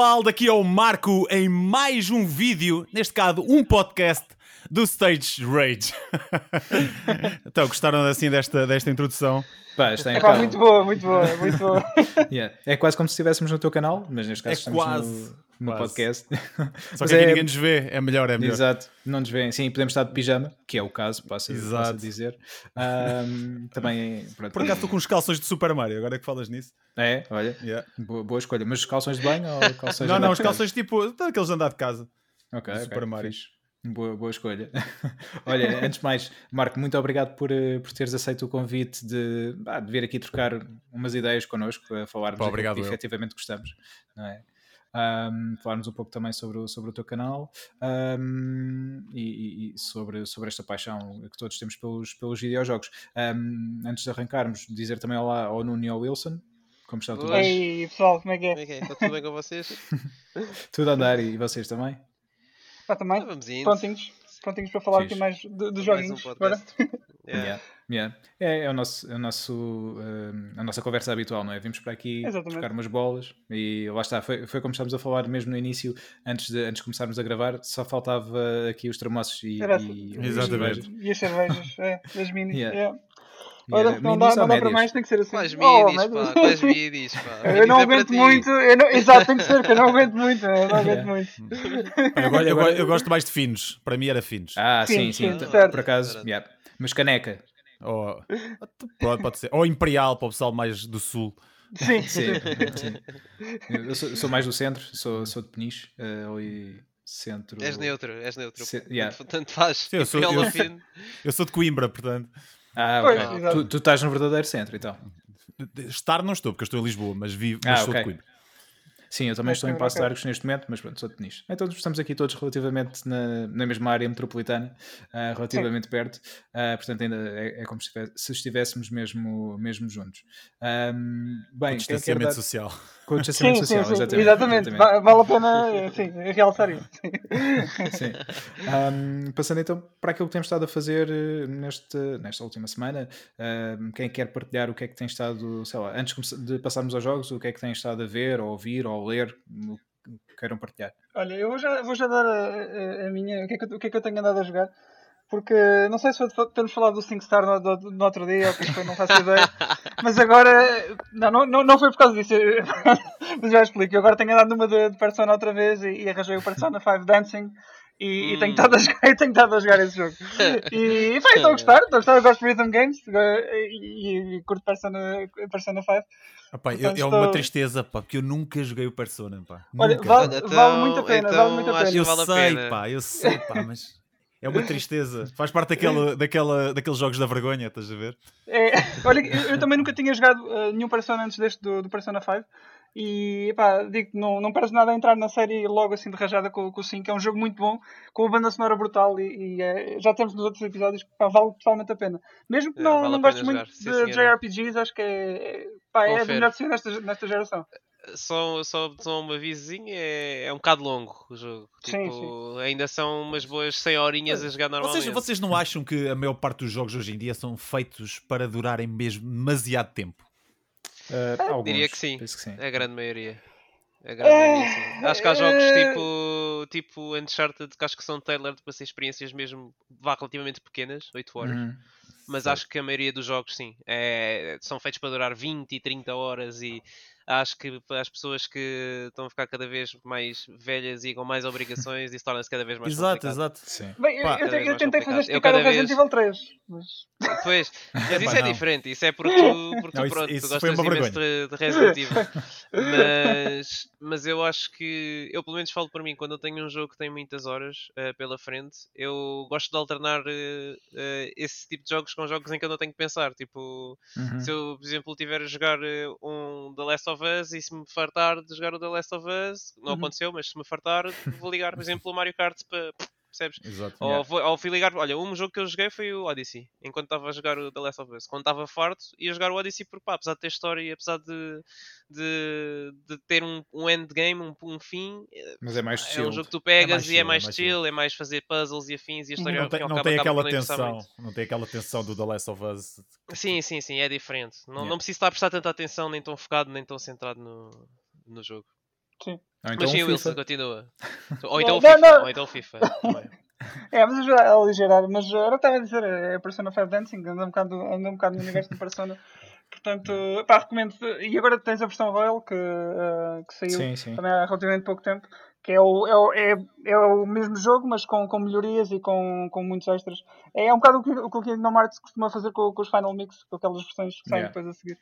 pessoal, daqui é o Marco em mais um vídeo, neste caso um podcast do Stage Rage. então, gostaram assim desta, desta introdução? Pá, está É pá, muito boa, muito boa, muito boa. Yeah. É quase como se estivéssemos no teu canal, mas neste caso É estamos quase, no, no quase. podcast. Só que aqui é- ninguém nos vê, é melhor, é melhor. Exato, não nos veem. Sim, podemos estar de pijama, que é o caso, posso, posso dizer. Ahm, também, pronto. Por acaso estou com os calções de Super Mario, agora é que falas nisso. É, olha, Yeah. boa, boa escolha. Mas os calções de banho ou calções Não, de não, os de calções tipo daqueles de andar de casa. Ok, do ok, Super Mario. fixe. Boa, boa escolha. Olha, antes de mais, Marco, muito obrigado por, eh, por teres aceito o convite de, de vir aqui trocar umas ideias connosco, a falarmos Pá, aquilo obrigado que efetivamente gostamos, não é? Ahm, falarmos um pouco também sobre o, sobre o teu canal ahm, e, e- sobre, sobre esta paixão que todos temos pelos, pelos videojogos. Ahm, antes de arrancarmos, dizer também olá ao Nuno e ao Wilson. Como está tudo Oi. bem? Ei, pessoal, como é que Como é? é que é? Está tudo bem com vocês? Tudo a andar e vocês também? Ah, também? vamos indo. Prontinhos? Prontinhos para falar Fixe. aqui mais de- dos Mais um joguinhos. Agora? podcast. Yeah. Yeah, yeah. É, é o nosso, é o nosso, eh, a nossa conversa habitual, não é? Vimos para aqui Exatamente. umas bolas e lá está. Foi, foi como estávamos a falar mesmo no início, antes de, antes de começarmos a gravar, só faltava aqui os termossos e, Era e, assim. e Exatamente. cervejas. E as cervejas, é, as minis. Yeah. yeah. E Olha, era não minis dá, não dá para mais, tem que ser assim. Quais Oh, midis, mas- pá? Quais midis, pá? Eu não é aguento muito. Eu não... Exato, tem que ser, que eu não aguento muito. Eu não aguento Yeah. muito. Eu, eu eu gosto mais de finos, para mim era finos. Ah, sim, Sim, sim, sim, certo. por acaso. Certo. yeah. Mas caneca. Ou, pode, pode ser. Ou Imperial, para o pessoal mais do sul. Sim, Sim, sim. Eu sou, sou mais do centro, sou, sou de Peniche, ali centro. És neutro, és neutro. Yeah. Tanto faz. Sim, eu sou- eu-. Eu sou de Coimbra, portanto. Ah, Pois, ok. exato. Tu, tu estás no verdadeiro centro, então. Estar não estou, porque eu estou em Lisboa, mas vivo, mas Ah, sou ok. de Coimbra. Sim, eu também estou em Ok, Passo de. Arcos neste momento, mas pronto, sou de Peniche. Então estamos aqui todos relativamente na, na mesma área metropolitana, ah, relativamente perto, ah, portanto ainda é, é como se estivéssemos mesmo, mesmo juntos. Ahm, bem, quer distanciamento dar- social. Com o distanciamento sim, social, sim. exatamente. Exatamente. exatamente. Va- Vale a pena sim, realçar isso. Sim. Ahm, passando então para aquilo que temos estado a fazer eh, neste, nesta última semana, ahm, quem quer partilhar o que é que tem estado, sei lá, antes de passarmos aos jogos, o que é que tem estado a ver, ou ouvir, ou ler, o que queiram partilhar. Olha, eu vou já, vou já dar a, a- a minha. O que, é que, eu- o que é que eu tenho andado a jogar? Porque não sei se foi termos falado do 5 Star no, do- no outro dia ou que foi, não faço ideia. Mas agora. Não, não, não, não foi por causa disso. Mas já explico. Eu agora tenho andado numa de, de Persona outra vez e, e arranjei o Persona 5 Dancing. E, e tenho Hum. estado a jogar, e tenho estado a jogar esse jogo. E, pá, estou a gostar, estou a gostar, eu gosto de rhythm games e, e, e curto Persona, Persona 5. Epá, eu- Portanto, é uma estou- tristeza, pá, porque eu nunca joguei o Persona, pá. Olha, Nunca. vale, Olha, vale muito a pena, então- vale muito a acho pena. Eu vale a sei, pena. pá, eu sei, pá, mas é uma tristeza. Faz parte daquela, daquela, daqueles jogos da vergonha, estás a ver? É, olha, eu, eu também nunca tinha jogado uh, nenhum Persona antes deste do, do Persona 5 e pá, digo não, não perdes nada a entrar na série logo assim de rajada com, com o 5. É um jogo muito bom, com uma banda sonora brutal e, e, eh, já temos nos outros episódios que pá, vale totalmente a pena. Mesmo que É, não, vale a não gostes muito sim, de senhora. JRPGs, acho que é, é, pá, é Confere. melhor de ser nesta, nesta geração. Só, só, só uma avisozinha, é, é um bocado longo o jogo. Sim, Tipo, ainda são umas boas 100 horinhas a jogar normalmente. Vocês, vocês não acham que a maior parte dos jogos hoje em dia são feitos para durarem mesmo demasiado tempo? Ah, alguns, Diria que sim. que sim. É a grande maioria. A grande É, maioria, sim. Acho que há jogos é. tipo, tipo Uncharted que acho que são tailored para ser experiências mesmo vá, relativamente pequenas, 8 horas. Uhum. Mas acho que a maioria dos jogos, sim, é- são feitos para durar 20 e 30 horas e acho que para as pessoas que estão a ficar cada vez mais velhas e com mais obrigações, isso torna-se cada vez mais exato, complicado. exato. Sim. Bem, eu, Pá, eu, eu mais tentei fazer. Eu esticar o cada Resident Evil 3, mas Pois, mas isso é diferente, isso é porque tu, porque Não, tu isso- pronto, isso tu foi gostas uma imenso de, de Resident Evil. Mas, mas eu acho que, eu pelo menos falo por mim, quando eu tenho um jogo que tem muitas horas eh, pela frente, eu gosto de alternar eh, eh, esse tipo de jogos com jogos em que eu não tenho que pensar. Tipo, Uhum. se eu, por exemplo, estiver a jogar um The Last of Us e se me fartar de jogar o The Last of Us, não Uhum. aconteceu, mas se me fartar, vou ligar, por exemplo, o Mario Kart para. Percebes? Exato. Ou, Yeah. ou fui ligar, olha, um jogo que eu joguei foi o Odyssey, enquanto estava a jogar o The Last of Us. Quando estava farto, ia jogar o Odyssey porque, pá, apesar de ter história e apesar de, de, de ter um, um endgame, um, um fim, eh, Mas é mais é um chill. jogo que tu pegas mais e chill, é é mais mais chill, é mais fazer puzzles e afins e a história Não tem, não tem acaba aquela por tensão, não tem aquela tensão do The Last of Us. Sim, sim, sim, é diferente. Não, Yeah. não preciso estar a prestar tanta atenção, nem tão focado, nem tão centrado no, no jogo. Ou então Mas sim, o Wilson, FIFA. continua. Ou então o Não, FIFA. não. Ou então o FIFA. É, mas ajuda a aligerar. Mas era o que estava a dizer, é a Persona 5 Dancing, anda um bocado, anda um bocado no universo de Persona. Portanto, pá, recomendo. E agora tens a versão Royal que, uh, que saiu Sim, sim. também há relativamente pouco tempo, que é o, é o, é, é o mesmo jogo, mas com, com melhorias e com, com muitos extras. É, é um bocado o que o que o Kingdom Hearts costuma fazer com, com os Final Mix, com aquelas versões que saem Yeah. depois a seguir.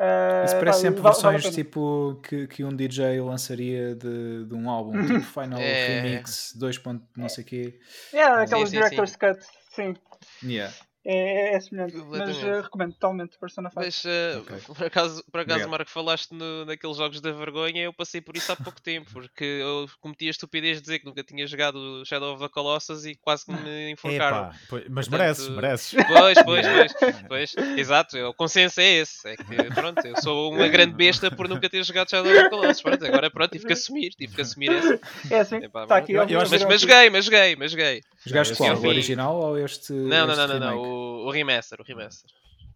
Uh, Isso pá, parece sempre versões tipo que, que um DJ lançaria de, de um álbum, tipo Final É. Remix 2. ponto não sei quê. É, aquelas sim, Director's Cut, sim. Yeah. É, é, é semelhante. Mas Completamente. uh, recomendo totalmente Persona 5. Mas eh, Ok. por acaso, por acaso Obrigado. Marco, falaste no, naqueles jogos da vergonha, eu passei por isso há pouco tempo, porque eu cometi a estupidez de dizer que nunca tinha jogado Shadow of the Colossus e quase que me enforcaram. Pois- mas Portanto, mereces, mereces. Pois, pois, pois, pois, exato, o consenso é esse. É que pronto, eu sou uma grande besta por nunca ter jogado Shadow of the Colossus. Pronto, agora pronto, tive que assumir, tive que assumir esse. É assim, aqui. eu- ó, eu acho- Mas, mas aqui. joguei, mas joguei, mas joguei. Jogaste qual? é o original ou este? Não, não, este não, não, não? O, o remaster, o remaster.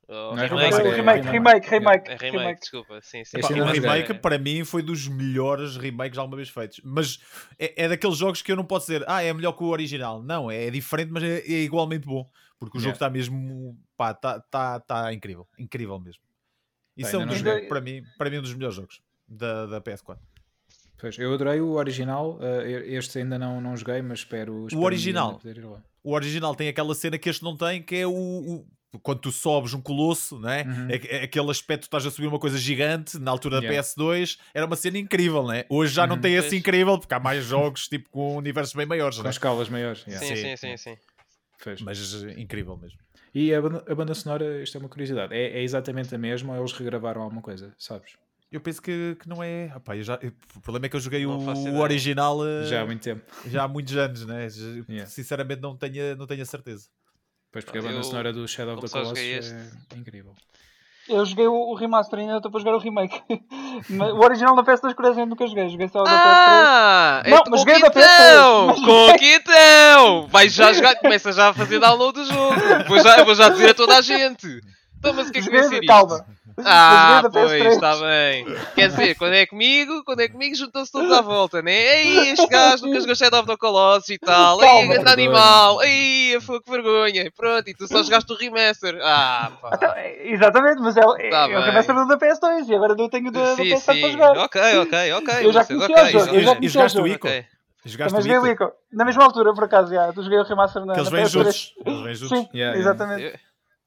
O é remake, O é remake, remake, remake, É remake, desculpa. Sim, sim. O remake para mim foi dos melhores remakes alguma vez feitos. Mas é, é daqueles jogos que eu não posso dizer, ah, é melhor que o original. Não, é diferente, mas é, é igualmente bom. Porque o jogo Yeah. está mesmo, pá, está tá, tá incrível. Incrível mesmo. Isso é um dos, para mim, para mim um dos melhores jogos da, da PS4. Pois, eu adorei o original, eh, este ainda não, não joguei, mas espero, espero dia original? poder ir lá. O original tem aquela cena que este não tem, que é o, o- quando tu sobes um colosso, não é? Uhum. É, é aquele aspecto, tu estás a subir uma coisa gigante, na altura da Yeah. PS2, era uma cena incrível, não é? Hoje já não Uhum. tem esse incrível, porque há mais jogos tipo com universos bem maiores, não Com é? escalas maiores. yeah. Sim, Sim. sim, sim. Mas eh, incrível mesmo. E a banda, a banda sonora, isto é uma curiosidade, é, é exatamente a mesma ou eles regravaram alguma coisa, sabes? Eu penso que, que não é. Eu já, eu- o problema é que eu joguei o, o original eh, Já há muito tempo. já há muitos anos, né? Já- Yeah. Sinceramente, não tenho, não tenho a certeza. Pois porque a Eu- banda sonora do Shadow of the só Colossus joguei é incrível. Eu joguei o, o remaster ainda estou para jogar o remake. Mas o original da PS2 curiosamente nunca joguei, joguei só o da Ah, Não, é mas joguei da Quitão! PS3. Com o Quitão! Vai já jogar, começa já a fazer download do jogo. Vou já, vou já dizer a toda a gente. Então, mas o que é que vai 3. ser isto? calma. Ah, da pois, PS3. está bem. Quer dizer, quando é comigo, quando é comigo, juntam-se todos à volta, né? Ei, este gajo nunca jogou Shadow of the Colossus e tal. Ei, grande animal. Ei, foi que vergonha. Pronto, e tu só jogaste o remaster. Ah, Então, pá. é, exatamente, mas é, é, Tá é o remaster do da PS2 e agora eu tenho da, da Sim, PS4 para jogar. Ok, ok, ok. Eu já conheci ok, o jogo, eu já conheci E jogaste o jogo. Ico? Ok. Jogaste Também o joguei o Ico? Na mesma altura, por acaso, já. Tu joguei o remaster na, Que eles na vêm PS3. juntos. Eles vêm juntos. Sim, Yeah, yeah. exatamente.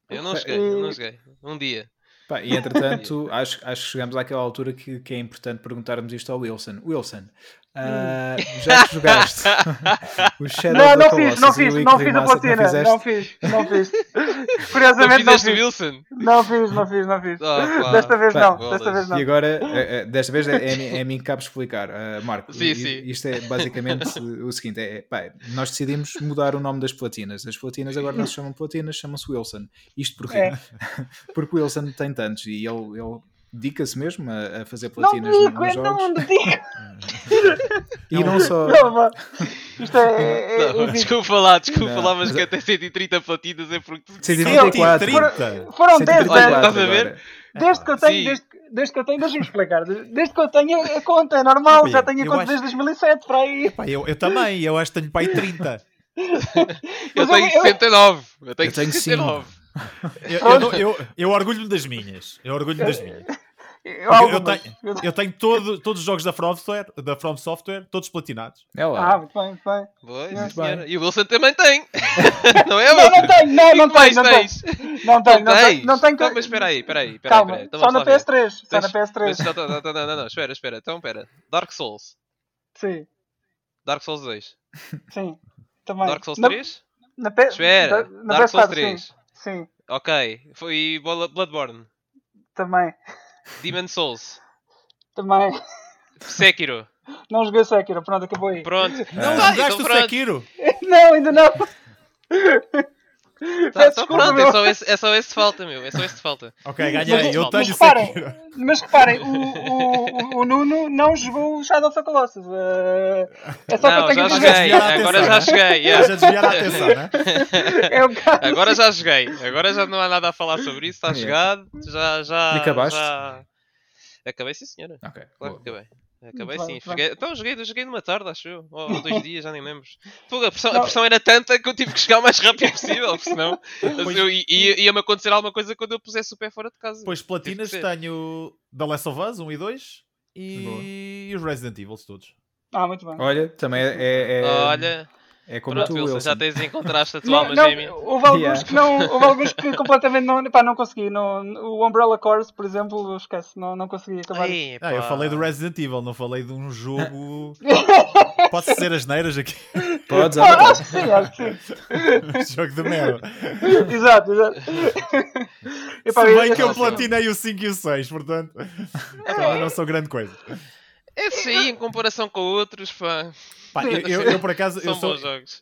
Eu, eu não joguei, eu não joguei. Um dia. Pá, e entretanto, acho, acho que chegamos àquela altura que, que é importante perguntarmos isto ao Wilson. Wilson, ah, já que jogaste o Shadow Não, of the não fiz, não fiz, não fiz a platina. fizeste? Não fiz, não fiz. Curiosamente não fiz. Wilson? Não fiz, não fiz, não fiz. Ah. Desta vez Pá, não, bolas. desta vez não. E agora, eh, eh, desta vez é, é, a mim- é a mim que cabe explicar, Ah, Marco. Sim, sim. Isto é basicamente o seguinte: é, pá, nós decidimos mudar o nome das platinas. As platinas agora não se chamam platinas, chamam-se Wilson. Isto porquê? É. Porque Wilson tem tantos e ele, dedica-se mesmo a, a fazer Não platinas no- digo, nos jogos. não digo. E não só. Não. Isto é. é, é, Não, é desculpa lá, desculpa Não, lá, mas mas que é- até 130 platidas é porque. 134. 130. Foram 10 Olha, anos. estás a ver? Desde que eu tenho, Sim. desde, desde que eu tenho, deixa-me explicar. Desde que eu tenho a conta, é normal, Epá, já tenho a conta acho- desde 2007 para aí. Pá, eu, eu também, eu acho que tenho pai 30. Eu tenho eu- eu- 69. Eu tenho Eu tenho 69. Eu, eu, não- eu, eu orgulho-me das minhas. Eu orgulho-me das minhas. Eu, Eu, tenho, eu tenho todo, todos os jogos da From, Software, da From Software, todos platinados. É lá. Ah, muito bem, muito bem. Boa, Muito bem. E o Wilson também tem. não é, Não, Wilson? não tenho, não, não tenho, não tenho. tens? Não tenho, não tenho. Não tenho Então, mas espera aí, espera aí. espera aí, Calma, espera aí. Então só na lá ver. PS3. Só na Tens- PS3. Mas tá- tá- tá- não, não, não, espera, espera. Então, espera. Dark Souls. Sim, Dark Souls 2. sim. Também. Dark Souls Na- 3? Na, P- Espera. na Dark Souls PS4, 3. Sim, sim, Ok. Foi Blo- Bloodborne. também. Demon Souls. Também. Sekiro. Não joguei Sekiro, pronto, acabou aí. Pronto. Não, Tá, jogaste então o pronto. Sekiro. Não, ainda não. Tá, então desculpa, pronto, meu. é só, esse, é só esse falta, meu. É só esse falta. Ok, Mas, ganhei. Eu mas tenho reparem, Sekiro. mas reparem, o, o, o Nuno não jogou o Shadow of the Colossus. eh, é só Não, que eu já tenho que desviar a Agora já joguei. Já desviar a atenção, né? É um bocado- Agora já joguei. Agora já não há nada a falar sobre isso. Está Yeah. jogado. Já, já. E acabaste? Já... Acabei, sim, senhora. Ok. Claro boa. que acabei. Acabei sim. Joguei, então joguei, joguei numa tarde, acho eu. Ou dois dias, já nem lembro. Fogo, a, pressão, a pressão era tanta que eu tive que chegar o mais rápido possível, porque senão Pois- eu, ia- ia-me acontecer alguma coisa quando eu pusesse o pé fora de casa. Depois platinas tenho The Last of Us 1 e 2 Boa. e, e os Resident Evil todos. Ah, muito bem. Olha, também é, é, é- Olha, é como pronto, tu, Wilson, Wilson. já tens encontraste a tua alma não, gêmea. houve alguns Yeah. que não, houve alguns que completamente não, pá, não consegui. Não, o Umbrella Corps, por exemplo, esquece, não, não consegui acabar. Ai, Ah, eu falei do Resident Evil, não falei de um jogo. Posso dizer as neiras aqui? Podes, Ah, à acho que sim, acho que sim. jogo de merda. exato, exato. Epá, Se bem eu- que eu eu- platinei o 5 e o 6, portanto. Também não sou grande coisa. Esse aí, em comparação com outros, pá, Pá, eu, eu- eu, por acaso. são Eu, sou, bons jogos.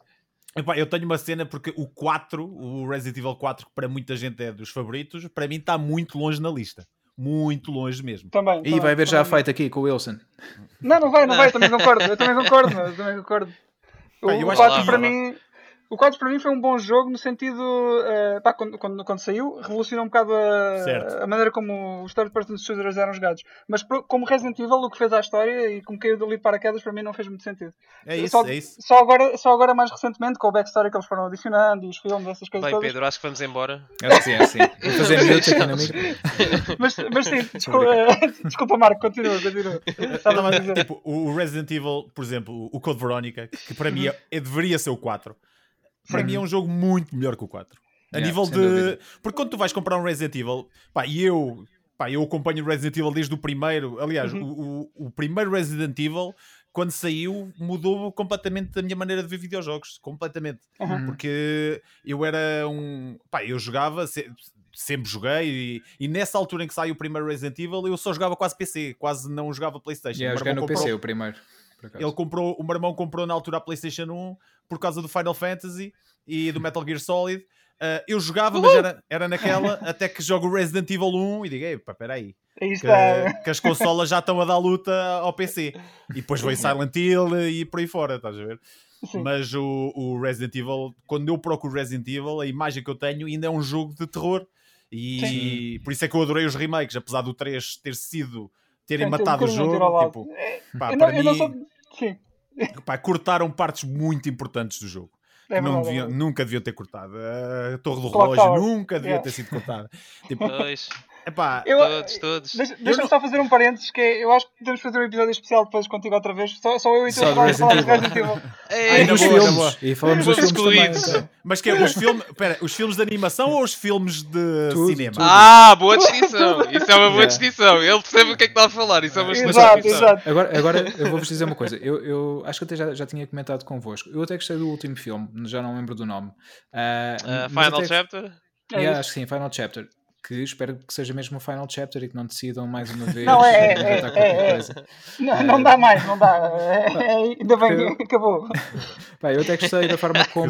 epá, eu tenho uma cena porque o 4, o Resident Evil 4, que para muita gente é dos favoritos, para mim está muito longe na lista. Muito longe mesmo. Também. E também, vai haver já a fight aqui com o Wilson. Não, não vai, não vai, eu também concordo. Eu também concordo, eu também concordo. O, Pá, eu o acho 4 que- para mim. O 4 para mim foi um bom jogo no sentido. eh, pá, quando, quando, quando saiu, revolucionou um bocado a, a maneira como os third person shooters eram jogados. Mas pro- como Resident Evil, o que fez à história e como caiu dali paraquedas, para mim não fez muito sentido. É isso, só, é isso. Só agora, só agora, mais recentemente, com o backstory que eles foram adicionando e os filmes, essas coisas Bem, todas. Pedro, acho que vamos embora. Acho que sim, acho que sim. Vou fazer minutos aqui micro. Mas, mas sim, desculpa, desculpa Marco, continua, continua. Estava a dizer. tipo, o o Resident Evil, por exemplo, o Code Veronica, que para mim é, é- deveria ser o 4, para Sim. mim é um jogo muito melhor que o 4. A Yeah, nível de. dúvida. Porque quando tu vais comprar um Resident Evil, pá, e eu. Pá, eu acompanho o Resident Evil desde o primeiro. Aliás, Uhum. o, o, o primeiro Resident Evil, quando saiu, mudou completamente a minha maneira de ver videojogos. Completamente. Uhum. Porque eu era um. Pá, eu jogava. se- Sempre joguei e, e nessa altura em que saiu o primeiro Resident Evil eu só jogava quase PC, quase não jogava Playstation. Yeah, eu joguei no PC o primeiro. Ele comprou, o meu irmão comprou na altura a PlayStation 1 por causa do Final Fantasy e do Metal Gear Solid. Uh, eu jogava, mas era, era naquela, até que jogo o Resident Evil 1 e digo, "Ei, pá, peraí, Aí que, está. que as consolas já estão a dar luta ao PC. E depois veio Silent Hill e por aí fora, estás a ver? Sim. Mas o, o Resident Evil, quando eu procuro Resident Evil, a imagem que eu tenho ainda é um jogo de terror. E por isso é que eu adorei os remakes, apesar do 3 ter sido terem Sim, um matado o jogo. Tipo, É, pá, eu não, para eu não mim, sou. Sim, pá, cortaram partes muito importantes do jogo. é que não verdade, é deviam- nunca deviam ter cortado. A Torre do Relógio nunca devia Yeah. ter sido cortada. Tipo, epá, Eu- todos, todos. Deixa- Deixa-me só fazer um parênteses que é, eu acho que podemos fazer um episódio especial depois contigo outra vez. Só, só eu e tu a falar, de Resident Evil. Ei, Ai, E dos filmes. E falamos dos filmes também. então. mas que é os filmes, pera, os filmes de animação ou os filmes de Tudo, cinema? tudo. Ah, boa distinção. Isso é uma boa Yeah. distinção. Ele percebe o que é que está a falar. Isso é uma excelente Exato, distinção. exato. Agora, agora eu vou-vos dizer uma coisa. Eu, eu acho que até já, já tinha comentado convosco. Eu até gostei do último filme, já não lembro do nome. Uh, mas final até- chapter? É Yeah, isso. acho que sim, Final Chapter. Que espero que seja mesmo o Final Chapter e que não decidam mais uma vez Não, é, é, é, é. coisa. Não, não dá mais, não dá. É, é, ainda bem que acabou. Pá, eu até gostei da forma como,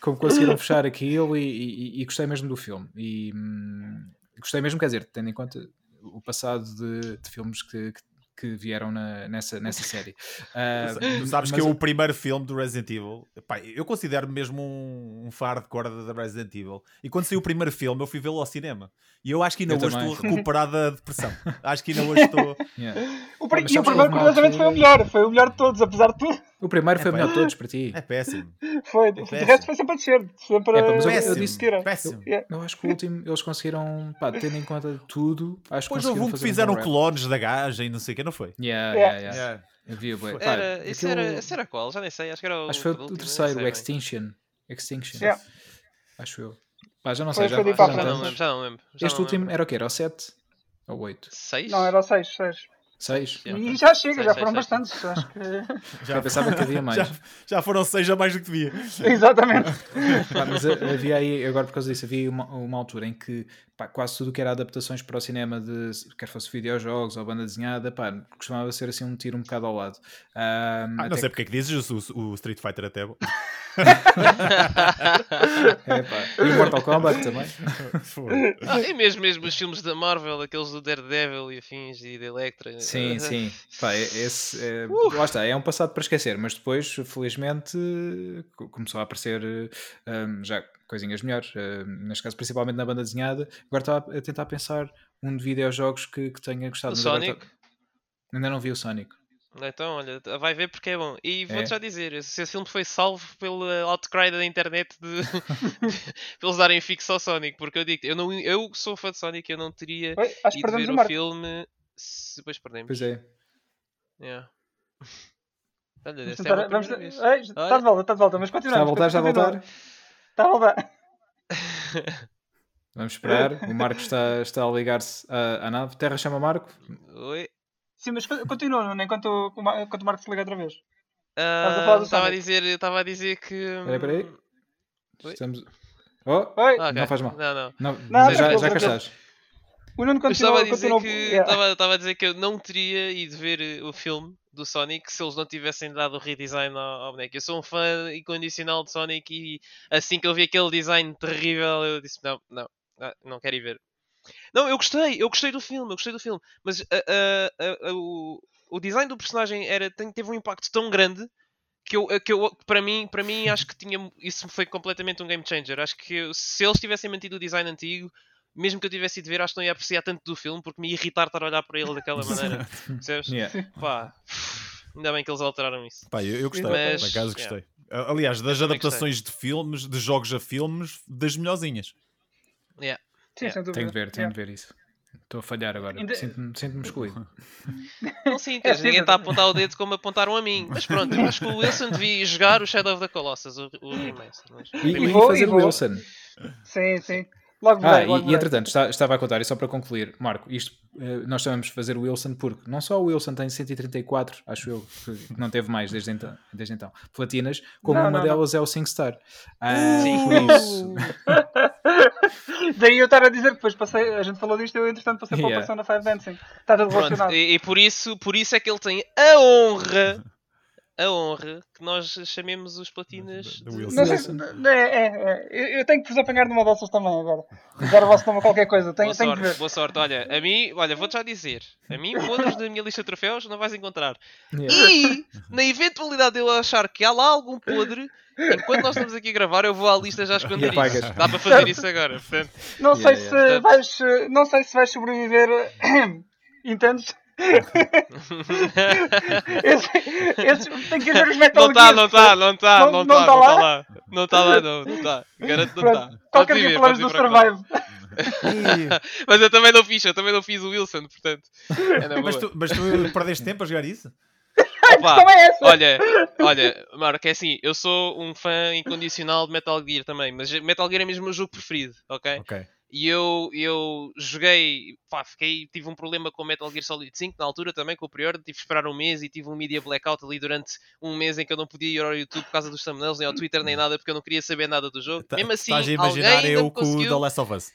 como conseguiram fechar aquilo e, e- e gostei mesmo do filme. E hum, gostei mesmo, quer dizer, tendo em conta o passado de, de filmes que, que, que vieram na- nessa, nessa série. Ah, Tu sabes mas que é o primeiro filme do Resident Evil. Pá, eu considero mesmo um, um faro de corda da Resident Evil. E quando saiu o primeiro filme, eu fui vê-lo ao cinema. E eu acho que ainda Eu hoje também. estou a recuperar da depressão. Acho que ainda hoje estou. yeah. O, e o primeiro, curiosamente, foi o melhor. Foi o melhor de todos, apesar de tudo. O primeiro foi É, o pá, melhor de todos para ti. É péssimo. Foi. É o péssimo. resto foi sempre a descer. Sempre É, pá, mas eu- a- eu Péssimo. disse- tira. péssimo. Yeah. Eu acho que o último eles conseguiram, pá, tendo em conta tudo, acho que Depois conseguiram houve um que fizeram rap. clones da gaja e não sei o que, não foi? Yeah, Yeah. yeah, yeah. Eu vi. Pá, Era, isso aquilo- era, esse era qual? Já nem sei. Acho que era o. Acho que foi o, não terceiro, sei o. Extinction. Extinction. Yeah. Acho eu. Pá, já não Foi sei. Já, foi de já Já não lembro, já não lembro. já Este não último lembro. era o quê? Era o 7? Ou 8? Seis? Não, era o 6. 6. 6? Yeah. E já chega, Seis, já seis, foram seis. bastantes. Acho que... Já, pensava que havia mais. já, já foram seis a mais do que devia. Exatamente. Pá, mas ha- havia aí, agora por causa disso, havia uma, uma altura em que pá, quase tudo que era adaptações para o cinema, de, quer fosse videojogos ou banda desenhada, pá, costumava ser assim um tiro um bocado ao lado. Ah, Ah, não sei porque é que dizes, o, o Street Fighter até é bom. É, pá. E o Mortal Kombat também. Ah, e mesmo, mesmo os filmes da Marvel, aqueles do Daredevil e afins e da Electra. Sim, Ah, sim. Pá, é- esse, é, Uh! Lá está, é um passado para esquecer, mas depois, felizmente, co- começou a aparecer eh, um, já coisinhas melhores. eh, neste caso, principalmente na banda desenhada. Agora estava a tentar pensar um de videojogos que, que tenha gostado. O Sonic? tá- Ainda não vi o Sonic. Então, olha, vai ver porque é bom. E vou-te É. já dizer, esse filme foi salvo pelo eh, outcry da internet de eles darem fixo ao Sonic, porque eu digo, eu, não, eu sou fã de Sonic, eu não teria Oi, acho que ido perdemos ver o o Marco. filme se depois perdemos. Pois é. Yeah. Olha, Vamos esta é vamos- vez. Ei, Está Olha. de volta, está de volta, mas Está a continuamos. voltar, está a voltar. Está a voltar. Vamos esperar. O Marco está, está a ligar-se à, à nave. Terra chama Marco. Oi. Sim, mas co- continua, Nuno, enquanto, o Ma- enquanto o Marco se liga outra vez. Ah, do Estava a dizer, estava a dizer que. Espera aí, espera aí. Oi? Estamos. Oh, Oi, Ah, ok. Não faz mal. Não, não. não, Não, já, já cá estás. O Nuno Eu estava continua. a dizer continua que yeah. estava, estava a dizer que eu não teria ido ver eh, o filme do Sonic se eles não tivessem dado o redesign ao, ao boneco. Eu sou um fã incondicional de Sonic e assim que eu vi aquele design terrível eu disse não, não, ah, não quero ir ver. Não, eu gostei, eu gostei do filme, eu gostei do filme, mas ah, ah, ah, o, o design do personagem era, teve um impacto tão grande que eu, que eu para mim, para mim acho que tinha isso foi completamente um game changer. Acho que se eles tivessem mantido o design antigo, mesmo que eu tivesse ido ver, acho que não ia apreciar tanto do filme porque me ia irritar estar a olhar para ele daquela maneira. Percebes? Yeah. Pá, ainda bem que eles alteraram isso. Pá, eu, eu gostei, Mas, por acaso yeah. gostei. Aliás, das adaptações de filmes, de jogos a filmes, das melhorzinhas. Yeah. Sim, dúvida. Tenho de ver, tenho Yeah. de ver isso. Estou a falhar agora. Ainda- Sinto-me sinto-me excluído. Não sintas, É, ninguém está a apontar o dedo como apontaram a mim. Mas pronto, eu acho que o Wilson devia jogar o Shadow of the Colossus, o, o remaster. mas- E, e vou- fazer e o vou. Wilson. Sim, sim. Logo Ah, verei, logo e, e entretanto, está- estava a contar, e só para concluir, Marco, isto eh, nós estamos a fazer o Wilson porque não só o Wilson tem 134, acho eu, que não teve mais desde então, desde então platinas, como Não, uma não, delas é o 5 Star. Ah, Sim. por isso. Daí eu estar a dizer que depois passei, a gente falou disto, eu entretanto passei para Yeah. o Persona 5 Dancing. Está tudo relacionado. e, e por, isso, por isso é que ele tem a honra, a honra que nós chamemos os platinas de- Wilson. Não sei se, é, é, é. Eu, eu tenho que vos apanhar numa dessas também agora. Dar o vosso nome a qualquer coisa. Tenho, Boa tenho que sorte, ver. boa sorte. Olha, a mim, olha, vou-te já dizer. A mim, podres da minha lista de troféus não vais encontrar. Yeah. E, na eventualidade de eu achar que há lá algum podre, enquanto nós estamos aqui a gravar, eu vou à lista já esconder isso. Dá para fazer isso agora. Portanto, Não sei Yeah, se yeah. vais. Não sei se vais sobreviver. Entendes? esse, esse, tem que ver os Metal não está, não está, não está, Não- está, tá não lá? está lá. Não está lá, não, não está. Garanto que não está. Qualquer dia falamos do Survive. Mas eu também não fiz, eu também não fiz o Wilson, portanto. É mas, tu, mas tu perdeste tempo a jogar isso? A Opa, questão é essa. Olha, olha, Marco, é assim, eu sou um fã incondicional de Metal Gear também, mas Metal Gear é mesmo o meu jogo preferido, ok? Ok. E eu, eu joguei, pá, fiquei, tive um problema com Metal Gear Solid 5 na altura também, com o prior, tive que esperar um mês e tive um media blackout ali durante um mês em que eu não podia ir ao YouTube por causa dos thumbnails, nem ao Twitter, nem nada, porque eu não queria saber nada do jogo. Tá- Mesmo assim, Estás a imaginar eu com o. The Last of Us.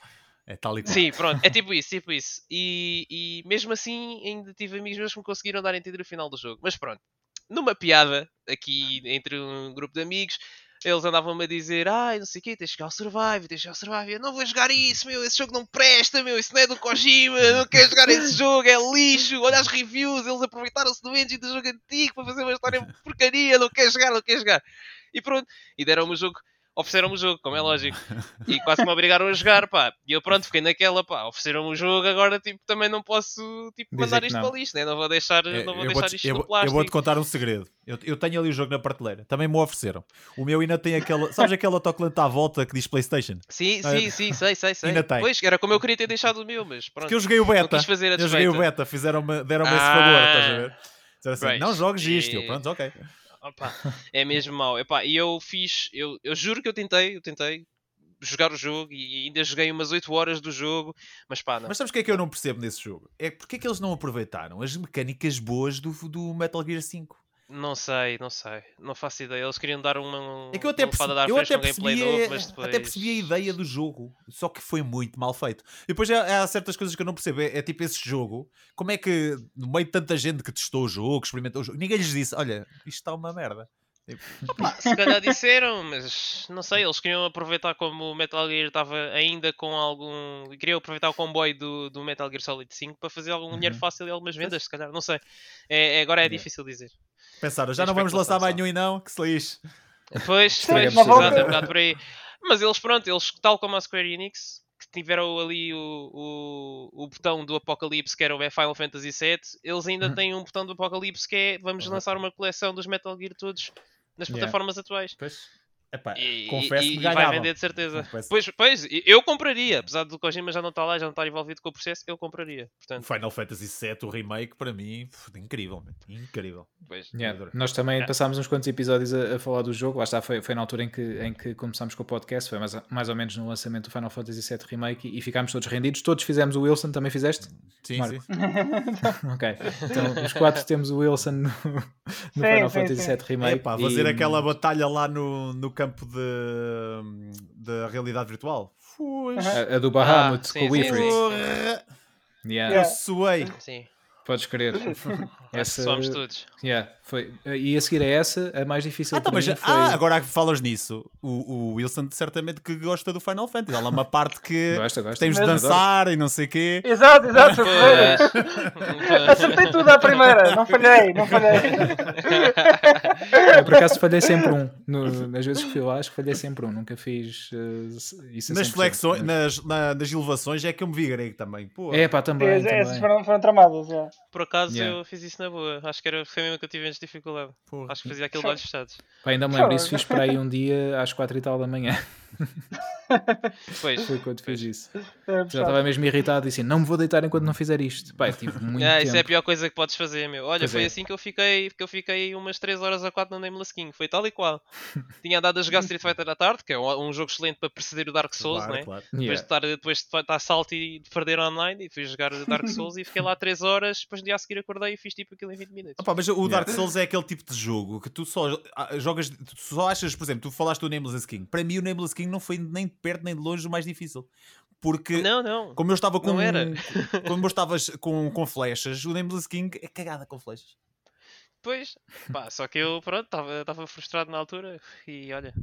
É tal e qual. Sim, pronto, é tipo isso, tipo isso. E, e mesmo assim ainda tive amigos meus que me conseguiram dar a entender o final do jogo. Mas pronto, numa piada aqui entre um grupo de amigos, eles andavam-me a dizer, ai, não sei o quê, tens de jogar o Survive, tens de jogar o Survive. Eu não vou jogar isso, meu, esse jogo não presta, meu, isso não é do Kojima, não quero jogar esse jogo, é lixo. Olha as reviews, eles aproveitaram-se do engine do jogo antigo para fazer uma história porcaria, não quero jogar, não quero jogar. E pronto, e deram-me o jogo ofereceram-me o jogo, como é lógico. E quase me obrigaram a jogar, pá. E eu pronto, fiquei naquela, pá, ofereceram-me o jogo, agora tipo, também não posso tipo, Dizer mandar isto não. para lixo, né? Não vou deixar, É, não vou eu deixar isto eu no vou- plástico. eu vou-te contar um segredo. Eu, eu tenho ali o jogo na prateleira. Também me ofereceram. O meu ainda tem aquela. Sabes aquele autocolante à volta que diz PlayStation? Sim, Ah, sim, sim, sei, sei, sei. ainda tem. Pois, era como eu queria ter deixado o meu, mas pronto. Porque eu joguei o beta. Eu joguei o beta. Fizeram-me, deram-me esse Ah. favor, estás a ver? Assim, não jogues isto. Eu, E- pronto, ok. Opa, é mesmo mau. Epá, e eu fiz, eu, eu juro que eu tentei, eu tentei jogar o jogo e ainda joguei umas 8 horas do jogo, mas pá, não. Mas sabes o que é que eu não percebo nesse jogo? É porque é que eles não aproveitaram as mecânicas boas do, do Metal Gear 5? Não sei, não sei, não faço ideia. Eles queriam dar uma, É que eu até ar eu até percebi, novo, depois... até percebi a ideia do jogo, só que foi muito mal feito. E depois há, há certas coisas que eu não percebo. É, é tipo esse jogo, como é que no meio de tanta gente que testou o jogo, experimentou o jogo, ninguém lhes disse: Olha, isto está uma merda. Pá, se calhar disseram, mas não sei, eles queriam aproveitar como o Metal Gear estava ainda com algum. Queriam aproveitar o comboio do, do Metal Gear Solid 5 para fazer algum dinheiro Uhum. fácil e algumas vendas, se calhar, não sei. É, é- agora é Yeah. difícil dizer. Pensaram, já não vamos lançar mais nenhum e não, que se lixe. Pois, pois exato, é um bocado por aí. Mas eles, pronto, eles, tal como a Square Enix, que tiveram ali o, o, o botão do Apocalipse, que era o Final Fantasy VII, eles ainda Uhum. têm um botão do Apocalipse que é vamos Uhum. lançar uma coleção dos Metal Gear todos nas Yeah. plataformas atuais. Pois. Epá, E, confesso e- que e vai vender de certeza. Confesso. Pois, pois, eu compraria, apesar do Kojima já não estar lá, já não estar envolvido com o processo, eu compraria. Portanto, Final Fantasy VII, o remake, para mim, pff, incrível, man. incrível. pois. Yeah. Nós também É. passámos uns quantos episódios a, a falar do jogo. Lá está, foi, foi na altura em que, em que começámos com o podcast, foi mais, mais ou menos no lançamento do Final Fantasy VII Remake e, e ficámos todos rendidos. Todos fizemos o Wilson, também fizeste? Sim, Marco. sim. ok. Então os quatro temos o Wilson no, no Sim, Final sim, Fantasy. VII Remake. Epá, fazer e- aquela batalha lá no, no campo de, da realidade virtual. Fui. A, a do Bahamut Ah, com o. Porra, Yeah, Eu suei. Sim, Podes crer. Essa, somos todos. yeah, foi. E a seguir a essa, a mais difícil Ah, tá, para mas, mim foi... ah, agora que falas nisso, o, o Wilson certamente que gosta do Final Fantasy. Há lá uma parte que Gosta, gosta. temos de dançar e não sei o quê. Exato, exato, foi Pois. Acertei tudo à primeira, não falhei, não falhei. Eu, por acaso falhei sempre um. No- nas vezes que fui lá, acho que falhei sempre um. Nunca fiz eh, isso Nas 100%. flexões, nas, na- nas elevações é que eu me vi grego também. Pô, É pá, também. Essas também. foram, foram tramadas, já. Por acaso Yeah. eu fiz isso na boa. Acho que era foi mesmo que eu tive menos dificuldade. porra. Acho que fazia aquilo de olhos fechados. Pá, ainda me lembro, isso fiz para aí um dia às quatro e tal da manhã. Pois. Foi quando fiz isso. É, Já estava mesmo irritado e assim, não me vou deitar enquanto não fizer isto. Pá, tive muito Ah, tempo. isso é a pior coisa que podes fazer, meu. Olha, Pois foi é. assim que eu fiquei, que eu fiquei umas 3 horas a 4 no Nameless King. Foi tal e qual. Tinha andado a jogar Street Fighter à tarde, que é um, um jogo excelente para preceder o Dark Souls, Claro, né? claro. Depois de Yeah. estar, depois de estar salto e de perder online, e fui jogar Dark Souls e fiquei lá 3 horas. Depois no dia a seguir acordei e fiz tipo aquilo em 20 minutos. Opa, mas o Yeah. Dark Souls é aquele tipo de jogo que tu só ah, jogas, tu só achas, por exemplo, tu falaste do Nameless King. Para mim, o Nameless King não foi nem de perto nem de longe o mais difícil. Porque, Não, não. como eu estava com. Não era. Como eu estava com, com flechas, o Nameless King é cagada com flechas. Pois, pá, só que eu, pronto, estava frustrado na altura e olha.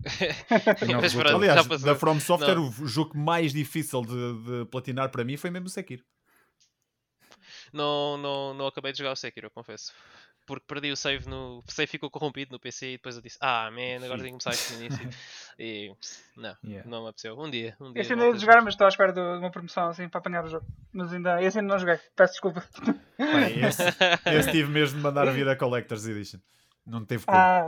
Não Mas pronto, Aliás, da From Software, Não. o jogo mais difícil de, de platinar para mim foi mesmo o Sekiro. Não, não, não acabei de jogar o Sekiro, eu confesso. Porque perdi o save no. O save ficou corrompido no PC e depois eu disse, ah man, agora tenho que começar aqui no início. E não, Yeah. não me apeteceu. Um dia, um dia. Esse ainda ia jogar, mas estou à espera de uma promoção assim para apanhar o jogo. Mas ainda, esse ainda não joguei, peço desculpa. Bem, esse, esse tive mesmo de mandar vir a Collector's Edition. Não teve como. Ah,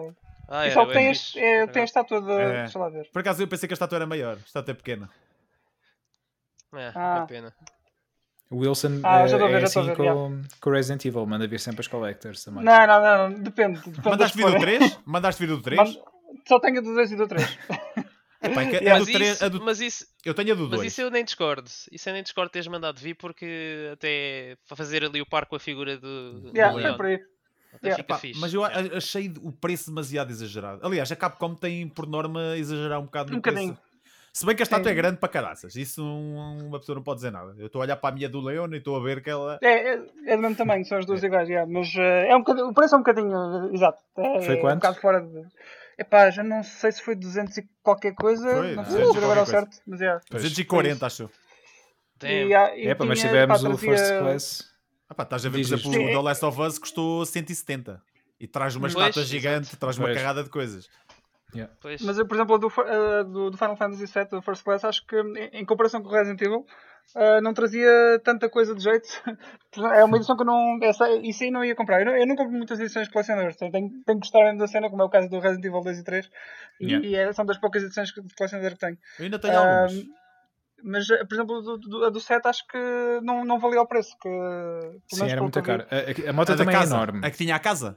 Ah, e era só tem, este, é, Por tem a acaso. estátua de. É. Deixa lá ver. Por acaso eu pensei que a estátua era maior. A estátua é pequena. É, Ah. é pena. O Wilson Ah, eh, já ver, é a assim ver, com, com o Resident Evil, manda vir sempre as collectors também. Não, não, não, não, depende. depende das Mandaste vir do cores. 3? Mandaste vir do 3? Manda- Só tenho a do 2 e do 3. Epá, é Yeah. do Mas 3 isso, a do- mas isso, Eu tenho a do mas 2. isso eu nem discordo. Isso eu nem discordo teres mandado vir porque até para fazer ali o par com a figura do, do Yeah, Leon. é por aí. Até Yeah. fica Epá, fixe. mas eu achei o preço demasiado exagerado. Aliás, a Capcom tem por norma exagerar um bocado no Um bocadinho. preço. Se bem que a estátua Sim. é grande para caraças. Isso um- uma pessoa não pode dizer nada. Eu estou a olhar para a minha do Leon e estou a ver que ela. É, é, é do mesmo tamanho, são as duas iguais, yeah, mas eh, é um bocadinho, o preço é um bocadinho, eh, exato. É, Foi é quanto? Um bocado fora de. Epá, já não sei se foi 200 e qualquer coisa, Foi, não 200 sei e dizer agora ao certo, mas é. Pois. 240, acho ah, e É, pá, mas tivemos pá, o trazia- First Class. Ah, pá, estás a ver, por exemplo, o The Last of Us custou 170. E traz uma Pois, estátua exato. gigante, traz uma Pois. carrada de coisas. Pois. Mas eu, por exemplo, a do, a do, do Final Fantasy VII, do First Class, acho que em, em comparação com o Resident Evil, ah, não trazia tanta coisa de jeito. é uma edição que eu não. Essa, isso aí não ia comprar. Eu, não, eu não compro muitas edições colecionadoras. Tenho, tenho que gostar mesmo da cena, como é o caso do Resident Evil 2 e 3. E, Yeah. e é- são das poucas edições que- de colecionador que tenho. Eu ainda tenho Ah, algumas. Mas, eh, por exemplo, do, do, a do 7 acho que não, não valia o preço. Que, Sim, era muito caro. A, a- a moto A da também é enorme. A que tinha a casa?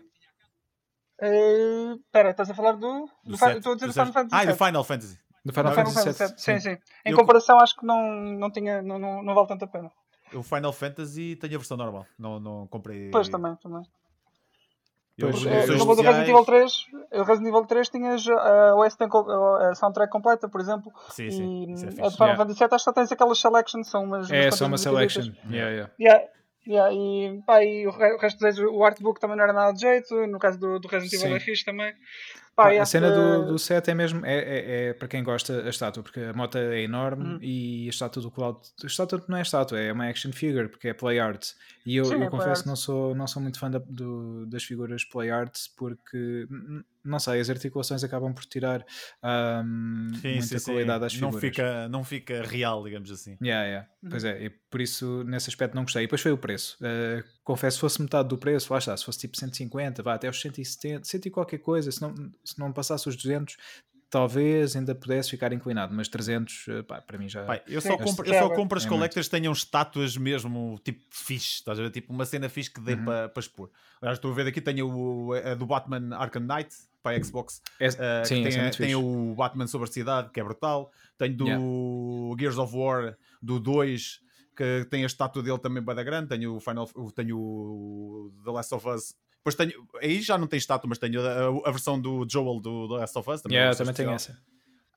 Eh, Espera, estás a falar do. Do do Estou a dizer do do Final. Fantasy Ah, e do. Final Fantasy. Do Final Fantasy Final VII. Fantasy VII, Sim, sim. Em Eu- comparação, acho que não, não, tinha, não, não, não vale tanto a pena. O Final Fantasy tem a versão normal. Não, não comprei. Pois também, também. Eu, eu- edições exemplo, do Resident Evil especiais- 3, o Resident Evil 3 tinhas a OS tem co- a soundtrack completa, por exemplo. Sim, e sim. Isso é a do fixe. Final Yeah. Fantasy VII acho que só tens aquelas selections, são umas. É só uma selection. Yeah, yeah. Yeah, yeah, e, pá, e o re- o resto dos o artbook também não era nada de jeito. No caso do, do Resident Evil Sim. é fixe também. Pá, Pá, a cena do, do set é mesmo, é, é- é para quem gosta a estátua, porque a moto é enorme Uhum. e a estátua do Cloud, a estátua não é estátua, é uma action figure, porque é play art. E eu, Sim, eu é confesso art. que não sou, não sou muito fã da- do- das figuras play arts, porque, não sei, as articulações acabam por tirar ahm, Sim, muita sim, sim. qualidade às Não figuras. fica, não fica real, digamos assim. Yeah, yeah. Uhum. Pois é, e por isso nesse aspecto não gostei. E depois foi o preço. Uh, confesso, se fosse metade do preço, lá está, se fosse tipo 150, vá até os 170, 100 e qualquer coisa, se não, se não passasse os 200, talvez ainda pudesse ficar inclinado, mas 300, uh, pá, para mim já. Pai, eu, só compro, eu só compro as É collectors que tenham estátuas mesmo, tipo, fixe, estás a ver? Tipo, uma cena fixe que dê Uhum. para expor. Aliás, estou a ver aqui, tenho o, a do Batman Arkham Knight para a Xbox. É- Uh, sim, que esse é tem, muito tem fixe. o Batman sobre a cidade, que é brutal. Tenho do Gears of War, do 2, que tem a estátua dele também bem da grande. Tenho o Final, tenho o The Last of Us. Depois tenho, aí já não tem estátua, mas tenho a, a versão do Joel do The Last of Us. Também, é Yeah, uma também tenho essa.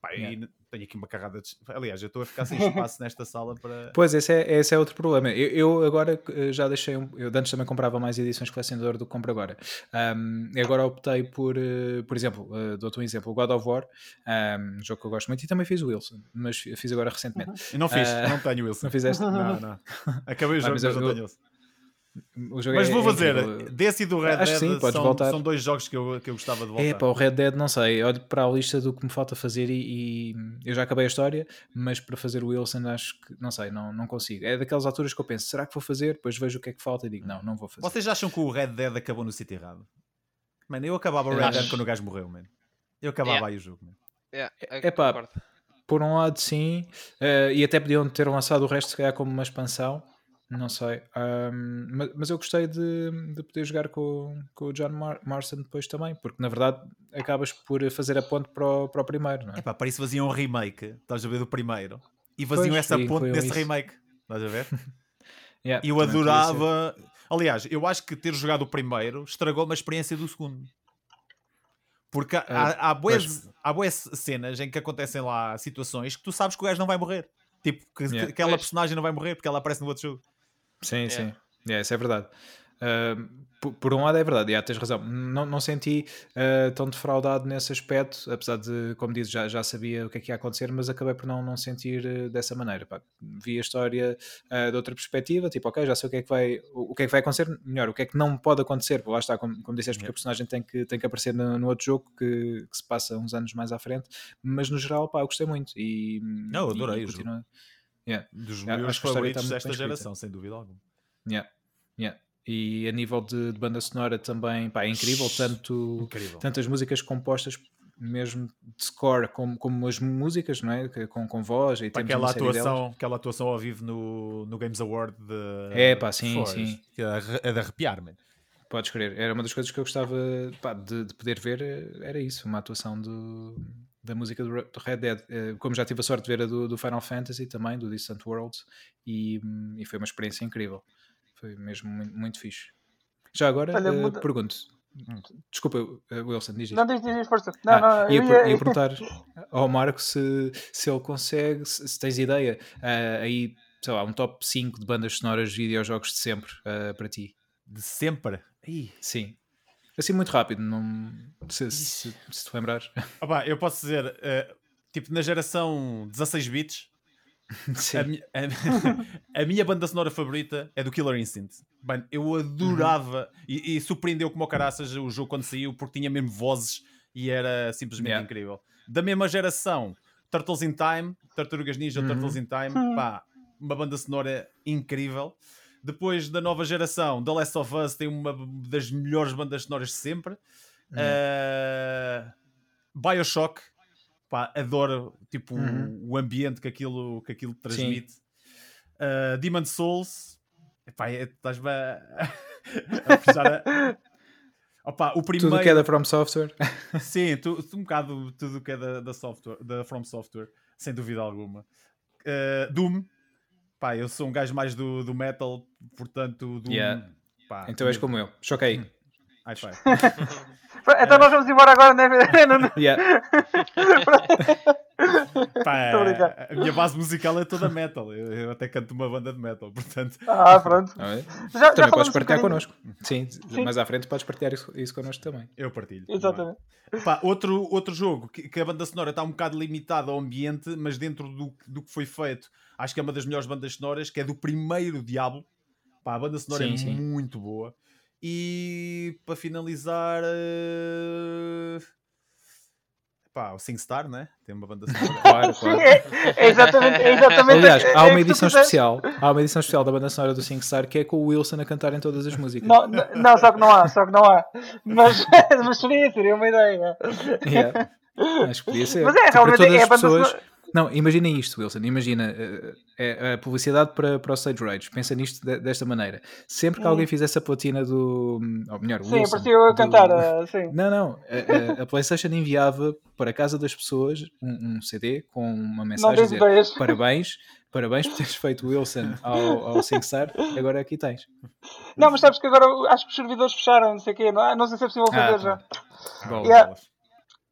Pá, Yeah. tenho aqui uma carrada de... Aliás, eu estou a ficar sem espaço nesta sala para. Pois, esse é, esse é outro problema. Eu, eu agora uh, já deixei. Um, eu antes também comprava mais edições colecionador do que compro agora. Um, e agora optei por, uh, por exemplo, uh, dou-te um exemplo: o God of War, um, jogo que eu gosto muito, e também fiz o Wilson, mas fiz agora recentemente. Eu não fiz, Ah, não tenho Wilson. Não fizeste? Não, não. Acabei o jogo, mas mas, eu- não tenho Wilson. O jogo Mas é- vou é fazer, incrível. desse e do Red Acho Dead sim, são, voltar. são dois jogos que eu, que eu gostava de voltar. É, para o Red Dead não sei, olho para a lista do que me falta fazer e, e eu já acabei a história, mas para fazer o Wilson acho que, não sei, não, não consigo. É daquelas alturas que eu penso, será que vou fazer? Depois vejo o que é que falta e digo, não, não vou fazer. Vocês acham que o Red Dead acabou no sítio errado? Mano, eu acabava o Red acho. Dead quando o gajo morreu, mano. Eu acabava Yeah. aí o jogo, mano. Yeah, É pá, concordo. Por um lado sim, eh, e até podiam ter lançado o resto se calhar como uma expansão, não sei. Ahm, mas, mas eu gostei de, de poder jogar com, com o John Mar Marston depois também, porque na verdade acabas por fazer a ponte para o, para o primeiro, não é? Epá, para isso faziam um remake, estás a ver, do primeiro. E faziam Pois, essa ponte nesse isso. remake. Estás a ver? Yeah, E eu adorava. Aliás, eu acho que ter jogado o primeiro estragou uma experiência do segundo. Porque há, há, há, bués, há bués cenas em que acontecem lá situações que tu sabes que o gajo não vai morrer. Tipo, que, Yeah. que aquela Pois. personagem não vai morrer porque ela aparece no outro jogo. Sim, É. sim. É, isso é verdade. Ahm, por, por um lado é verdade, já tens razão. Não, não senti ah, tão defraudado nesse aspecto, apesar de, como dizes, já, já sabia o que é que ia acontecer, mas acabei por não, não sentir ah, dessa maneira. Pá, vi a história ah, de outra perspectiva, tipo, ok, já sei o que é que vai, o, o que é que vai acontecer, melhor, o que é que não pode acontecer, porque lá está, como, como disseste, porque a personagem tem que, tem que aparecer no, no outro jogo que, que se passa uns anos mais à frente, mas no geral, pá, eu gostei muito e, Não, adorei e o jogo. continua- Yeah. Dos Acho meus favoritos desta geração, sem dúvida alguma. Yeah, yeah. E a nível de, de banda sonora também, pá, é incrível, tanto, Incrível. tanto as músicas compostas mesmo de score como, como as músicas, não é? Com, com voz e Pá, aquela, atuação, aquela atuação ao vivo no, no Games Award de. É, pá, sim, sim. É de- é de arrepiar, man. Podes crer, era uma das coisas que eu gostava pá, de, de poder ver, era isso, uma atuação do, da música do Re- do Red Dead. Eh, Como já tive a sorte de ver a do, do Final Fantasy também, do Distant Worlds, e, hum, e foi uma experiência incrível. Foi mesmo muito, muito fixe. Já agora, Olha, eh, muda- pergunto, desculpa, eh, Wilson, diz isto. Não diz, diz, diz, força. Não, Ah, não, ia, ia- ia perguntar ao Marco se, se ele consegue, se, se tens ideia, ah, aí, sei lá, um top 5 de bandas sonoras de videojogos de sempre ah, para ti. De sempre. Ih. Sim. Assim muito rápido, não, se, se, se te lembrares. Ah, pá, eu posso dizer, eh, tipo, na geração 16 bits, a, mi- a- a minha banda sonora favorita é do Killer Instinct. Mano, eu adorava e, e surpreendeu como o caraças o jogo quando saiu porque tinha mesmo vozes e era simplesmente Yeah. incrível. Da mesma geração, Turtles in Time, Tartarugas Ninja, Uhum. Turtles in Time, pá, uma banda sonora incrível. Depois da nova geração, The Last of Us tem uma das melhores bandas sonoras de sempre. Uh, Bioshock, pá, adoro tipo, Uhum. o ambiente que aquilo, que aquilo transmite. Uh, Demon Souls, epá, é- estás-me a, a puxar a... Opa, o primeiro... Tudo que é da From Software. Sim, tu, tu- um bocado tudo que é da, da, software, da From Software, sem dúvida alguma. Uh, Doom, pá, eu sou um gajo mais do, do metal, portanto, Doom. Yeah. pá, Então és como eu. Choquei. High five. Então nós vamos embora agora, né? Não. Yeah. Pá, a minha base musical é toda metal. Eu, eu até canto uma banda de metal, portanto. Ah, pronto. Não é? Já, já Também podes um partilhar bocadinho- connosco. Sim, Sim. mais à frente podes partilhar isso, isso connosco também. Eu partilho. Exatamente. Pá, outro, outro jogo que, que a banda sonora está um bocado limitada ao ambiente, mas dentro do, do que foi feito, acho que é uma das melhores bandas sonoras, que é do primeiro Diablo. Pá, a banda sonora Sim, é sim. muito boa. E para finalizar, eh, pá, o SingStar, né? Tem uma banda sonora. Claro, claro. É, é exatamente, é exatamente. Aliás, é- há é uma edição especial. Há uma edição especial da banda sonora do SingStar que é com o Wilson a cantar em todas as músicas. Não, não, só que não há, só que não há. Mas, mas seria, seria uma ideia. Yeah. Acho que podia ser. Mas é, Tipo, realmente é a banda pessoas. sonora- Não, imaginem isto, Wilson. Imagina eh, é a publicidade para, para o Sage Rage. Pensa nisto de- desta maneira. Sempre que Hum. alguém fizesse a platina do. Ou melhor, Sim, Wilson. parecia eu a do- cantar, ah, sim. Não, não. A, a- a PlayStation enviava para a casa das pessoas um, um CD com uma mensagem a dizer ideias. parabéns, parabéns por teres feito Wilson ao, ao SingStar, agora aqui tens. Não, mas sabes que agora acho que os servidores fecharam, não sei o quê. Não, é? não sei se é possível fazer Ah, já. Ah, Bom, Yeah.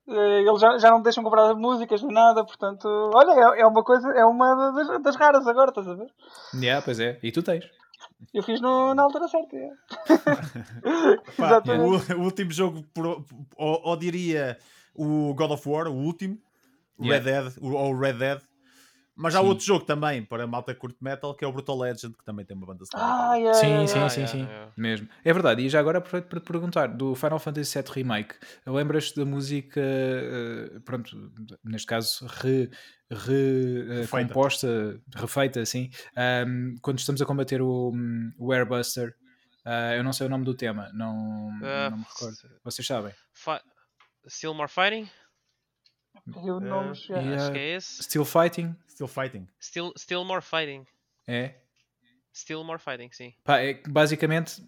Eh, Eles já, já não deixam comprar músicas nem nada, portanto, olha, é, é uma coisa, é uma das, das raras agora, estás a ver? Yeah, pois é. E tu tens. Eu fiz no, na altura certa. é. Pá, Exatamente. o, o último jogo, por- ou, ou diria o God of War, o último, Yeah. Red Dead, ou o Red Dead. Mas há Sim. outro jogo também para a malta que curte metal, que é o Brutal Legend, que também tem uma banda sonora. Ah, yeah, Sim, yeah, sim, yeah. sim, yeah, sim. yeah. Mesmo. É verdade. E já agora aproveito para te perguntar: do Final Fantasy VII Remake, lembras-te da música, eh, pronto, neste caso, re, re, eh, Refeita. composta, refeita, assim, ahm, quando estamos a combater o, hum, o Airbuster? ah, eu não sei o nome do tema, não, Ah, não me recordo. Vocês sabem? Fi Still More Fighting? Eu não já- E, Acho ah, que é esse. Still Fighting? Still Fighting. Still, Still More Fighting. É? Still More Fighting, sim. Pá, é que basicamente,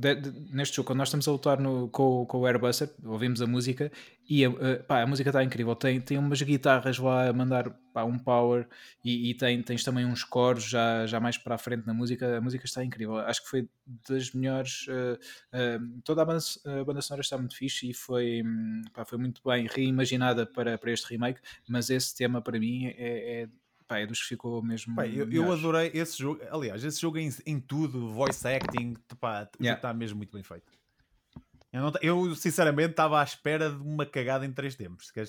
de- de- neste jogo, quando nós estamos a lutar no, com, com o Airbuster, ouvimos a música e a, a- pá, a música está incrível. Tem, tem umas guitarras lá a mandar pá, um power e, e tem, tens também uns coros já, já mais para a frente na música. A música está incrível. Acho que foi das melhores. eh, eh, toda a banda, a banda sonora está muito fixe e foi, foi muito bem reimaginada para, para este remake. Mas esse tema para mim é, é, pá, é dos que ficou mesmo. Pá, eu, eu adorei esse jogo. Aliás, esse jogo em, em tudo, voice acting, pá, Yeah. está mesmo muito bem feito. Eu, não eu, sinceramente estava à espera de uma cagada em três tempos. Que,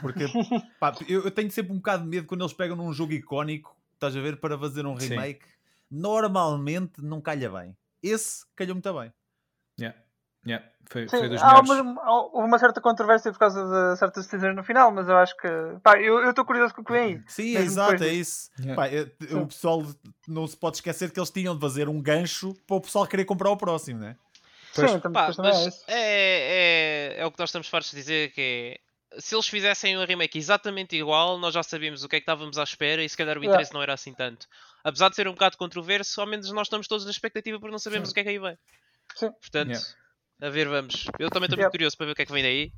porque pá, eu, eu tenho sempre um bocado de medo quando eles pegam num jogo icónico, estás a ver, para fazer um Sim. remake. Normalmente não calha bem. Esse calhou muito bem. Yeah, yeah, Foi, Sim, foi dos há uma, há- uma certa controvérsia por causa de certas decisões no final, mas eu acho que. Pá, eu estou curioso com o que vem aí. Sim, exato, depois é isso. Yeah. Pá, eu- Sim. o pessoal não se pode esquecer que eles tinham de fazer um gancho para o pessoal querer comprar o próximo, né? Pois. Sim, Pá, é mas é, é, é o que nós estamos fartos de dizer que é, se eles fizessem um remake exatamente igual, nós já sabíamos o que é que estávamos à espera e se calhar o Yeah. interesse não era assim tanto. Apesar de ser um bocado controverso, ao menos nós estamos todos na expectativa porque não sabemos o que é que aí vem. Sim. Portanto, Yeah. A ver, vamos. Eu também estou muito curioso para ver o que é que vem daí.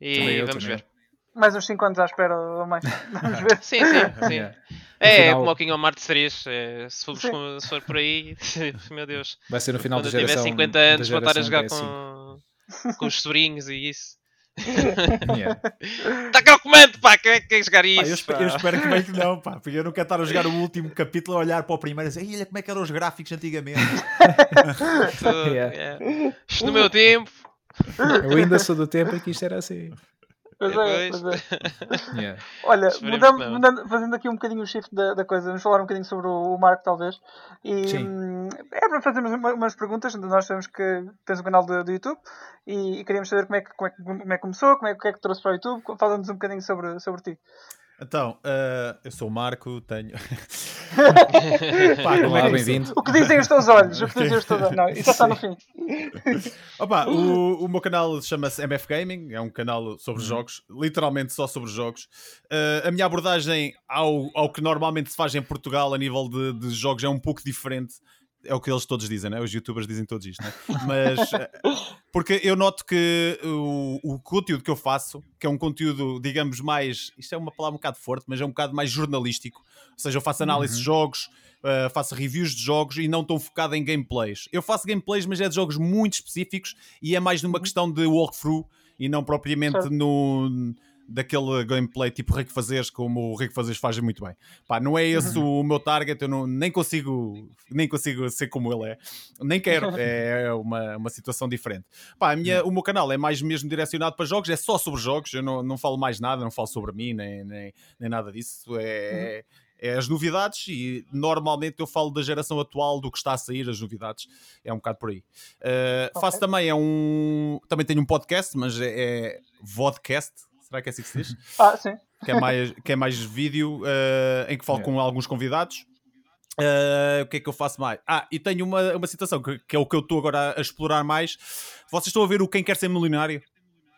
E Também eu, vamos também ver. Mais uns 5 anos à espera ou mais. Vamos ver. Sim, sim, sim. Yeah. É, Afinal- como o Kingdom Hearts 3. é, se, com- se for por aí, meu Deus. Vai ser no final Quando da tiver geração. 50 da anos, vou estar a jogar PS5. com, com os sobrinhos e isso. Yeah. Está cá o comando, pá, quem é que quer jogar Pá, isso? eu, espe- pá? eu espero que bem que não, pá, porque eu não quero estar a jogar o último capítulo a olhar para o primeiro e dizer, olha como é que eram os gráficos antigamente. Tudo, Yeah. Isto no meu tempo. Eu ainda sou do tempo em que isto era assim. Pois é, Pois. pois é. Yeah. Olha, mudando, mudando- fazendo aqui um bocadinho o shift da, da coisa, vamos falar um bocadinho sobre o, o Marco, talvez. E Sim. hum, é para fazermos uma- umas perguntas. Nós sabemos que tens um canal do, do YouTube e, e queríamos saber como é, que, como, é, que- como é que começou, como é, que- o que é que trouxe para o YouTube. Fala-nos um bocadinho sobre, sobre ti. Então, ah, eu sou o Marco, tenho. Pá, como é Olá, que bem-vindo. O que dizem os teus olhos? O que dizem os teus olhos? Não, isso já está no fim. Opa, o, o meu canal chama-se MF Gaming, é um canal sobre Uhum. jogos, literalmente só sobre jogos. Uh, a minha abordagem ao, ao que normalmente se faz em Portugal a nível de, de jogos é um pouco diferente. É o que eles todos dizem, né? Os youtubers dizem todos isto, né? Mas uh, porque eu noto que o, o conteúdo que eu faço, que é um conteúdo, digamos, mais. Isto é uma palavra um bocado forte, mas é um bocado mais jornalístico. Ou seja, eu faço análise de Uhum. jogos, uh, faço reviews de jogos e não tão focado em gameplays. Eu faço gameplays, mas é de jogos muito específicos e é mais numa Uhum. questão de walkthrough e não propriamente Certo. no daquele gameplay tipo Rick Fazeres, como o Rick Fazeres faz muito bem. Pá, não é esse Uhum. o meu target, eu não, nem consigo nem consigo ser como ele é. Nem quero, é uma, uma situação diferente. Pá, a minha, o meu canal é mais mesmo direcionado para jogos, é só sobre jogos, eu não, não falo mais nada, não falo sobre mim, nem, nem, nem nada disso. É, é as novidades e normalmente eu falo da geração atual, do que está a sair, as novidades. É um bocado por aí. Uh, Ok. Faço também é um. Também tenho um podcast, mas é, é vodcast. Será que é assim que se diz? Ah, sim. que é mais, que é mais vídeo uh, em que falo Yeah. com alguns convidados. Uh, o que é que eu faço mais? Ah, e tenho uma, uma situação que, que é o que eu estou agora a explorar mais. Vocês estão a ver o Quem Quer Ser Milionário?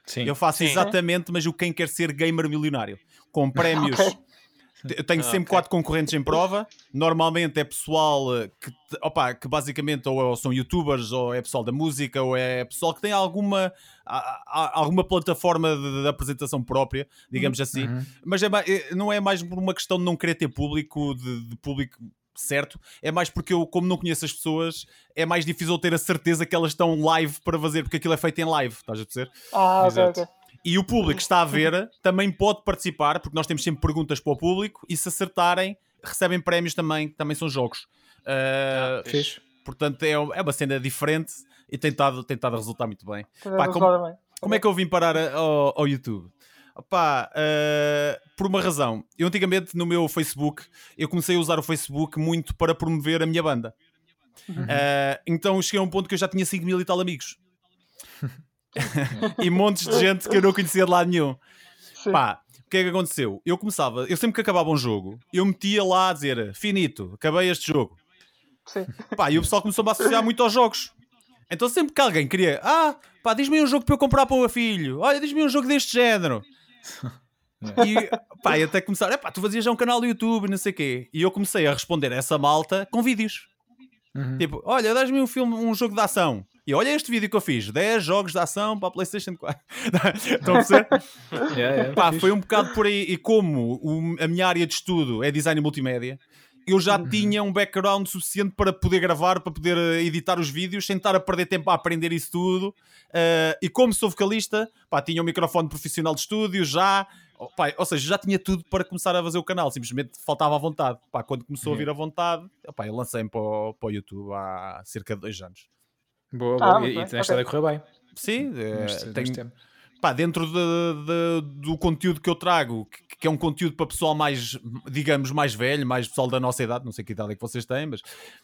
Sim. Eu faço Sim. exatamente, mas o Quem Quer Ser Gamer Milionário. Com prémios. Ok. Eu tenho Ah, sempre ok. quatro concorrentes em prova. Normalmente é pessoal eh, que, opa, que basicamente ou são youtubers, ou é pessoal da música, ou é pessoal que tem alguma, alguma plataforma de, de apresentação própria, digamos assim. Uhum. Mas é é- não é mais por uma questão de não querer ter público, de, de público certo, é mais porque eu, como não conheço as pessoas, é mais difícil ter a certeza que elas estão live para fazer, porque aquilo é feito em live, estás a perceber? Ah, ok, Exato. ok. E o público que está a ver também pode participar, porque nós temos sempre perguntas para o público e se acertarem, recebem prémios também, que também são jogos. Uh, Ah, Fixe. portanto, é, é uma cena diferente e tem estado, tem estado a resultar muito bem. Pá, como- bem. Como é que eu vim parar a- ao, ao YouTube? Opá, uh, por uma razão. Eu antigamente no meu Facebook, eu comecei a usar o Facebook muito para promover a minha banda. Uhum. Uh, então cheguei a um ponto que eu já tinha 5 mil e tal amigos. E montes de gente que eu não conhecia de lado nenhum. Sim. Pá, o que é que aconteceu? Eu começava, eu sempre que acabava um jogo, eu metia lá a dizer finito, acabei este jogo. Sim. Pá, e o pessoal começou-me a associar muito aos jogos. Então sempre que alguém queria, ah, pá, diz-me um jogo para eu comprar para o meu filho, olha, diz-me um jogo deste género. E pá, e até começar, pá, tu fazias já um canal do YouTube, não sei o quê. E eu comecei a responder a essa malta com vídeos. Uhum. Tipo, olha, dás-me um filme, um jogo de ação. E olha este vídeo que eu fiz: 10 jogos de ação para a PlayStation 4. Estão a perceber? Yeah, Pá, foi um bocado por aí. E como o- a minha área de estudo é design multimédia, eu já Uhum. tinha um background suficiente para poder gravar, para poder eh, editar os vídeos, sem estar a perder tempo a aprender isso tudo. Eh, e como sou vocalista, pá, tinha um microfone profissional de estúdio já. Oh, pá, ou seja, já tinha tudo para começar a fazer o canal, simplesmente faltava a vontade. Pá, quando começou a vir a vontade, pá, eu lancei-me para, o- para o YouTube há cerca de dois anos. Boa, Ah, boa. muito e, e ok. estado a correr bem. Sim, eh, neste- tenho- neste tempo. pá, dentro de- de- do conteúdo que eu trago, que, que é um conteúdo para pessoal mais, digamos, mais velho, mais pessoal da nossa idade, não sei que idade é que vocês têm, mas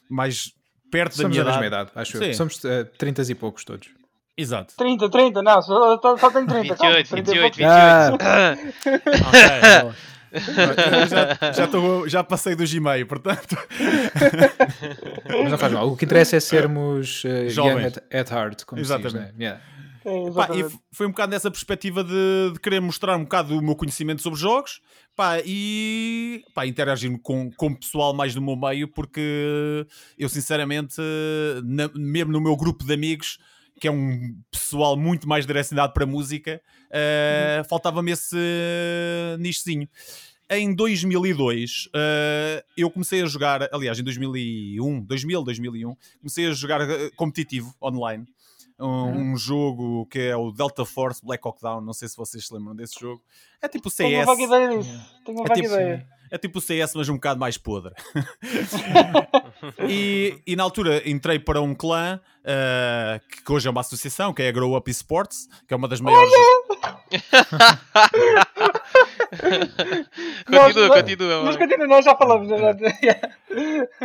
mais perto da Somos minha da mesma idade. idade, acho Sim. eu. Somos uh, 30 e poucos todos. Exato. 30, 30, não, só, só, tenho 30. calma, 28, 30 e 28, poucos. 28. Ah, Eu já, já, tô- já passei do Gmail, portanto. mas não faz mal. O que interessa é sermos uh, Jovens. young at, at heart, como diz, Exatamente. né? Yeah. É, Pá, e foi um bocado nessa perspectiva de, de querer mostrar um bocado o meu conhecimento sobre jogos pá, e pá, interagir com, com o pessoal mais do meu meio, porque eu sinceramente, na- mesmo no meu grupo de amigos, que é um pessoal muito mais direcionado para música, eh, faltava-me esse nichozinho. Em 2002, eh, eu comecei a jogar, aliás, em 2001, 2000, 2001, comecei a jogar eh, competitivo online. Um, um jogo que é o Delta Force Black Hawk Down. Não sei se vocês se lembram desse jogo. É tipo o Tenho uma CS. vaga ideia disso. Tenho uma É vaga tipo- ideia. É tipo o CS, mas um bocado mais podre. e, e na altura entrei para um clã eh, que, hoje é uma associação, que é a Grow Up Esports, que é uma das maiores. continua, Nós- continua. Mas continua, nós já falamos. Já.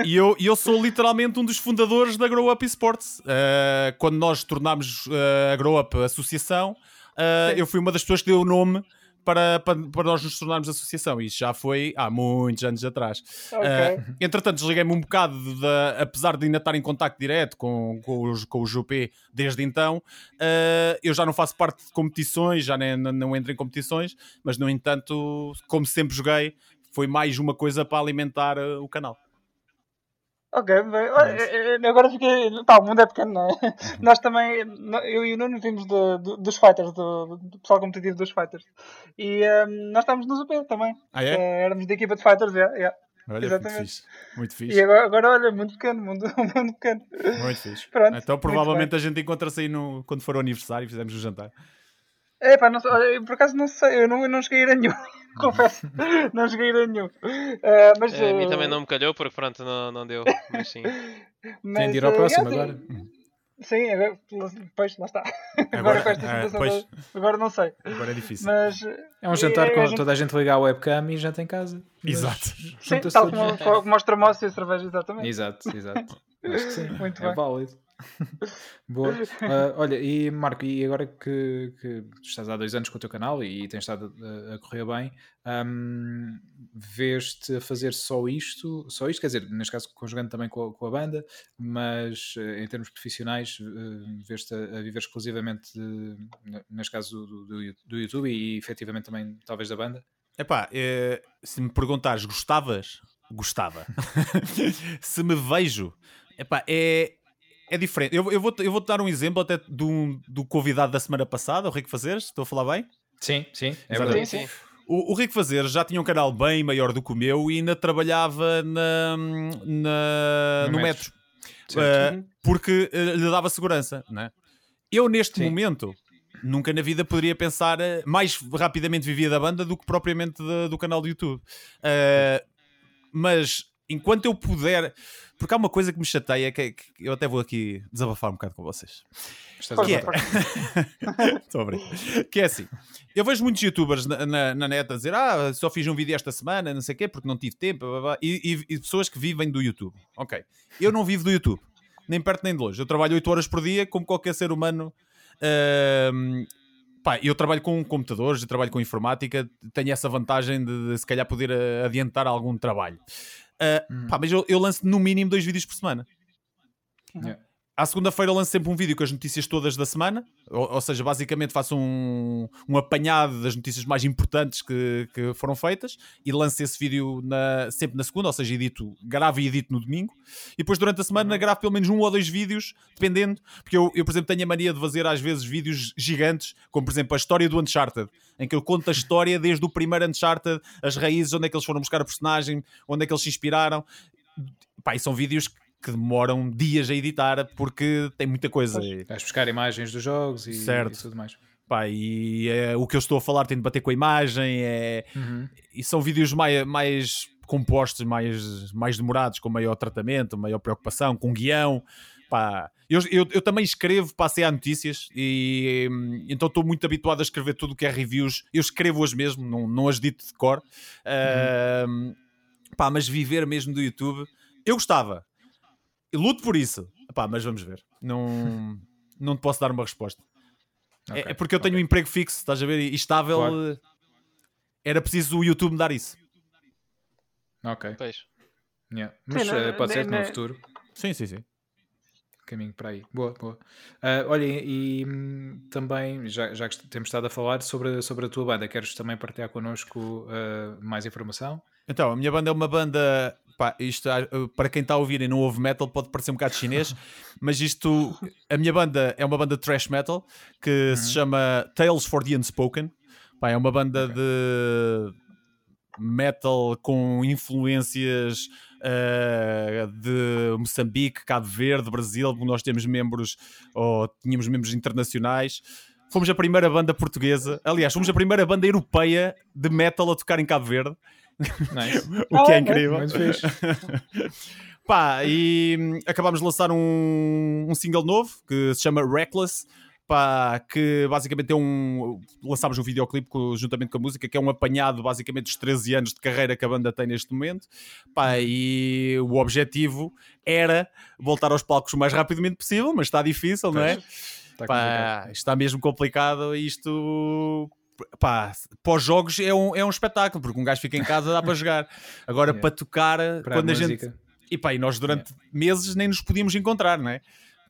E eu, e eu sou literalmente um dos fundadores da Grow Up Esports. Uh, quando nós tornámos uh, a Grow Up associação, uh, eu fui uma das pessoas que deu o nome para, para, para nós nos tornarmos associação. Isso já foi há muitos anos atrás. Ok. Uh, entretanto, desliguei-me um bocado, da, apesar de ainda estar em contacto direto com, com, os, com o GP desde então. uh, eu já não faço parte de competições, já nem, não, não entro em competições, mas no entanto, como sempre joguei, foi mais uma coisa para alimentar uh, o canal. Ok, bem. Eh, agora fiquei. Tá, o mundo é pequeno, não é? Nós também, eu e o Nuno vimos do- do- dos Fighters, do, do pessoal competitivo dos Fighters. E ehm, nós estávamos no UP também. Ah, é? Eh, éramos da equipa de Fighters, yeah. Olha, Exatamente. muito fixe. Muito E fixe. agora, agora olha, muito pequeno, muito, muito pequeno. Muito fixe. Pronto, Então provavelmente a gente encontra-se aí no, quando for o aniversário e fizemos o jantar. É pá, não por acaso não sei, eu não, eu não cheguei a ir a nenhum, confesso, não cheguei a ir a nenhum. Eh, mas, Eh, a mim eh, também não me calhou porque pronto, não, não deu. Mas sim. mas, Tem de ir ao eh, próximo é, agora. Sim, agora, pois, lá está. Agora, Agora, com esta situação, pois. toda, agora não sei. Agora é difícil. Mas, É um jantar é, com gente- toda a gente ligar a webcam e janta em casa. Exato. Sim, tal como, como os e a cerveja, exatamente. Exato, exato. Acho que sim. Muito é bem. válido. Boa. Ah, olha, e Marco, e agora que, que estás há dois anos com o teu canal e tens estado a, a correr bem, ahm, vês-te a fazer só isto, só isto, quer dizer, neste caso conjugando também com a, com a banda, mas eh, em termos profissionais, eh, vês-te a, a viver exclusivamente, de, ne- neste caso do, do, do YouTube e efetivamente também talvez da banda? Epá, eh, se me perguntares, gostavas? Gostava. se me vejo, epá, é, é diferente. Eu, eu vou-te eu vou dar um exemplo até do, do convidado da semana passada, o Rico Fazeres, estou a falar bem? Sim, sim, é verdade. Sim, sim. O, o Rico Fazeres já tinha um canal bem maior do que o meu e ainda trabalhava na, na- No no metro. metro. Eh, porque eh, lhe dava segurança, não é? Eu, neste Sim. momento, nunca na vida poderia pensar eh, mais rapidamente vivia da banda do que propriamente da- do canal do YouTube. Eh, mas enquanto eu puder. Porque há uma coisa que me chateia, que, é que eu até vou aqui desabafar um bocado com vocês. Estás a que é-. Que é assim. Eu vejo muitos youtubers na, na, na net a dizer ah, só fiz um vídeo esta semana, não sei o quê, porque não tive tempo, blá, blá, blá", e, e- e pessoas que vivem do YouTube. Ok. Eu não vivo do YouTube, nem perto nem de longe. Eu trabalho 8 horas por dia, como qualquer ser humano. Ahm, pá, eu trabalho com computadores, eu trabalho com informática, tenho essa vantagem de, de se calhar poder eh, adiantar algum trabalho. Ah, Uhum. pá, mas eu, eu lanço no mínimo dois vídeos por semana. Yeah. À segunda-feira lanço sempre um vídeo com as notícias todas da semana, ou, ou seja, basicamente faço um, um apanhado das notícias mais importantes que, que foram feitas e lanço esse vídeo na- sempre na segunda, ou seja, edito, gravo e edito no domingo. E depois durante a semana gravo pelo menos um ou dois vídeos, dependendo, porque eu, eu, por exemplo, tenho a mania de fazer às vezes vídeos gigantes, como por exemplo a história do Uncharted, em que eu conto a história desde o primeiro Uncharted, as raízes, onde é que eles foram buscar a personagem, onde é que eles se inspiraram. Pá, e são vídeos que demoram dias a editar porque tem muita coisa. Vais buscar imagens dos jogos e, Certo. e tudo mais. Pá, e é, o que eu estou a falar tem de bater com a imagem, é, e são vídeos mais, mais compostos, mais, mais demorados, com maior tratamento, maior preocupação, com guião. Pá, eu, eu, eu também escrevo para a Notícias e hum, então estou muito habituado a escrever tudo o que é reviews. Eu escrevo-as mesmo, não, não as dito de cor. Hum, pá, mas viver mesmo do YouTube, eu gostava. Luto por isso. Pá, mas vamos ver. Não, não te posso dar uma resposta. É- Ok, É, porque eu tenho um ok. emprego fixo, estás a ver? E estável. Claro. eh, Era preciso o YouTube me dar isso. Ok. Pois. Yeah. Mas Sim, eh, não- pode ser nem- que no futuro Sim, sim, sim. caminho para aí. Boa, boa. Ah, olha, e, também, já, já que temos estado a falar sobre, sobre a tua banda, queres também partilhar connosco ah, mais informação? Então, a minha banda é uma banda. Pá, isto, ah, para quem está a ouvir e não ouve metal, pode parecer um bocado chinês, mas isto. A minha banda é uma banda de thrash metal que se chama Tales for the Unspoken. Pá, é uma banda de metal com influências ah, de Moçambique, Cabo Verde, Brasil, nós temos membros, ou tínhamos membros internacionais. Fomos a primeira banda portuguesa, aliás, fomos a primeira banda europeia de metal a tocar em Cabo Verde. Nice. o que é incrível. Pá, e hum, acabámos de lançar um, um single novo que se chama Reckless. Pá, que basicamente é um. Lançámos um videoclipe com- juntamente com a música, que é um apanhado basicamente dos 13 anos de carreira que a banda tem neste momento. Pá, e o objetivo era voltar aos palcos o mais rapidamente possível, mas está difícil, não é? Está Pá, está mesmo complicado e isto pá, pós-jogos é um, é um espetáculo, porque um gajo fica em casa dá para jogar. Agora Yeah. para tocar, Para quando a, a gente. E pá, e nós durante meses nem nos podíamos encontrar, não é?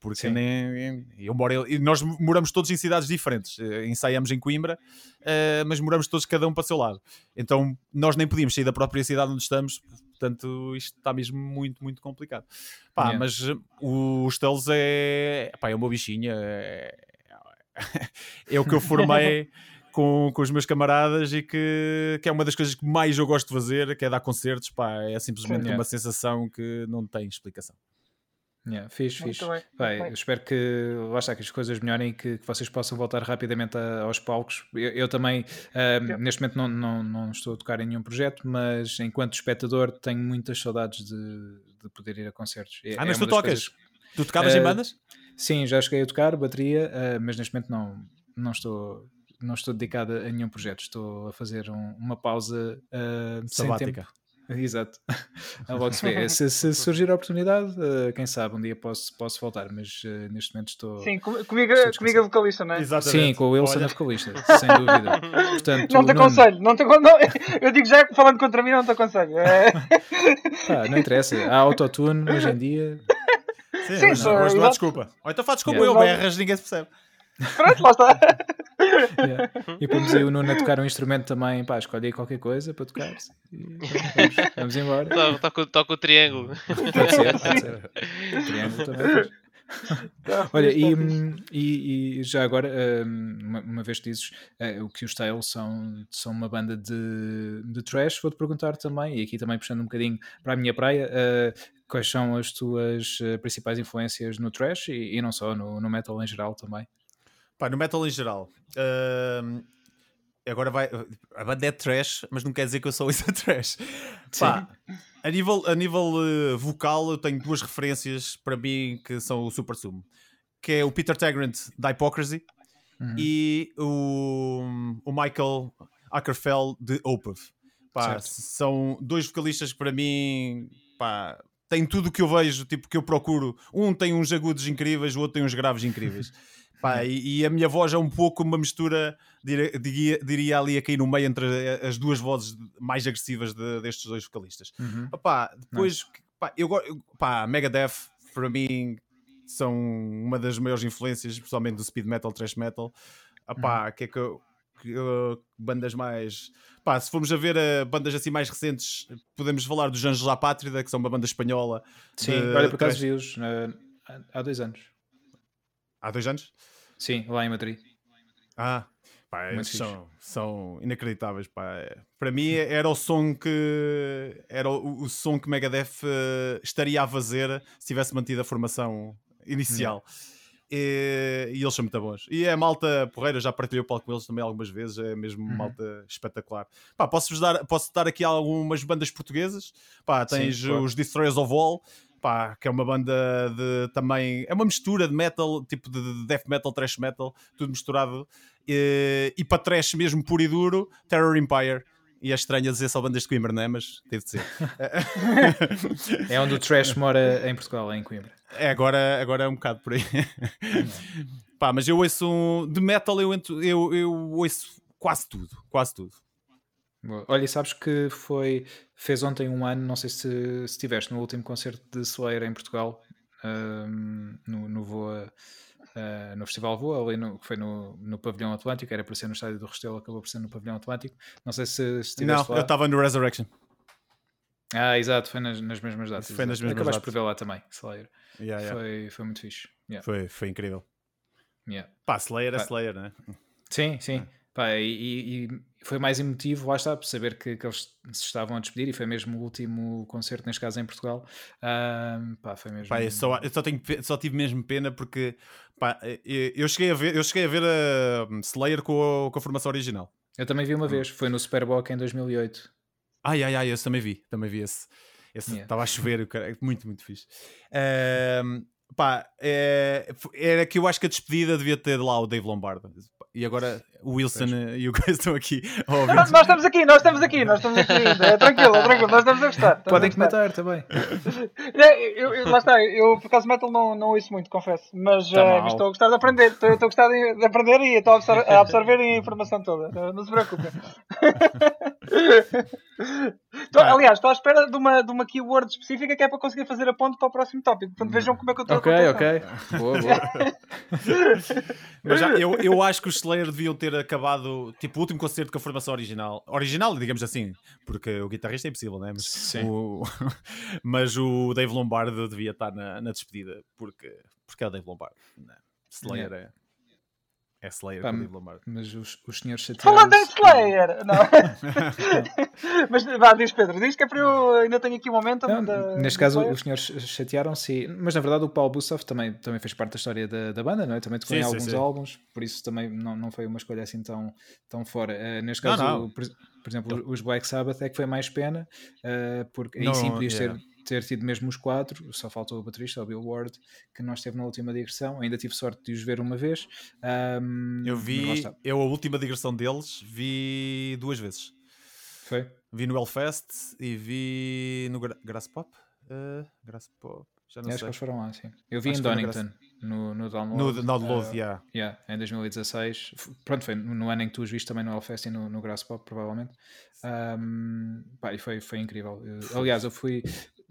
Porque Sim. nem, eu moro, e nós moramos todos em cidades diferentes. Eh, Ensaiamos em Coimbra, eh, mas moramos todos cada um para o seu lado. Então nós nem podíamos sair da própria cidade onde estamos. Portanto, isto está mesmo muito, muito complicado. Pá, Yeah. mas eh, o Stelos é, pá, é uma bichinha. É, é o que eu formei com, com os meus camaradas e que, que é uma das coisas que mais eu gosto de fazer, que é dar concertos, pá, é simplesmente Sim. uma sensação que não tem explicação. Yeah, fixe, Muito fixe. bem, Bem, bem. eu espero que, lá está, que as coisas melhorem e que, que vocês possam voltar rapidamente a- aos palcos. Eu, eu também, neste momento, não, não, não estou a tocar em nenhum projeto, mas enquanto espectador, tenho muitas saudades de, de poder ir a concertos. É- Ah, é mas uma tu tocas? coisas- Tu tocavas em Eh, bandas? Sim, já cheguei a tocar bateria, ah, mas neste momento não, não estou. Não estou dedicado a nenhum projeto, estou a fazer um- uma pausa sem tempo. Sabática. Exato. Logo se vê. Se, se surgir a oportunidade, eh, quem sabe um dia posso, posso voltar, mas eh, neste momento estou. Sim, com- comigo, Estou comigo é vocalista, não é? Sim, com o Wilson Olha, a vocalista, sem dúvida. Portanto, Não te aconselho, não te, acon- não, eu digo já falando contra mim, não te aconselho. É, não interessa. Há autotune hoje em dia. Sim, Sim, não, hoje não há desculpa. Ou então faz desculpa, Yeah. eu berras, ninguém se percebe. Pronto, lá está. Yeah. E pomos aí o Nuno a tocar um instrumento também. Pá, escolhe aí qualquer coisa para tocar. E vamos, vamos embora. Toca, toca, toca o triângulo. Pode ser, pode ser. Triângulo também. faz. Olha, e, e- e já agora, hum, uma, uma vez que dizes eh, o que os Style são, são uma banda de, de trash, vou-te perguntar também, e aqui também puxando um bocadinho para a minha praia, eh, quais são as tuas eh, principais influências no trash e, e não só, no, no metal em geral também? Pá, no metal em geral. ahm, agora vai. A banda é trash, mas não quer dizer que eu sou isso a trash. Pá, a nível, a nível eh, vocal, eu tenho duas referências para mim que são o super sumo. Que é o Peter Tagrant da Hypocrisy Uhum. e o, o Michael Ackerfeld de Opeth. Pá, são dois vocalistas que para mim pá, têm tudo o que eu vejo, tipo que eu procuro. Um tem uns agudos incríveis, o outro tem uns graves incríveis. Pá, e, e a minha voz é um pouco uma mistura, diria, diria, diria ali a cair no meio entre as duas vozes mais agressivas de- destes dois vocalistas. Uhum. Opá, depois, pá, eu, pá, Megadeth, para mim, são uma das maiores influências, especialmente do speed metal, thrash metal. Opá, que é que, eu- que eu- bandas mais. Pá, se formos a ver eh, bandas assim mais recentes, podemos falar dos Anjos da Pátria, que são uma banda espanhola. Sim, de olha, por acaso vi-os eh, há dois anos. Há dois anos? Sim, lá em Madrid. Ah, pá, Muito esses são, são inacreditáveis. Pá. Para mim era o som que era o, o som que Megadeth eh, estaria a fazer se tivesse mantido a formação inicial. E, e eles são muito bons. E a malta porreira já partilhei o palco com eles também algumas vezes, é mesmo Uhum. malta espetacular. Pá, posso-vos dar, posso dar aqui algumas bandas portuguesas. Pá, Sim, tens claro. os Destroyers of All, pá, que é uma banda de também. É uma mistura de metal, tipo de de death metal, thrash metal, tudo misturado. E, e para trash mesmo puro e duro, Terror Empire. E é estranho dizer só bandas de Coimbra, não é? Mas teve de ser. É onde o trash mora em Portugal, em Coimbra. É, agora, agora é um bocado por aí. Pá, mas eu ouço um, de metal, eu, entro- eu, eu ouço quase tudo, quase tudo. Boa. Olha, e sabes que foi. Fez ontem um ano, não sei se se estiveste no último concerto de Slayer em Portugal, ahm, no, no Voa. ah, no Festival Voa, ali no, que foi no, no Pavilhão Atlântico, era para ser no estádio do Restelo, acabou por ser no Pavilhão Atlântico. Não sei se se estiveste Não, lá. eu estava no Resurrection. Ah, exato, foi nas, nas mesmas datas. Foi nas mesmas Acabaste datas. por ver lá também, Slayer. Yeah, yeah. Foi, foi muito fixe. Yeah, Foi, foi incrível. yeah. Pá, Slayer é Pá. Slayer, né? Sim, sim. Pá, e, e- e foi mais emotivo, lá está, por saber que, que eles se estavam a despedir e foi mesmo o último concerto, neste caso em Portugal. Pá, foi mesmo. Pá, eu só, eu só, tenho, só tive mesmo pena porque pá, eu eu cheguei a ver, eu cheguei a ver a Slayer com a, com a formação original. Eu também vi uma vez, foi no Superboc em 2008. Ai, ai, ai, esse também vi, também vi esse. Esse Yeah. estava a chover, cara, muito, muito fixe. Pá, é, era que eu acho que a despedida devia ter lá o Dave Lombardo. E agora o Wilson e o Coisa estão aqui ouvir. Nós, nós estamos aqui, nós estamos aqui, nós estamos aqui ainda. É tranquilo, é tranquilo, nós estamos a gostar. estamos Podem a gostar. comentar também. É, Eu, eu- lá está, eu por acaso metal não, não ouço muito, confesso, mas, Tá mas estou a gostar de aprender, estou, estou a gostar de, de aprender e estou a absor- a absorver a informação toda, não, não se preocupem. Estou- Pá. aliás, estou à espera de uma, de uma keyword específica que é para conseguir fazer a ponte para o próximo tópico, portanto vejam como é que eu estou Ok, a ok. Boa, boa. Mas já, eu, eu acho que os Slayer deviam ter acabado tipo o último concerto com a formação original. Original, digamos assim, porque o guitarrista é impossível, né? Mas, Sim. o, mas o Dave Lombardo devia estar na, na despedida, porque, porque é o Dave Lombardo. né? Slayer é, É Slayer Pá, com o Dave Lombardo. Mas os, os senhores Falando em Slayer! Não. mas vá, diz Pedro, diz que é para eu ainda tenho aqui um momento. Não, da- neste caso, Slayer. os senhores chatearam-se, mas na verdade o Paulo Bussoff também, também fez parte da história da, da banda, não é? Também tocou Sim, em sim, alguns sim. álbuns, por isso também não, não foi uma escolha assim tão, tão fora. Eh, neste Não, caso, não. o- por, por exemplo, os Black Sabbath é que foi mais pena, eh, porque aí Não, sim podias yeah. ter, ter tido mesmo os quatro, só faltou o baterista, o Bill Ward, que não esteve na última digressão, ainda tive sorte de os ver uma vez. ahm, Eu vi, eu a última digressão deles vi duas vezes. Foi? Vi no Hellfest e vi no Gra Grass Pop. Uh, Grass Pop, já não Acho que sei. eles foram lá, sim. Eu vi Acho em Donington, no, no download. No download, ah, yeah. Yeah, em 2016. F- Pronto, foi no ano em que tu os viste também no Hellfest e no, no Grass Pop, provavelmente. Ahm, pá, e foi, foi incrível. Eu- aliás, eu fui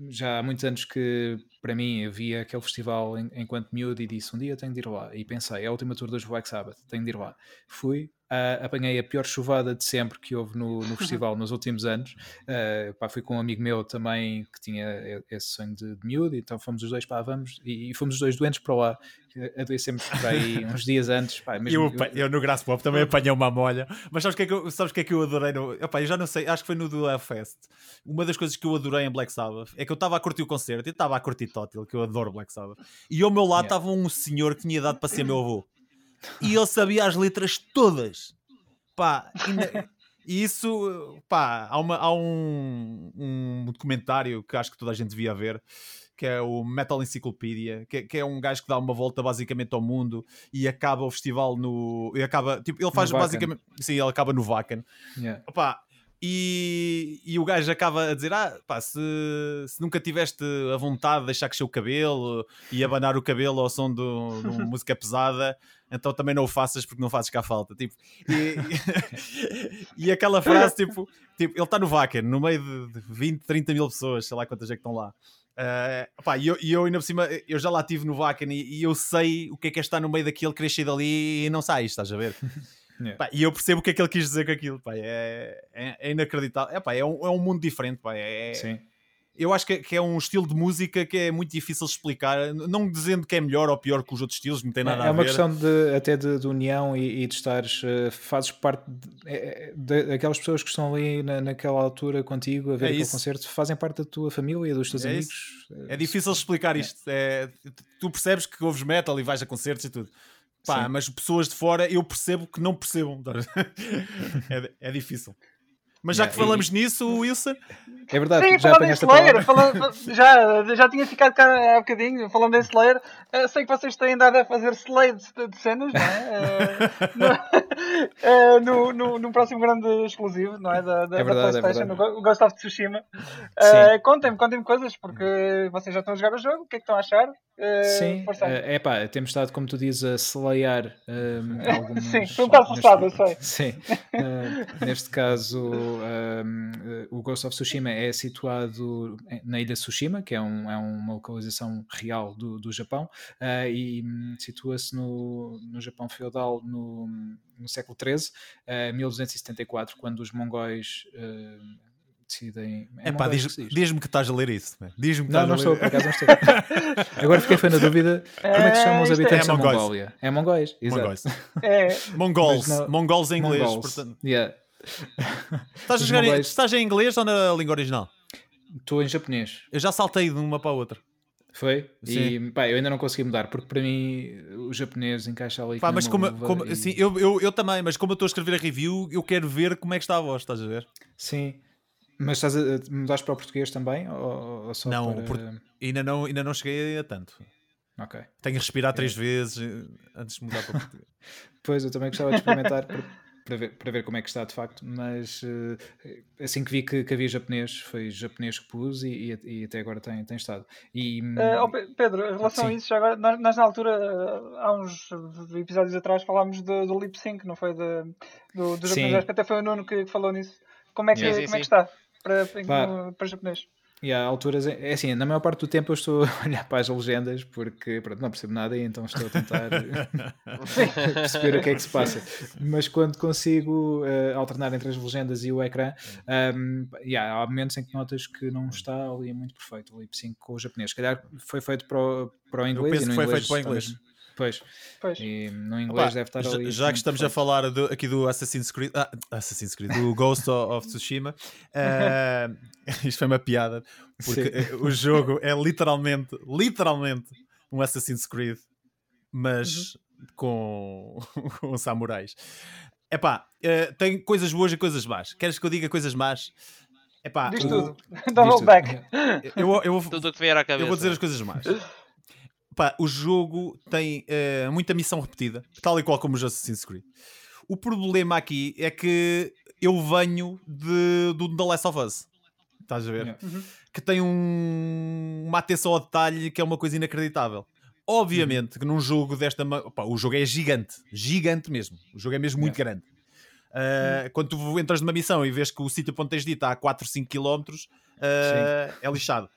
já há muitos anos que, para mim, eu via aquele festival em- enquanto miúdo e disse: um dia tenho de ir lá. E pensei: é a última tour dos Black Sabbath, tenho de ir lá. Fui. ah, apanhei a pior chuvada de sempre que houve no, no festival nos últimos anos. Ah, pá, fui com um amigo meu também que tinha esse sonho de, de miúdo, então fomos os dois, pá, vamos, e, e fomos os dois doentes para lá. Adoecemos por aí uns dias antes. Pá, Eu, apa- eu no Grass Pop também apanhei uma molha, mas sabes o que é que eu, sabes que é que eu adorei? No, Epá, eu já não sei, acho que foi no do Hellfest. Uma das coisas que eu adorei em Black Sabbath é que eu estava a curtir o concerto e estava a curtir Total, que eu adoro Black Sabbath. E ao meu lado Yeah. estava um senhor que tinha idade para ser meu avô e ele sabia as letras todas. Pá, na- e isso, pá, há, uma- há um, um documentário que acho que toda a gente devia ver. Que é o Metal Encyclopedia, que, é- que é um gajo que dá uma volta basicamente ao mundo e acaba o festival no. E acaba, tipo, ele faz basicamente. Sim, ele acaba no Wacken. Yeah. Opa, e, e o gajo acaba a dizer: Ah, pá, se, se nunca tiveste a vontade de deixar crescer o cabelo e abanar o cabelo ao som do- de uma música pesada, então também não o faças porque não fazes cá falta. Tipo, e, e, e aquela frase, tipo, tipo ele está no Wacken, no meio de, de 20, 30 mil pessoas, sei lá quantas é que estão lá. Pá, e eu, e eu ainda por cima, eu já lá estive no Wacken e, e eu sei o que é que é estar no meio daquilo, crescer dali e não sai, estás a ver? Yeah. Pá, e eu percebo o que é que ele quis dizer com aquilo, pá, é, é, é inacreditável. É, pá, é, um, é um mundo diferente, pá, é, Sim. Eu acho que, é- que é um estilo de música que é muito difícil explicar, não dizendo que é melhor ou pior que os outros estilos, não tem nada é a uma ver. questão de, até de, de união e, e de estares, eh, fazes parte é- é- daquelas pessoas que estão ali na, naquela altura contigo a ver É aquele isso. concerto, fazem parte da tua família, dos teus É amigos. É difícil explicar isto. É, tu percebes que ouves metal e vais a concertos e tudo. Pá, Sim. mas pessoas de fora eu percebo que não percebam. é, é difícil. Mas já que falamos nisso, Wilson, É verdade, Sim, já apanhaste a Slayer, palavra. falando- já, já tinha ficado cá há bocadinho, falando em Slayer, eh, sei que vocês têm dado a fazer slades de, de cenas, não é? Eh, no, eh, no, no, no próximo grande exclusivo, não é? Da, da, É verdade, da é PlayStation, no Go- Ghost of Tsushima. Eh, contem-me, contem-me coisas, porque vocês já estão a jogar o jogo, o que é que estão a achar? Eh, Sim, aí. é pá, temos estado, como tu dizes, a slayar um, algumas... Sim, foi um bocado forçado, eu sei. Sim, neste caso um, eh, o Ghost of Tsushima é situado em- na ilha de Tsushima, que é, um- é uma localização real do, do Japão, eh, e hum, situa-se no, no Japão feudal no, no século XIII, eh, 1274, quando os mongóis eh, decidem... é pá, mongóis diz- que se diz? diz-me que estás a ler isso. Diz-me que Não, estás não a estou, por acaso não estou. Agora fiquei foi na dúvida como é que se chamam os É, é- habitantes É da mongóis. Mongólia. É mongóis, exato. Mongóis. É, Mongols. Não- Mongols em inglês. Mongols. portanto- Yeah. Estás, a jogar em, estás em inglês ou na língua original? Estou em japonês. Eu já saltei de uma para a outra. Foi? Sim. E pá, eu ainda não consegui mudar, porque para mim o japonês encaixa ali. Pá, mas como, como- e- assim, eu, eu, eu também, mas como eu estou a escrever a review, eu quero ver como é que está a voz, estás a ver? Sim. Mas estás a, mudaste para o português também? Ou, ou só Não, para... o port- Ainda não, ainda não cheguei a tanto. Ok. Tenho que respirar três vezes eh, antes de mudar para o português. Pois, eu também gostava de experimentar para, para ver, para ver como é que está de facto, mas eh, assim que vi que, que havia japonês, foi japonês que pus e, e- e até agora tem, tem estado. E, ó, Pe- Pedro, em relação a Sim. isso, já agora, nós, nós na altura, há uns episódios atrás, falámos do, do lip sync, não foi? De, do, do Sim. japonês, acho que até foi o Nuno que falou nisso. Como é que. Sim, como é que está para, no- para japonês? E há alturas, é assim, na maior parte do tempo eu estou a olhar para as legendas porque pronto, não percebo nada e então estou a tentar perceber o que é que se passa. Mas quando consigo eh, alternar entre as legendas e o ecrã, um, yeah, há momentos em que notas que não está ali muito perfeito o lip sync com o japonês. Se calhar foi feito para o, para o inglês penso e no que foi inglês feito para o inglês. mesmo- Pois. Pois. E no inglês Opa, deve estar já, ali. já que estamos a falar do- aqui do Assassin's Creed, ah, Assassin's Creed, do Ghost of, Tsushima, eh, isto foi uma piada, porque Sim. o jogo é literalmente, literalmente um Assassin's Creed, mas com, com samurais. Epá, eh, tem coisas boas e coisas más. Queres que eu diga coisas más? Epá, Diz o- tudo. Double tudo. back. eu, eu, vou- Tudo o que vier à cabeça. eu vou dizer as coisas más. Pá, o jogo tem eh, muita missão repetida, tal e qual como os Assassin's Creed. O problema aqui é que eu venho de, do The Last of Us. Estás a ver? Yeah. Que tem um- uma atenção ao detalhe que é uma coisa inacreditável. Obviamente que num jogo desta. pá, o jogo é gigante, gigante mesmo. O jogo é mesmo muito grande. Uh, quando tu entras numa missão e vês que o sítio onde tens de ir está a 4, 5 km, uh, é lixado.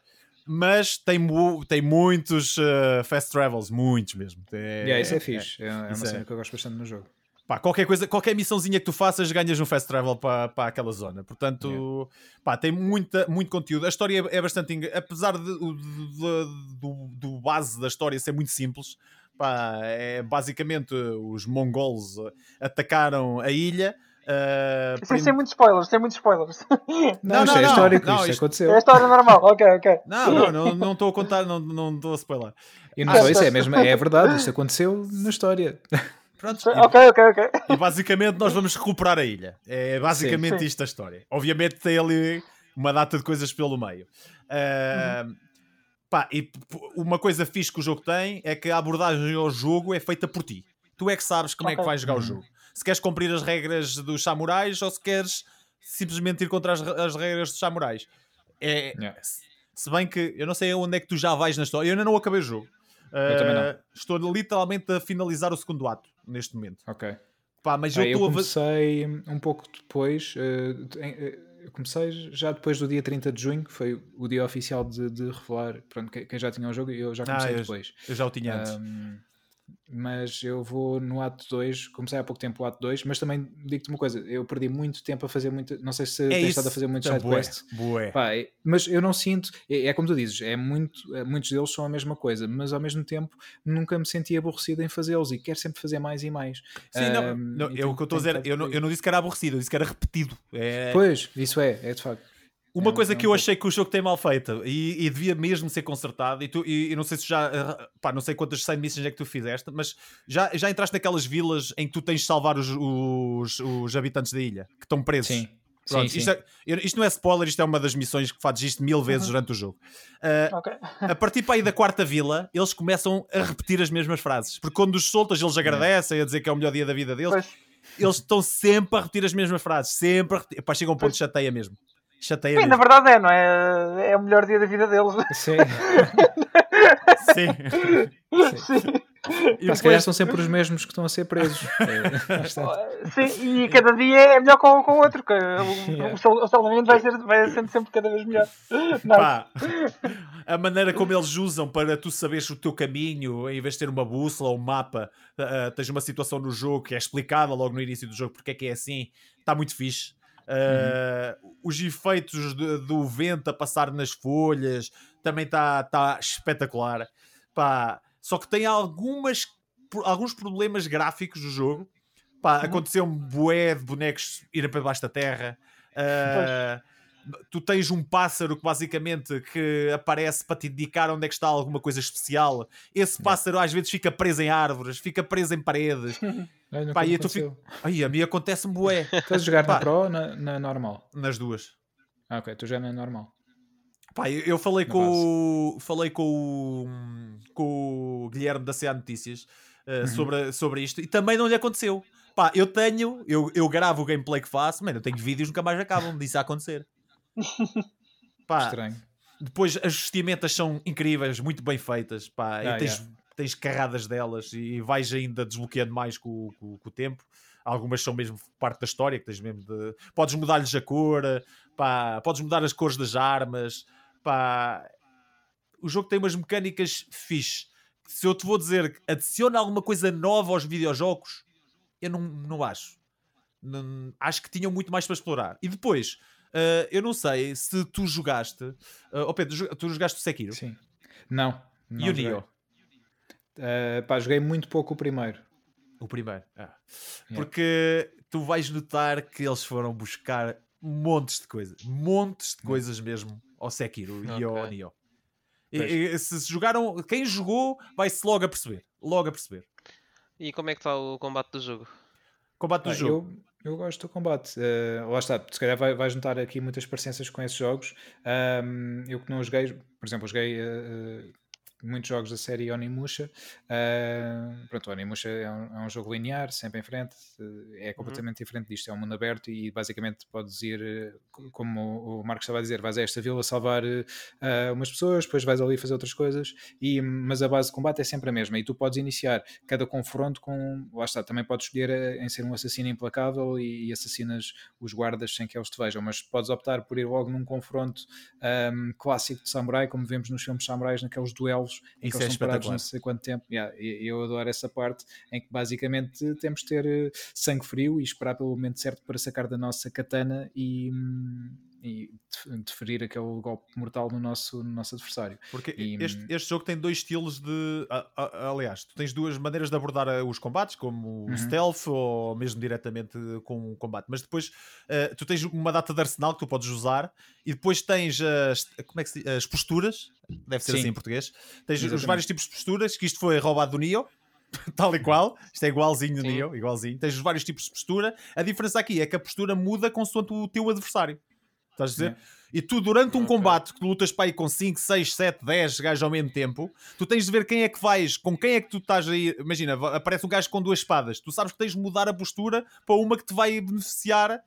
Mas tem, tem muitos uh, fast travels, muitos mesmo. É, Yeah, isso é é- fixe. É, é uma é. cena que eu gosto bastante no jogo. Pá, qualquer coisa, qualquer missãozinha que tu faças, ganhas um fast travel para, para aquela zona. Portanto, pá, tem muita, muito conteúdo. A história é, bastante. Apesar de, de- do, do base da história ser muito simples, pá, é basicamente os mongols uh, atacaram a ilha. Uh, Sem, prim- sem muitos spoilers, sem muitos spoilers. Não, Não, isto não, é histórico, Não, isto, isto- aconteceu. É a história normal. Ok, ok. Não, não, não estou a contar, não não estou a spoiler. E não Ah, só isso, é mesmo, é verdade, isto aconteceu na história. Pronto, e- Ok, ok, ok. E basicamente nós vamos recuperar a ilha. É basicamente Sim. isto a história. Obviamente tem ali uma data de coisas pelo meio. Ah, pá, e uma coisa fixe que o jogo tem é que a abordagem ao jogo é feita por ti. Tu é que sabes como é que Ok. vais jogar o Uhum. jogo. Se queres cumprir as regras dos samurais ou se queres simplesmente ir contra as, as regras dos samurais. É, Yeah. se- bem que eu não sei onde é que tu já vais na história. Eu ainda não acabei o jogo. Eu também não. Ah, Estou literalmente a finalizar o segundo ato neste momento. Ok. Pá, mas Ah, eu eu estou a comecei um pouco depois, eh, em- eh, eu comecei já depois do dia 30 de junho, que foi o dia oficial de, de revelar pronto, quem, já tinha o jogo, e eu já comecei Ah, eu- depois. Eu já o tinha antes. Ahm, mas eu vou no ato 2, comecei há pouco tempo o ato 2, mas também digo-te uma coisa, eu perdi muito tempo a fazer muito, não sei se é tens isso. estado a fazer bué. Pá, é- mas eu não sinto, é, é como tu dizes, é muito, é, muitos deles são a mesma coisa, mas ao mesmo tempo nunca me senti aborrecido em fazê-los e quero sempre fazer mais e mais. Sim, não, não, e é o que eu estou a dizer. Eu não, eu não disse que era aborrecido, eu disse que era repetido. É, Pois, isso é, é de facto. Uma é coisa é que um eu pouco. achei que o jogo tem mal feita e, e devia mesmo ser consertado. E, tu, e, e não sei se já, eh, pá, não sei quantas 100 missões é que tu fizeste, mas já, já entraste naquelas vilas em que tu tens de salvar os, os, os habitantes da ilha que estão presos. Sim. Pronto, sim, isto, sim. é- isto não é spoiler, isto é uma das missões que fazes isto mil vezes Uhum. durante o jogo. Ah, Ok. a partir para aí da quarta vila, eles começam a repetir as mesmas frases. Porque quando os soltas, eles agradecem a dizer que é o melhor dia da vida deles. Pois. Eles estão sempre a repetir as mesmas frases. Sempre a repetir. Pá, chega um ponto que chateia mesmo. Chateia Sim, na verdade é, não é? É o melhor dia da vida deles. Sim. Sim. Sim. E Pá, se calhar são sempre os mesmos que estão a ser presos. É. Sim, e cada dia é melhor com, com o outro. que o, Yeah. o, sal- o salvamento vai, ser, vai sendo sempre cada vez melhor. Não, pá, a maneira como eles usam para tu saberes o teu caminho, em vez de ter uma bússola ou um mapa, ah, tens uma situação no jogo que é explicada logo no início do jogo porque é que é assim, está muito fixe. Ah, Os efeitos de- do vento a passar nas folhas também está tá espetacular. Pá, só que tem algumas, alguns problemas gráficos do jogo. Pá, aconteceu um bué de bonecos irem para debaixo da terra. Ah, tu tens um pássaro que basicamente que aparece para te indicar onde é que está alguma coisa especial. Esse pássaro às vezes fica preso em árvores, fica preso em paredes. Nunca Pá, e tu aconteceu. Ai, a mim acontece-me bué Estás a jogar Pá. na Pro ou na, na normal? nas duas. Ah, ok, tu já na normal. Pá, eu, eu falei Na com o, falei com o, com o Guilherme da CA Notícias uh, Uhum. sobre, sobre isto e também não lhe aconteceu. Pá, eu tenho, eu, eu gravo o gameplay que faço, mano, eu tenho vídeos nunca mais acabam disso a acontecer. Pá, Estranho. depois as vestimentas são incríveis, muito bem feitas, pá, Ah, tens, yeah. Tens carradas delas e vais ainda desbloqueando mais com, com- com o tempo. Algumas são mesmo parte da história, que tens mesmo de. Podes mudar-lhes a cor, pá, podes mudar as cores das armas, pá. O jogo tem umas mecânicas fixe. Se eu te vou dizer que adiciona alguma coisa nova aos videojogos, eu não, não acho. Não- acho que tinham muito mais para explorar. E depois, ah, eu não sei se tu jogaste. Uh, oh Pedro, tu jogaste o Sekiro Sim. Não. não e o. Nioh. Uh, pá, joguei muito pouco o primeiro. O primeiro. Ah. Porque tu vais notar que eles foram buscar montes de coisas. Montes de coisas mesmo ao Sekiro okay. e ao Nioh. E, e, se jogaram, quem jogou vai-se logo a perceber. Logo a perceber. E como é que está o combate do jogo? Combate do ah, jogo. Eu, eu, gosto do combate. Uh, lá está, se calhar vai, vai juntar aqui muitas parecenças com esses jogos. Um, eu que não joguei, por exemplo, joguei uh, muitos jogos da série Onimusha. Uh, pronto, Onimusha é um, é um, jogo linear, sempre em frente, é uhum. completamente uhum. diferente disto, é um mundo aberto e basicamente podes ir, como o Marcos estava a dizer, vais a esta vila salvar uh, umas pessoas, depois vais ali fazer outras coisas, e, mas a base de combate é sempre a mesma e tu podes iniciar cada confronto com, lá está, também podes escolher eh, em ser um assassino implacável e, e assassinas os guardas sem que eles te vejam, mas podes optar por ir logo num confronto um, clássico de samurai, como vemos nos filmes samurais, naqueles duelos em que eles é parados não sei quanto tempo. Yeah, eu adoro essa parte em que basicamente temos de ter eh, sangue frio e esperar pelo momento certo para sacar da nossa katana e, hum, e deferir aquele golpe mortal no nosso, no nosso adversário. Porque e, este, hum, este, jogo tem dois estilos de. aliás, tu tens duas maneiras de abordar eh, os combates, como uhum. stealth ou mesmo diretamente com o combate. Mas depois uh, tu tens uma data de arsenal que tu podes usar e depois tens as, como é que se, as posturas, deve ser Sim. assim em português. Tens Exatamente. os vários tipos de posturas, que isto foi roubado do Neo. tal e qual, isto é igualzinho do Neo, igualzinho. Tens os vários tipos de postura. A diferença aqui é que a postura muda consoante o teu adversário. Estás a dizer? E tu, durante um okay. combate que lutas para aí com 5, 6, 7, 10 gajos ao mesmo tempo, tu tens de ver quem é que vais, com quem é que tu estás aí. Imagina, aparece um gajo com duas espadas, tu sabes que tens de mudar a postura para uma que te vai beneficiar.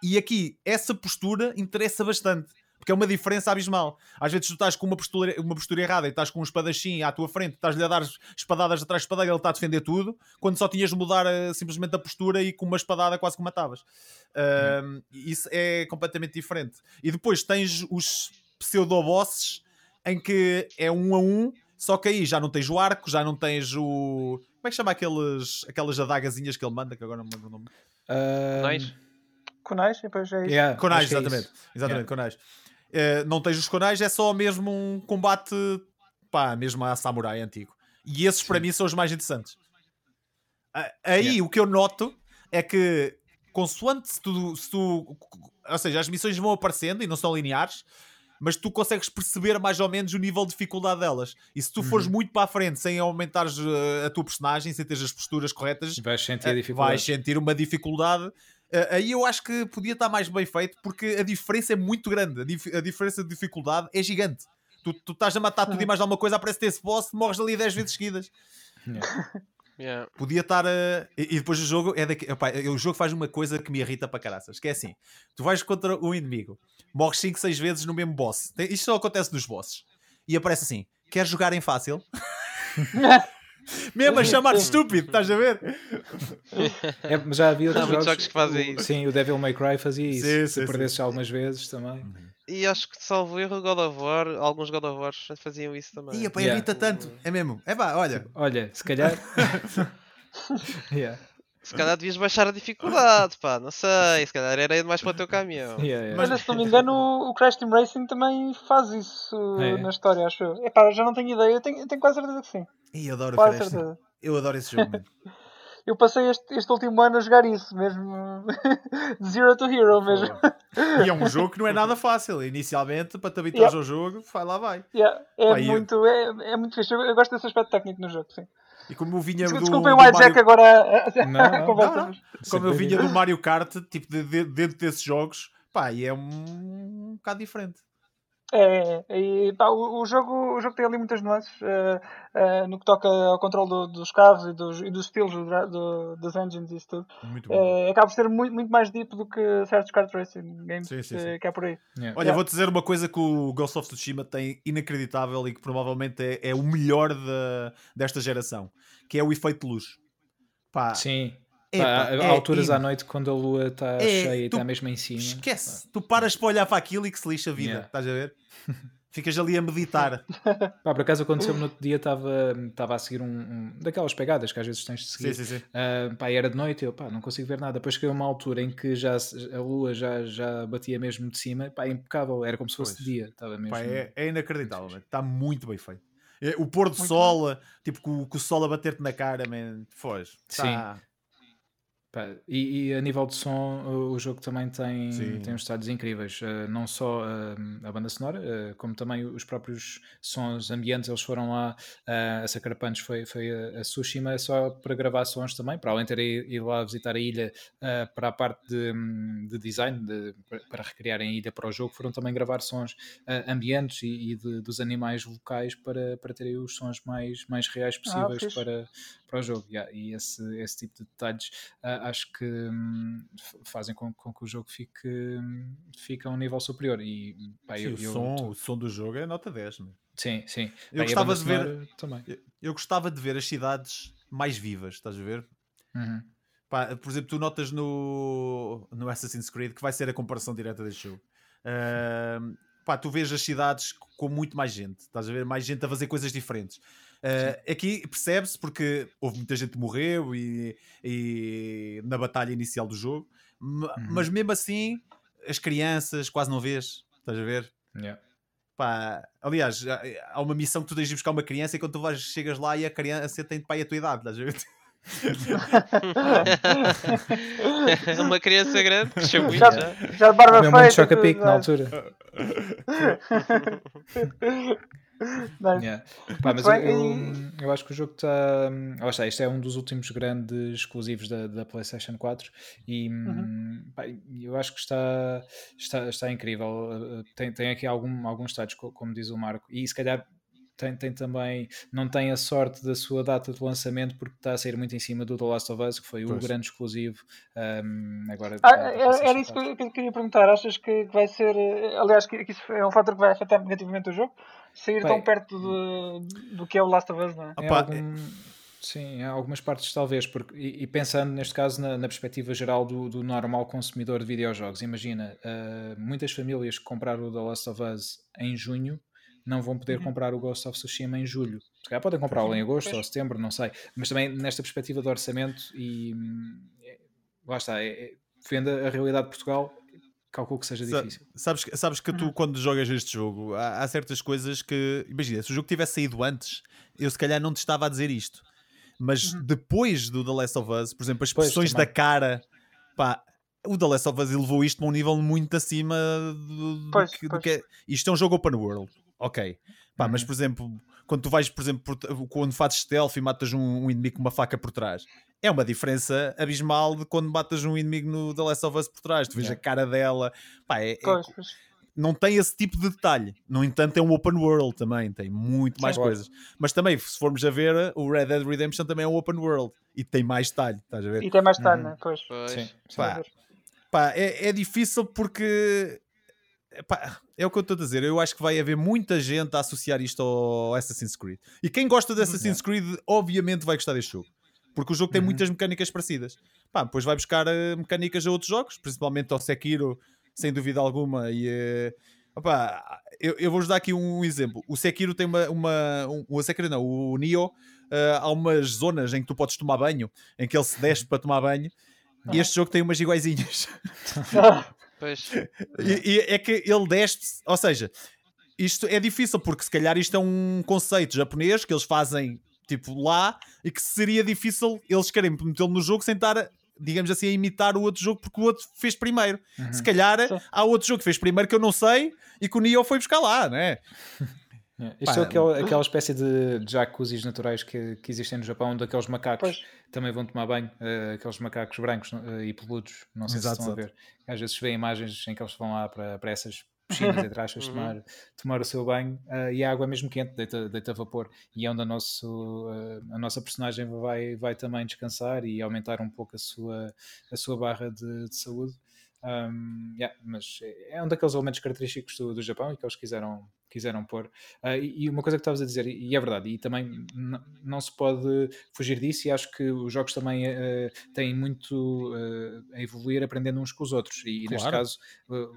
E aqui, essa postura interessa bastante. Porque é uma diferença abismal. Às vezes tu estás com uma postura, uma postura errada e estás com um espadachim à tua frente, estás-lhe a dar espadadas atrás de espadada e ele está a defender tudo, quando só tinhas de mudar uh, simplesmente a postura e com uma espadada quase que matavas. Uh, isso é completamente diferente. E depois tens os pseudo-bosses em que é um a um, só que aí já não tens o arco, já não tens o. Como é que chama aqueles, aquelas adagazinhas que ele manda, que agora não me lembro o nome? Uh... Conais, depois é isso. Yeah, Conais, é exatamente. É exatamente, yeah. Conais. Uh, não tens os conais, é só mesmo um combate, pá, mesmo a samurai antigo. E esses Sim. para mim são os mais interessantes. Uh, aí yeah. o que eu noto é que, consoante se tu, se tu. Ou seja, as missões vão aparecendo e não são lineares, mas tu consegues perceber mais ou menos o nível de dificuldade delas. E se tu fores uhum. muito para a frente sem aumentares uh, a tua personagem, sem ter as posturas corretas, vais sentir, a dificuldade. vais sentir uma dificuldade aí eu acho que podia estar mais bem feito porque a diferença é muito grande. A, dif a diferença de dificuldade é gigante. Tu, tu estás a matar tudo e mais alguma coisa, aparece esse boss, morres ali 10 vezes seguidas. Yeah. Yeah. Podia estar a. E, e, depois o jogo é daqui... Opa, o jogo faz uma coisa que me irrita para caraças, que é assim: tu vais contra um inimigo, morres 5, 6 vezes no mesmo boss. Isto só acontece nos bosses. E aparece assim: queres jogar em fácil? Mesmo a chamar estúpido, estás a ver? É, já havia outros jogos, jogos, que fazem isso. Sim, o Devil May Cry fazia isso. Sim, Se perdesses algumas vezes também. E acho que, salvo erro, God of War, alguns God of War faziam isso também. Ia, pá, yeah. irrita tanto. É mesmo. É pá, olha. Olha, se calhar. yeah. Se calhar devias baixar a dificuldade, pá, não sei. Se calhar era mais para o teu caminhão. Yeah, yeah. Mas se não me engano, o Crash Team Racing também faz isso é. na história, acho eu. Epá, já não tenho ideia, eu tenho, eu tenho quase certeza que sim. E adoro quase Crash. Certeza. Eu adoro esse jogo. eu passei este, este último ano a jogar isso, mesmo de Zero to Hero mesmo. e é um jogo que não é nada fácil. Inicialmente, para te habituar yeah. ao jogo, vai lá vai. Yeah. É, muito, eu... é, é muito fixe. Eu, eu gosto desse aspecto técnico no jogo, sim. E como eu vinha do. Desculpem o Jack Mario... agora a, não, conversa. Não, não. Como eu vinha do Mario Kart, tipo, de, de, dentro desses jogos, pá, e é um, um bocado diferente. É, e, pá, o, o, jogo, o jogo tem ali muitas nuances uh, uh, no que toca ao controle do, dos carros e dos, e dos estilos do, do, dos engines e isso tudo. Uh, acaba por ser muito, muito mais deep do que certos kart racing games sim, sim, sim. que é por aí. Yeah. Olha, yeah. vou dizer uma coisa que o Ghost of Tsushima tem inacreditável e que provavelmente é, é o melhor de, desta geração, que é o efeito de luz. Pá, sim. É, pá, é, alturas é, à noite quando a lua está é, cheia e está mesmo em cima. Esquece, pá. tu paras para olhar para aquilo e que se lixa a vida, yeah. estás a ver? Ficas ali a meditar. Pá, por acaso aconteceu-me no outro dia, estava a seguir um, um, daquelas pegadas que às vezes tens de seguir. Sim, sim, sim. Uh, pá, era de noite eu pá, não consigo ver nada. Depois chegou uma altura em que já, a lua já, já batia mesmo de cima, pá, impecável, era como se fosse pois. dia. Estava mesmo... Pá, é, é inacreditável, está muito bem feito. É, O pôr do Muito sol, tipo com, com o sol a bater-te na cara, man. Foge. Tá. Pá, E, e a nível de som, o, o jogo também tem, Sim. tem uns estados incríveis. Eh, não só eh, a banda sonora, eh, como também os próprios sons ambientes. Eles foram lá, a Punch foi, foi a, a Tsushima só para gravar sons também, para além de ter ido lá visitar a ilha para a parte de, hum, de design, de- para- recriarem a ilha para o jogo, foram também gravar sons ambientes e, e de- dos animais locais para, para terem os sons mais, mais reais possíveis fixe. para, para o jogo. Yeah, e esse, esse tipo de detalhes ah, acho que hum, fazem com, com que o jogo fique, hum, fique a um nível superior. E, pá, Sim, eu, o, eu- som, o som do jogo é nota 10. meu. sim, sim. Eu a gostava de ver- Também. Eu, eu gostava de ver as cidades mais vivas, estás a ver? Uhum. Pá, por exemplo, tu notas no, no Assassin's Creed que vai ser a comparação direta deste jogo. Ahm, pá, tu vês as cidades com muito mais gente, estás a ver? Mais gente a fazer coisas diferentes. Ah, aqui percebe-se porque houve muita gente que morreu e, e na batalha inicial do jogo, Uhum. mas mesmo assim as crianças quase não vês, estás a ver? Yeah. Pá, aliás, há- uma missão que tu tens de buscar uma criança e quando tu vais, chegas lá e a criança tem pai a tua idade, estás a ver? É uma criança grande, cresceu muito Já- já. Já de barba Meu feita. mundo choca tudo, pique na já. altura. Nice. Yeah. Pá, mas eu, eu, eu acho que o jogo está. Lá está, este é um dos últimos grandes exclusivos da, da PlayStation 4 e hum, pá, eu acho que está, está, está incrível. Uh, Tem, tem aqui algum, alguns co- como diz o Marco, e se calhar. Tem, tem também, não tem a sorte da sua data de lançamento porque está a sair muito em cima do The Last of Us, que foi o Pois. grande exclusivo hum, agora. Ah, era, isso que 4. eu, que eu queria perguntar. Achas que que vai ser. eh, Aliás, que, que isso é um fator que vai afetar negativamente o jogo? Sair Bem, tão perto de- do que é o Last of Us, não é? Opa, algum- Sim, em algumas partes talvez, porque, e, e pensando neste caso na, na perspectiva geral do, do normal consumidor de videojogos, imagina, ah, muitas famílias que compraram o The Last of Us em junho não vão poder Uhum. comprar o Ghost of Tsushima em julho. Se calhar podem comprá-lo em agosto Pois. ou setembro, não sei, mas também nesta perspectiva de orçamento e hum, é- lá está, é, é, vendo a realidade de Portugal, calculo que seja Sa- difícil. Sabes, que- sabes que tu, quando jogas este jogo, há, há certas coisas que. Imagina, se o jogo tivesse saído antes, eu se calhar não te estava a dizer isto. Mas depois do The Last of Us, por exemplo, as expressões da cara, pá, o The Last of Us elevou isto para um nível muito acima do, do Pois, que, do que é. Isto é um jogo open world, ok. Pá, mas Uhum. por exemplo, quando tu vais, por exemplo, por- quando fazes stealth e matas um, um inimigo com uma faca por trás, é uma diferença abismal de quando matas um inimigo no The Last of Us por trás. Tu vês Yeah. a cara dela, pá, é- é, não tem esse tipo de detalhe. No entanto, é um open world também, tem muito mais claro. coisas. Mas também, se formos a ver, o Red Dead Redemption também é um open world e tem mais detalhe, estás a ver? E tem mais tarde, Uhum. né? Pois. Pois. Sim, sim. Pá, pá, é, é difícil porque pá, é o que eu estou a dizer. Eu acho que vai haver muita gente a associar isto ao Assassin's Creed. E quem gosta de Assassin's Creed, obviamente, vai gostar deste jogo. Porque o jogo tem Uhum. muitas mecânicas parecidas. Pá, depois vai buscar eh, mecânicas a outros jogos, principalmente ao Sekiro, sem dúvida alguma. E eh, opá, eu, eu vou-vos dar aqui um exemplo. O Sekiro tem uma. uma um, o Sekiro não, o Nioh. eh, há umas zonas em que tu podes tomar banho, em que ele se desce para tomar banho. E este jogo tem umas iguaizinhas. Pois. E, e é que ele desce, ou seja, isto é difícil porque se calhar isto é um conceito japonês que eles fazem tipo lá e que seria difícil eles querem metê-lo no jogo sem estar, a, digamos assim, a imitar o outro jogo porque o outro fez primeiro. Uhum. Se calhar Sim. há outro jogo que fez primeiro que eu não sei e que o Nioh foi buscar lá, não é? Isto é aquela, aquela espécie de jacuzzis naturais que, que existem no Japão, daqueles macacos Pois. também vão tomar banho, eh, aqueles macacos brancos eh, e peludos, não sei Exato, se estão a exato. ver. Às vezes se vê imagens em que eles vão lá para, para essas piscinas, entre aspas, Uhum. tomar, tomar o seu banho eh, e a água é mesmo quente, deita, deita vapor. E é onde a, nosso, eh, a nossa personagem vai, vai também descansar e aumentar um pouco a sua, a sua barra de, de saúde. Um, yeah, mas é um daqueles elementos característicos do, do Japão e que eles quiseram, quiseram pôr. Ah, e, uma coisa que estavas a dizer, e é verdade, e também não se pode fugir disso, e acho que os jogos também eh, têm muito eh, a evoluir aprendendo uns com os outros. E, neste Claro. caso,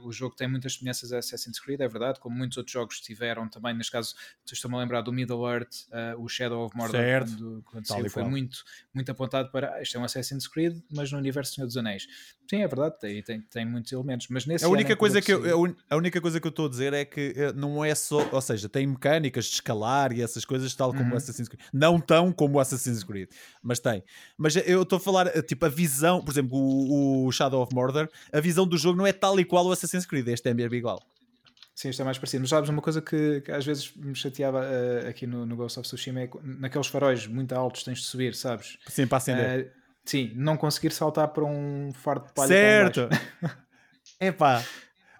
o, jogo tem muitas semelhanças a Assassin's Creed, é verdade, como muitos outros jogos tiveram também. Neste caso, estou-me a lembrar do Middle Earth, o Shadow of Mordor, Certo. quando, quando saiu, foi qual. muito, muito apontado para ah, isto é um Assassin's Creed, mas no universo Senhor dos Anéis. Sim, é verdade, tem, tem, tem muitos elementos, mas nesse A única coisa que eu, a un- a única coisa que eu estou a dizer é que eh, não é só, ou seja, tem mecânicas de escalar e essas coisas, tal como Uhum. o Assassin's Creed. Não tão como o Assassin's Creed, mas tem. Mas eu estou a falar, eh, tipo, a visão, por exemplo, o, o Shadow of Mordor, a visão do jogo não é tal e qual o Assassin's Creed, este é mesmo igual. Sim, isto é mais parecido. Mas sabes, uma coisa que, que às vezes me chateava eh, aqui no, no Ghost of Tsushima é que naqueles faróis muito altos tens de subir, sabes? Sim, para acender. Eh, sim, não conseguir saltar para um fardo de palha. certo! Epá.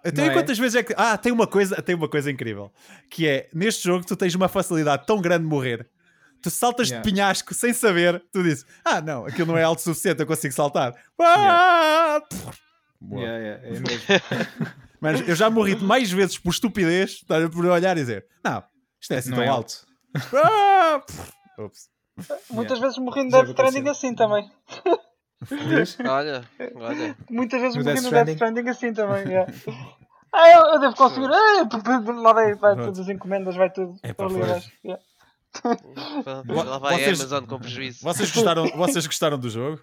Então, é? quantas vezes é que. Ah, tem uma, coisa, tem uma coisa incrível. Que é, neste jogo, tu tens uma facilidade tão grande de morrer. Tu saltas Yeah. de penhasco sem saber. Tu dizes, ah, não, aquilo não é alto o suficiente, eu consigo saltar. Ah! Boa. Yeah, yeah, é mesmo. Mas eu já morri mais vezes por estupidez, tá, por olhar e dizer, não, isto é assim Não tão é alto. Ah! Ups. Muitas Yeah. vezes morri no Já Death Stranding assim também. Olha, olha. Muitas vezes morri Death no? Death Stranding assim também. yeah. Ah, eu, eu devo conseguir. Ah, lá vai, vai todas as encomendas, vai tudo. É abaixo. Yeah. Lá vai Vocês- a Amazon com prejuízo. Vocês gostaram, vocês gostaram do jogo?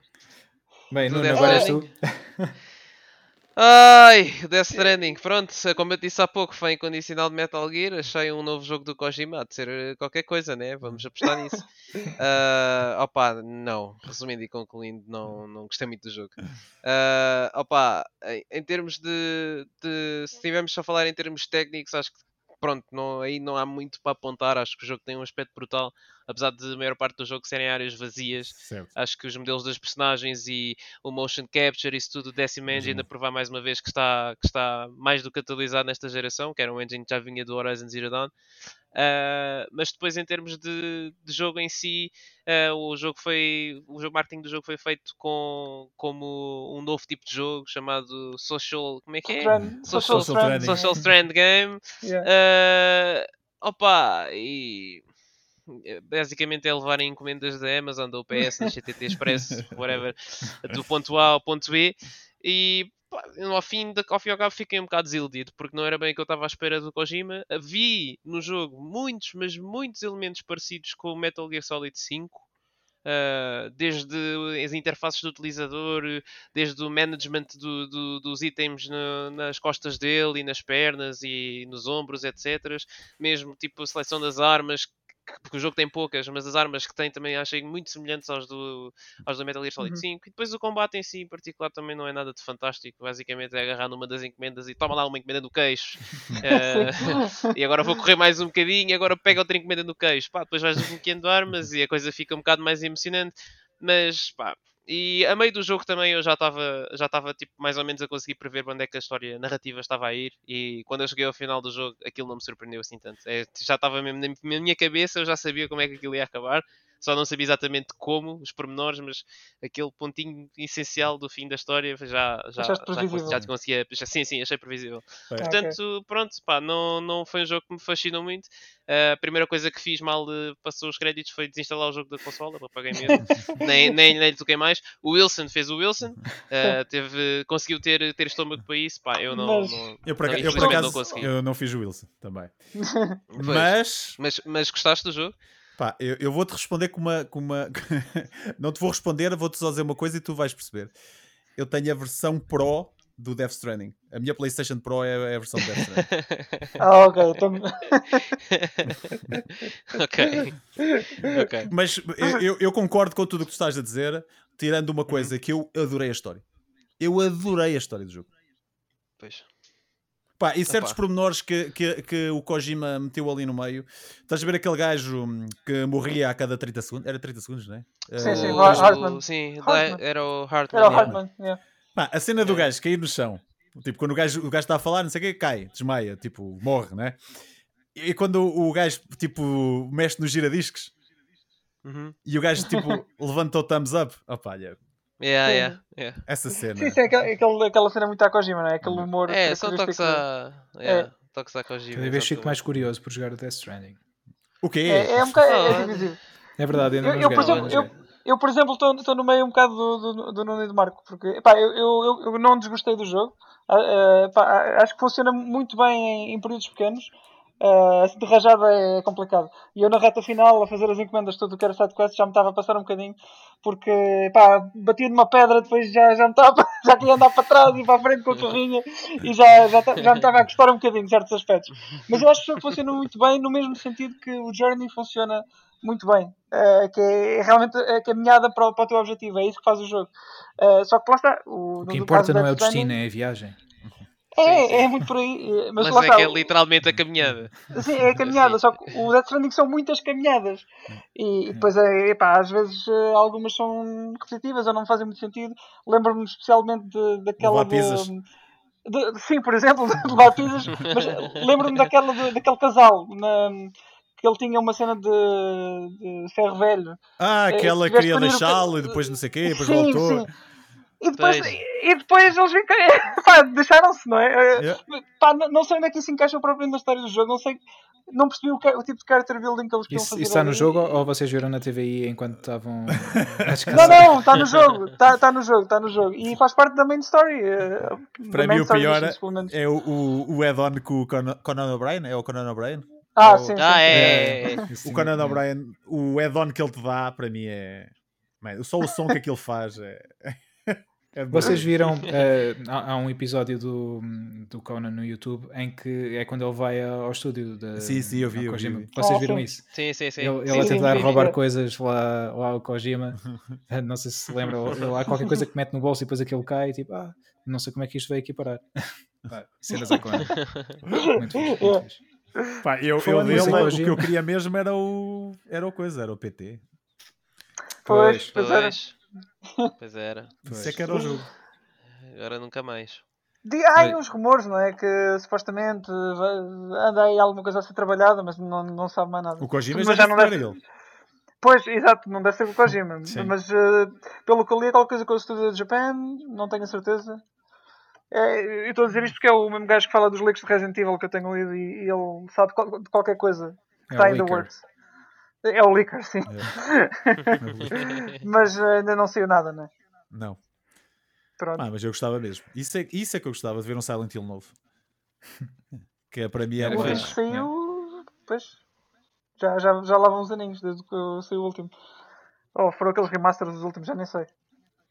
Bem, Death agora és tu. Ai, Death Stranding, pronto, como eu disse há pouco, foi incondicional de Metal Gear, achei um novo jogo do Kojima de ser eh, qualquer coisa, né? Vamos apostar nisso. Ah, opa, não, resumindo e concluindo, não, não gostei muito do jogo. Ah, opa, em, em termos de, de. Se estivermos só a falar em termos técnicos, acho que pronto, não, aí não há muito para apontar. Acho que o jogo tem um aspecto brutal, apesar de a maior parte do jogo serem áreas vazias. Certo. Acho que os modelos das personagens e o motion capture, isso tudo, o Decim Engine, Uhum. a provar mais uma vez que está, que está mais do que atualizado nesta geração, que era um engine que já vinha do Horizon Zero Dawn. Ah, mas depois, em termos de, de jogo em si, ah, o jogo foi. O jogo marketing do jogo foi feito com, como um novo tipo de jogo chamado Social. Como é que é? Social, Social Strand. Stranding. Social Strand Game. Yeah. Ah, opa, e basicamente é levar encomendas da Amazon, da UPS, da CTT Express, whatever, do ponto A ao ponto B. E pá, ao, fim de, ao fim e ao cabo fiquei um bocado desiludido porque não era bem o que eu estava à espera do Kojima. Vi no jogo muitos, mas muitos elementos parecidos com o Metal Gear Solid 5. Uh, desde as interfaces do utilizador, desde o management do- do- dos itens no- nas costas dele e nas pernas e nos ombros, etc. Mesmo tipo a seleção das armas, porque o jogo tem poucas, mas as armas que tem também achei muito semelhantes aos do, aos do Metal Gear Solid Uhum. 5. E depois o combate em si, em particular, também não é nada de fantástico. Basicamente é agarrar numa das encomendas e toma lá uma encomenda no queixo. Eh, e agora vou correr mais um bocadinho, e agora pega outra encomenda no queixo. Pá, depois vais desbloqueando armas e a coisa fica um bocado mais emocionante. Mas pá, e a meio do jogo também eu já estava já estava tipo mais ou menos a conseguir prever onde é que a história narrativa estava a ir e quando eu cheguei ao final do jogo aquilo não me surpreendeu assim tanto. É, já estava mesmo na minha cabeça, eu já sabia como é que aquilo ia acabar. Só não sabia exatamente como, os pormenores, mas aquele pontinho essencial do fim da história já, já, já, já te conseguia. já- Sim, sim, achei previsível. É. Portanto, pronto, pá, não, não foi um jogo que me fascinou muito. Uh, a primeira coisa que fiz mal eh, passou os créditos foi desinstalar o jogo da consola, apaguei mesmo, nem, nem, nem lhe toquei mais. O Wilson fez o Wilson, uh, teve, conseguiu ter, ter estômago para isso, pá, eu não. Mas- não- Eu por, não, eu, por acaso não consegui. eu não fiz o Wilson também. Pois. Mas Mas, mas gostaste do jogo? Pá, eu, eu vou-te responder com uma. Com uma... não te vou responder, vou-te só dizer uma coisa e tu vais perceber. Eu tenho a versão Pro do Death Stranding. A minha PlayStation Pro é, é a versão Death Stranding. Ah, ok. Então, ok. Ok. Mas eu- eu, eu concordo com tudo o que tu estás a dizer, tirando uma coisa Uhum. que eu adorei a história. Eu adorei a história do jogo. Pois. Pá, e certos Epá. pormenores que, que, que o Kojima meteu ali no meio. Estás a ver aquele gajo hum, que morria a cada 30 segundos? Era 30 segundos, não é? Sim, sim, Eh, O- Har- Hartman. Sim, Hartman. era o Hartman. era o. Hartman. yeah. Pá, a cena do gajo cair no chão, tipo, quando o gajo, o gajo está a falar, não sei o que, cai, desmaia, tipo, morre, né? E quando o, gajo, tipo, mexe nos giradiscos Uhum. e o gajo, tipo, levanta o thumbs up, opá, olha, Yeah, Sim. yeah, yeah. essa cena. Sim, sim, aquela, aquela, aquela cena muito à Kojima, não é? Aquele Uhum. humor. É, são toques a. Yeah, toques a Kojima. Cada vez fico mais curioso por jogar o Death Stranding. O quê? É, é um bocado. É, Ah, divisível. É verdade, ainda Eu- não eu, por exemplo, joguei. Eu, por exemplo, estou no meio um bocado do, do, do Nuno e do Marco, porque epá, eu, eu, eu- eu não desgostei do jogo. Ah, ah, pá, ah, acho que funciona muito bem em, em períodos pequenos, Uh, assim de rajada é complicado. E eu na reta final, a fazer as encomendas, tudo o que era sidequest, já me estava a passar um bocadinho, porque pá, batia numa pedra, depois já, já, me estava, já queria andar para trás e para a frente com a carrinha e já, já, já me estava a custar um bocadinho certos aspectos. Mas eu acho que funciona muito bem, no mesmo sentido que o Journey funciona muito bem, uh, que é, realmente a caminhada para o, para o teu objetivo, é isso que faz o jogo. Uh, só que lá está. O, o que importa não é o destino, é a viagem. É, sim, sim. é muito por aí. Mas, mas lá é está. que é literalmente a caminhada. Sim, é a caminhada, sim. só que o Death Stranding são muitas caminhadas. E, e depois, é, epá, às vezes eh, algumas são repetitivas ou não fazem muito sentido. Lembro-me especialmente de, daquela. De, de, sim, por exemplo, de levar pizzas, mas lembro-me daquela, de, daquele casal na, que ele tinha uma cena de, de ferro velho. Ah, que ela queria deixá-lo e depois não sei o quê, depois sim, voltou. Sim. E depois, e depois eles pá, deixaram-se, não é? Yeah. Pá, não sei onde é que isso encaixa propriamente na história do jogo, não sei, não percebi o, o tipo de character building que eles queriam fazer. Isso está no jogo ou vocês viram na TVI enquanto estavam a Não, não, está no jogo, está, está no jogo, está no jogo. E faz parte da main story. Eh, Para mim o pior é o, o, o add-on com o Conan O'Brien, é o Conan O'Brien? Ah, sim, sim. Ah, é. é. O Conan O'Brien, o add-on que ele te dá, para mim é. Só o som que aquilo faz é. É Vocês viram, uh, há, há, um episódio do, do Conan no YouTube em que é quando ele vai ao estúdio da Sim, sim, eu vi. Eu vi. Vocês viram sim. isso? Sim, sim, sim. Ele, sim, ele a tentar sim, roubar coisas lá, lá ao Kojima. não sei se se lembra, há qualquer coisa que mete no bolso e depois aquilo cai e tipo, ah, não sei como é que isto veio aqui parar. cenas a Conan. Muito fixe, muito fixe. Pá, eu, eu dele, o que eu queria mesmo era o, era o coisa, era o PT. Pois, pois, era. Pois era. Isso é que era o jogo. Agora nunca mais. Há aí uns rumores, não é? Que supostamente anda aí alguma coisa a ser trabalhada, mas não, não sabe mais nada. O Kojima já, já não deve... ele. Pois, exato, não deve ser o Kojima. Sim. Mas uh, pelo que eu li é qualquer coisa com o Studio de Japan, não tenho a certeza. É, eu estou a dizer isto porque é o mesmo gajo que fala dos leaks de Resident Evil que eu tenho lido e, e ele sabe de qualquer coisa que é está in the works. É o Licker, sim. É. mas uh, ainda não saiu nada, não é? Não. Pronto. Ah, mas eu gostava mesmo. Isso é, isso é que eu gostava de ver um Silent Hill novo. que é para mim é O último que saiu. Pois. Já, já, já lá vão uns aninhos desde que saiu o último. Ou oh, foram aqueles remasters dos últimos, já nem sei.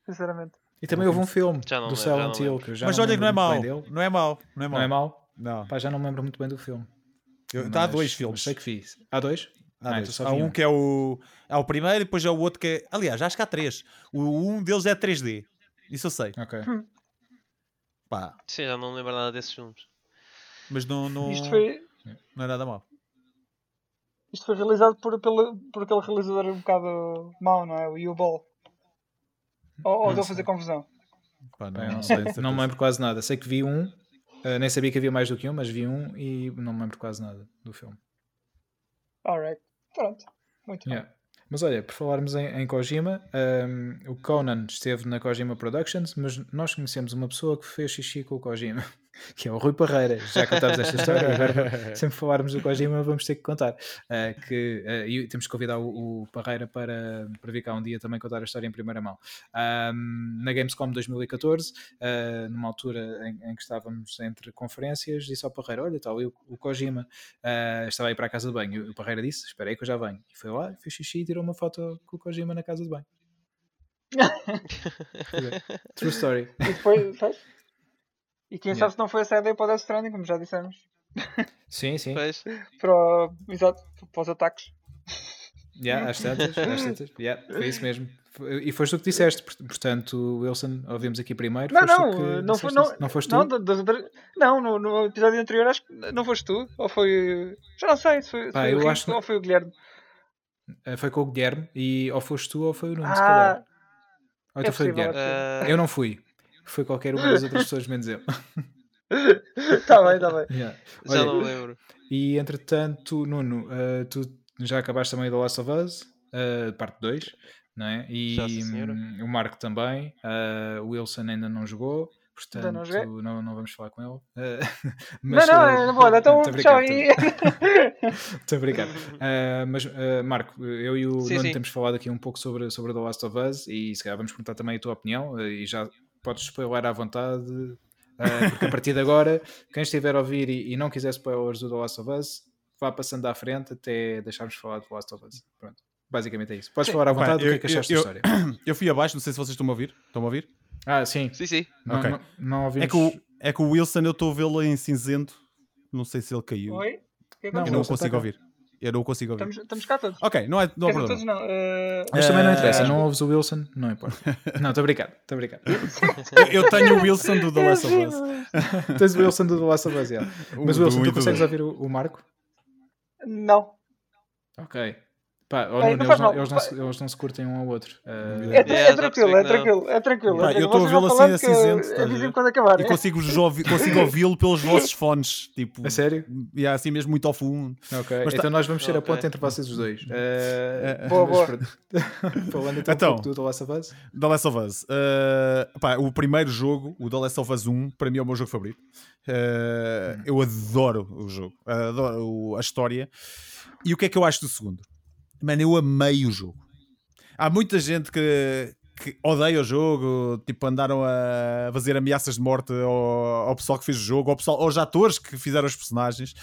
Sinceramente. E também houve um filme do Silent Hill que eu já Mas olha que não é mau. Não é mau. Não é mau. Não é mau? Não. Pá, já não me lembro muito bem do filme. Eu, mas, há dois filmes. Sei que fiz. Há dois? Há, ah, dois. há um, um que é o, há o primeiro e depois é o outro que é. Aliás, acho que há três. O, um deles é 3D. Isso eu sei. Ok. Hum. Pá. Sim, já não lembro nada desses filmes. Mas não, não, Isto foi... não é nada mal. Isto foi realizado por, por, por aquele realizador um bocado mau, não é? O U-Ball. Ou, ou estou a fazer confusão? Pá, não, não, sei, não me lembro quase nada. Sei que vi um, uh, nem sabia que havia mais do que um, mas vi um e não me lembro quase nada do filme. Alright, pronto. Muito yeah. bem. Mas olha, por falarmos em, em Kojima, um, o Conan esteve na Kojima Productions, mas nós conhecemos uma pessoa que fez xixi com o Kojima. que é o Rui Parreira. Já contámos esta história, agora sempre falarmos do Kojima vamos ter que contar. Uh, que, uh, e temos que convidar o, o, Parreira para, para vir cá um dia também contar a história em primeira mão. Um, na Gamescom 2014, uh, numa altura em, em, que estávamos entre conferências, disse ao Parreira: Olha, tal, eu, o Kojima estava aí para a casa de banho. E o Parreira disse: Espera aí que eu já venho. E foi lá, fez xixi e tirou uma foto com o Kojima na casa de banho. True story. E foi, foi? E quem yeah. sabe se não foi essa a ideia para o Death Stranding, como já dissemos. Sim, sim. Para, o, exato, para os ataques. Yeah, às tantas, às tantas. Yeah, foi isso mesmo. E foste tu que disseste, portanto, Wilson, ouvimos aqui primeiro. Não, não, não, foi, não, não foste tu? Não, não no, no, episódio anterior acho que não foste tu, ou foi. Já não sei se foi, Pá, foi eu o acho... ou foi o Guilherme. Eh, foi com o Guilherme, e ou foste tu ou foi o Nuno, ah, se calhar. Ou então é foi o Guilherme. Uh... Eu não fui foi qualquer uma das outras pessoas, menos eu. Está bem, está bem. Yeah. Já não lembro. E entretanto, Nuno, uh, tu já acabaste também do Last of Us, uh, parte 2, não é? E já, um, o Marco também, uh, o Wilson ainda não jogou. Portanto, não, não, não, vamos falar com ele. Uh, mas, não, não, uh, não vou, então tchau aí. A brincar. Uh, mas, uh, Marco, eu e o sim, Nuno sim. temos falado aqui um pouco sobre, sobre The Last of Us e se calhar vamos perguntar também a tua opinião e já podes spoiler à vontade, uh, porque a partir de agora, quem estiver a ouvir e, e, não quiser spoilers do The Last of Us, vá passando à frente até deixarmos falar de Last of Us. Pronto. Basicamente é isso. Podes falar à vontade do que eu- é que achaste eu- da história. Eu fui abaixo, não sei se vocês estão a ouvir. Estão a ouvir? Ah, sim. Sim, sim. Não, Ok. não, não ouvimos. É que, o, é que o Wilson eu estou a vê-lo em cinzento. Não sei se ele caiu. Oi? O que é que Não, Eu não Wilson consigo tá ouvir. Eu não consigo ouvir. Estamos, estamos cá todos. Ok, não, é, não há problema. todos não. eh, Mas também não interessa, não ouves o Wilson, não importa. Não, estou a brincar, estou a brincar. Eu, eu tenho o Wilson do The Last of Us. Tens o Wilson do The Last of Us, yeah. Mas do Wilson, tu consegues ouvir o, o Marco? Não. Ok. Pá, oh, não eles, não, eles, não se, eles não se curtem um ao outro. Eh, É, é tranquilo, é tranquilo, é tranquilo. Pá, é tranquilo. eu estou a vê-lo assim, falando assim, a Avisem ver? quando acabar. E consigo-vos ouvi- consigo ouvi-lo pelos vossos fones. Tipo, A sério? e é assim mesmo muito ao fundo. Ok, Mas então tá- nós vamos ser a Ok. ponte entre vocês os dois. Eh, Boa, boa. Falando então, Então. um do The Last of Us. The Last of Us. Uh, pá, o primeiro jogo, o The Last of Us 1, para mim é o meu jogo favorito. Uh, Eu adoro o jogo, adoro a história. E o que é que eu acho do segundo? Mano, eu amei o jogo. Há muita gente que, que odeia o jogo, tipo, andaram a fazer ameaças de morte ao, ao pessoal que fez o jogo, ao pessoal, aos atores que fizeram os personagens.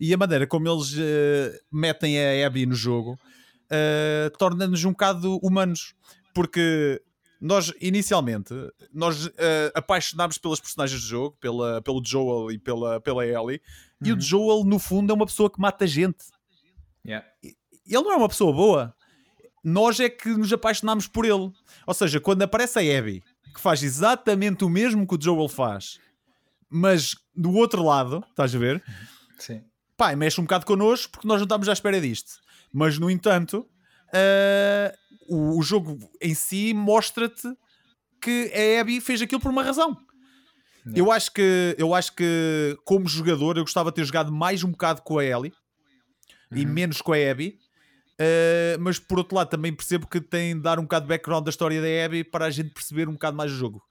E a maneira como eles uh, metem a Abby no jogo uh, torna-nos um bocado humanos. Porque nós, inicialmente, nós uh, apaixonámos pelas personagens do jogo, pela, pelo Joel e pela, pela Ellie, e o Uhum. Joel, no fundo, é uma pessoa que mata gente. Yeah. Ele não é uma pessoa boa. Nós é que nos apaixonámos por ele. Ou seja, quando aparece a Abby, que faz exatamente o mesmo que o Joel faz, mas do outro lado, estás a ver? Sim. pá, mexe um bocado connosco porque nós não estamos à espera disto. Mas, no entanto, ah, o, o jogo em si mostra-te que a Abby fez aquilo por uma razão. Yeah. Eu acho que, eu acho que como jogador, eu gostava de ter jogado mais um bocado com a Ellie e Uhum. menos com a Abby. Ah, mas por outro lado, também percebo que tem de dar um bocado de background da história da Abby para a gente perceber um bocado mais o jogo.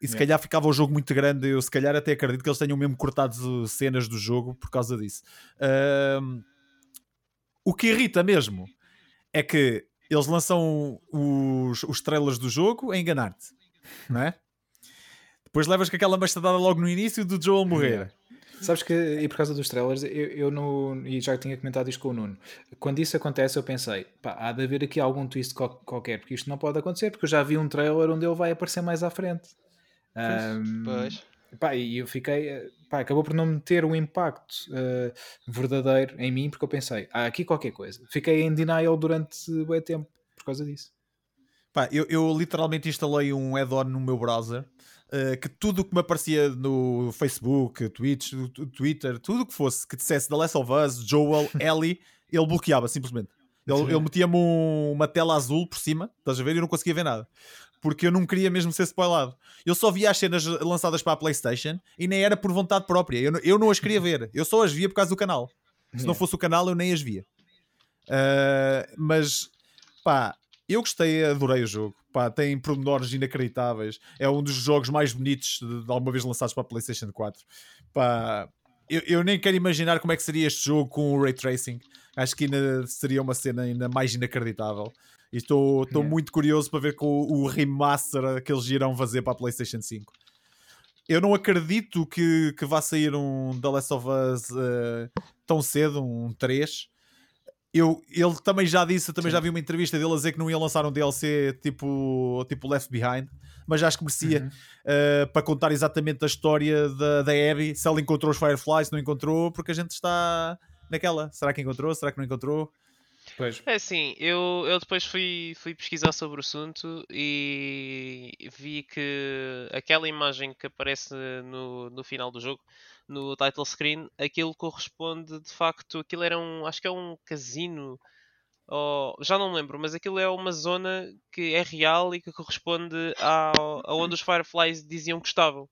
E se Yeah. calhar ficava o jogo muito grande. Eu se calhar até acredito que eles tenham mesmo cortado uh, cenas do jogo por causa disso. Ahm, o que irrita mesmo é que eles lançam os, os trailers do jogo a enganar-te, não é? Depois levas com aquela machadada logo no início do Joel morrer. Sabes que, e por causa dos trailers, eu, eu no, e já tinha comentado isto com o Nuno, quando isso acontece eu pensei, pá, há de haver aqui algum twist qual- qualquer, porque isto não pode acontecer, porque eu já vi um trailer onde ele vai aparecer mais à frente. Pois. pá, e eu fiquei, eh, pá, acabou por não me ter o impacto eh, verdadeiro em mim, porque eu pensei, há aqui qualquer coisa. Fiquei em denial durante bem tempo por causa disso. Pá, eu, eu literalmente instalei um add-on no meu browser uh, que tudo o que me aparecia no Facebook, Twitch, Twitter, tudo o que fosse que dissesse The Last of Us, Joel, Ellie, ele bloqueava simplesmente. Ele, ele metia-me um- uma tela azul por cima, estás a ver? E eu não conseguia ver nada. Porque eu não queria mesmo ser spoilado. Eu só via as cenas lançadas para a PlayStation e nem era por vontade própria. Eu, não- eu não as queria ver. Eu só as via por causa do canal. Se não fosse o canal, eu nem as via. Uh, mas, pá, eu gostei, adorei o jogo. Pá, tem pormenores inacreditáveis. É um dos jogos mais bonitos de, de alguma vez lançados para a PlayStation 4. Pá, eu, eu nem quero imaginar como é que seria este jogo com o Ray Tracing. Acho que ainda seria uma cena ainda mais inacreditável. E estou estou Yeah. muito curioso para ver com o, o remaster que eles irão fazer para a PlayStation 5. Eu não acredito que, que vá sair um The Last of Us eh, tão cedo, um 3. Eu, ele também já disse, eu também Sim. já vi uma entrevista dele a dizer que não ia lançar um DLC tipo, tipo Left Behind, mas acho que merecia Uhum. eh, para contar exatamente a história da, da Abby, se ela encontrou os Fireflies, se não encontrou, porque a gente está naquela. Será que encontrou? Será que não encontrou? Pois. É assim, eu, eu depois fui, fui pesquisar sobre o assunto e vi que aquela imagem que aparece no, no final do jogo, no title screen, aquilo corresponde de facto, aquilo era um, acho que é um casino, ou, já não me lembro, mas aquilo é uma zona que é real e que corresponde ao, a onde os Fireflies diziam que estavam.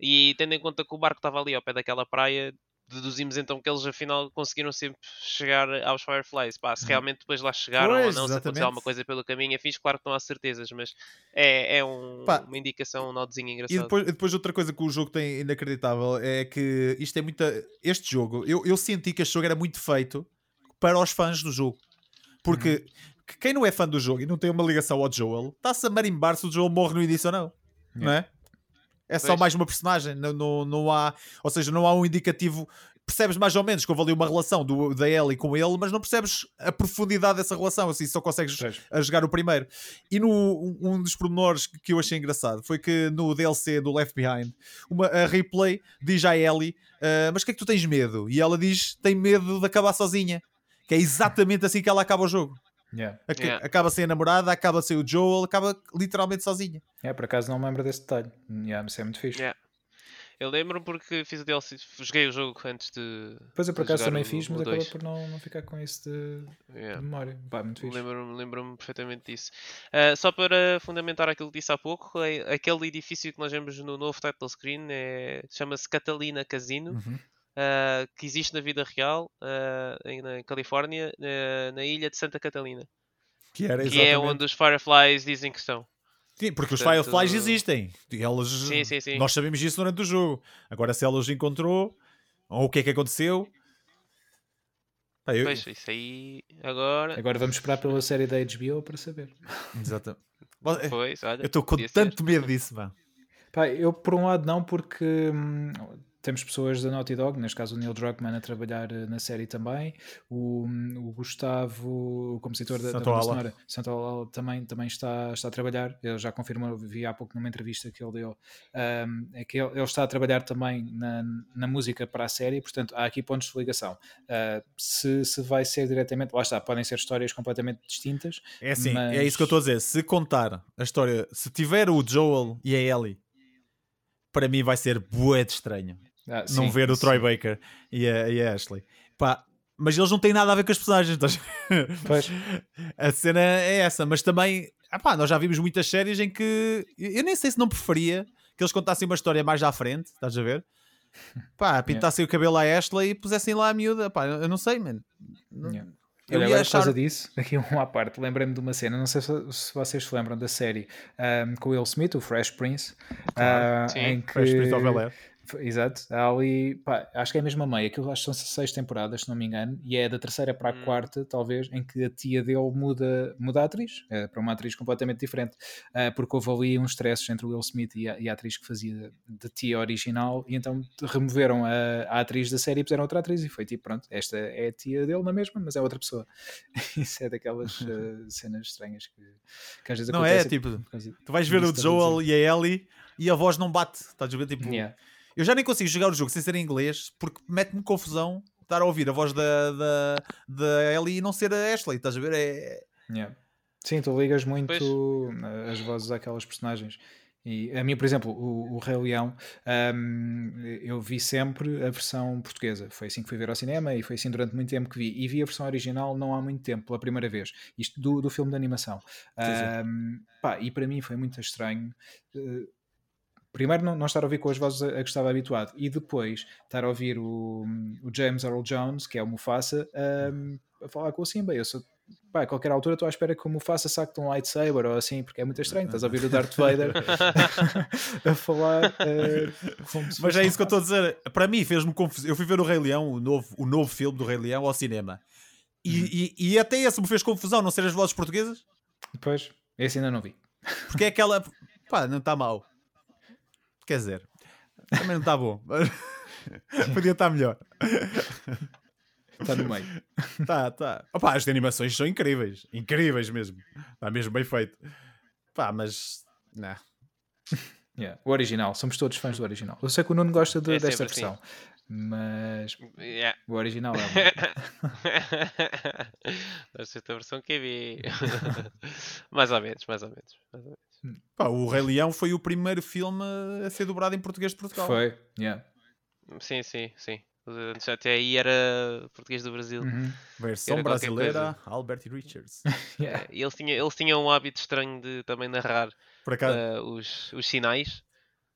E tendo em conta que o barco estava ali ao pé daquela praia, deduzimos então que eles afinal conseguiram sempre chegar aos Fireflies. Pá, se realmente depois lá chegaram Pois, ou não, se aconteceu exatamente. alguma coisa pelo caminho, fixe, claro que não há certezas, mas é, é um- uma indicação, um nodezinho E engraçado. depois, depois outra coisa que o jogo tem inacreditável é que isto é muita. Este jogo, eu, eu senti que este jogo era muito feito para os fãs do jogo. Porque que quem não é fã do jogo e não tem uma ligação ao Joel, está-se a marimbar se o Joel morre no início ou não. Não é? É só Pois. mais uma personagem, não, não, não há, ou seja, não há um indicativo percebes mais ou menos que houve ali uma relação do, da Ellie com ele, mas não percebes a profundidade dessa relação, assim, só consegues Pois. a jogar o primeiro. E no, um, dos pormenores que- que eu achei engraçado foi que no DLC do Left Behind, uma, a replay diz à Ellie: "Ah, Mas o que é que tu tens medo? E ela diz: Tem medo de acabar sozinha. Que é exatamente assim que ela acaba o jogo. Yeah. Aca- Yeah. Acaba sem a namorada, acaba sem o Joel, acaba literalmente sozinha. Yeah, por acaso não me lembro desse detalhe. Yeah, isso é muito fixe. Yeah. Eu lembro porque fiz o DLC, joguei o jogo antes de. Depois eu por de acaso também fiz, mas acabei por não, não ficar com isso de, de Yeah. memória. Pá, muito fixe. Lembro-me lembro perfeitamente disso. Ah, só para fundamentar aquilo que disse há pouco, é- aquele edifício que nós vemos no novo title screen é- chama-se Catalina Casino, ah, que existe na vida real ah, em, na Califórnia, na, na ilha de Santa Catalina, Que era que é onde os Fireflies dizem que estão. Sim, porque os Portanto, Fireflies existem. E Elas, Sim, sim, sim. Nós sabemos isso durante o jogo. Agora, se ela os encontrou, ou o que é que aconteceu. Pá, eu- Pois, isso aí agora. Agora vamos esperar pela série da HBO para saber. Exato. Pois, olha, Eu estou com podia ser. tanto medo disso, mano. Pá, eu por um lado não, porque hum, temos pessoas da Naughty Dog, neste caso o Neil Druckmann a trabalhar eh, na série também, o, hum, o Gustavo, o compositor da, da Santo banda Ala. sonora, Santo Ala, também, também está, está a trabalhar, ele já confirmou, vi há pouco numa entrevista que ele deu, hum, é que ele, ele está a trabalhar também na, na música para a série, portanto há aqui pontos de ligação. Ah, se, se vai ser diretamente, lá está, podem ser histórias completamente distintas, É assim, Mas- é isso que eu estou a dizer. Se contar a história, se tiver o Joel e a Ellie, para mim vai ser bué de estranho. Ah, não sim, ver o sim. Troy Baker e a, e a Ashley. Pá, mas eles não têm nada a ver com as personagens. estás a ver? Pois. A cena é essa, mas também, ah pá, nós já vimos muitas séries em que eu nem sei se não preferia que eles contassem uma história mais à frente, estás a ver? Pá, pintassem o cabelo à Ashley e pusessem lá a miúda, pá, eu não sei, mano. Não- Yeah. Eu Olha, ia agora por causa achar. disso, aqui um à parte, lembrei-me de uma cena, não sei se, vocês se lembram da série ahm, com o Will Smith, o Fresh Prince, Claro, ah, sim. em que... Fresh Prince of Bel-Air. Exato, há ali, pá, acho que é a mesma meia, aquilo acho que são seis temporadas, se não me engano, e é da terceira para a Hum. quarta, talvez, em que a tia dele muda, muda a atriz, eh, para uma atriz completamente diferente, ah, porque houve ali uns stresses entre o Will Smith e a, e a atriz que fazia de tia original, e então removeram a, a atriz da série e puseram outra atriz, e foi tipo, pronto, esta é a tia dele na mesma, mas é outra pessoa. Isso é daquelas ah, cenas estranhas que, que às vezes Não é, acontecem tipo, por causa Tu vais ver o Joel e a Ellie e a voz não bate, estás a ver? Tipo, Yeah. Eu já nem consigo jogar o jogo sem ser em inglês porque mete-me confusão estar a ouvir a voz da, da, da Ellie e não ser a Ashley, estás a ver? É, Yeah. Sim, tu ligas muito Pois. uh, as vozes àquelas personagens. E a mim, por exemplo, o, o Rei Leão, um, eu vi sempre a versão portuguesa. Foi assim que fui ver ao cinema e foi assim durante muito tempo que vi. E vi a versão original não há muito tempo, pela primeira vez. Isto do, do filme de animação. Um, pá, e para mim foi muito estranho. uh, Primeiro, não, não estar a ouvir com as vozes a, a que estava habituado, e depois estar a ouvir o, o James Earl Jones, que é o Mufasa, um, a falar com o Simba. Eu sou pá, a qualquer altura estou à espera que o Mufasa saque um lightsaber ou assim, porque é muito estranho. Estás a ouvir o Darth Vader a falar. se Mas é isso que eu estou a dizer. Para mim fez-me confusão. Eu fui ver o Rei Leão, o novo, o novo filme do Rei Leão, ao cinema. E, Uhum. e, e até esse me fez confusão não ser as vozes portuguesas, Depois, esse ainda não vi. porque é aquela. Pá, não está mal. Quer dizer, também não está bom. Podia estar melhor. Está no meio. Tá, tá. Opa, as animações são incríveis. Incríveis mesmo. Está mesmo bem feito. Pá, mas. Não. Yeah. O original, somos todos fãs do original. Eu sei que o Nuno gosta de- É desta sempre assim. versão, mas Yeah. o original é. o Esta é a versão que vi. mais ou menos, mais ou menos. Mais ou menos. Pá, o Rei Leão foi o primeiro filme a ser dobrado em português de Portugal. Foi, yeah. Sim, sim, sim. Antes Até aí era português do Brasil. Uhum. Versão Era brasileira, Albert Richards. Yeah. É, E eles tinham, eles tinham um hábito estranho de também narrar eh, os, os sinais.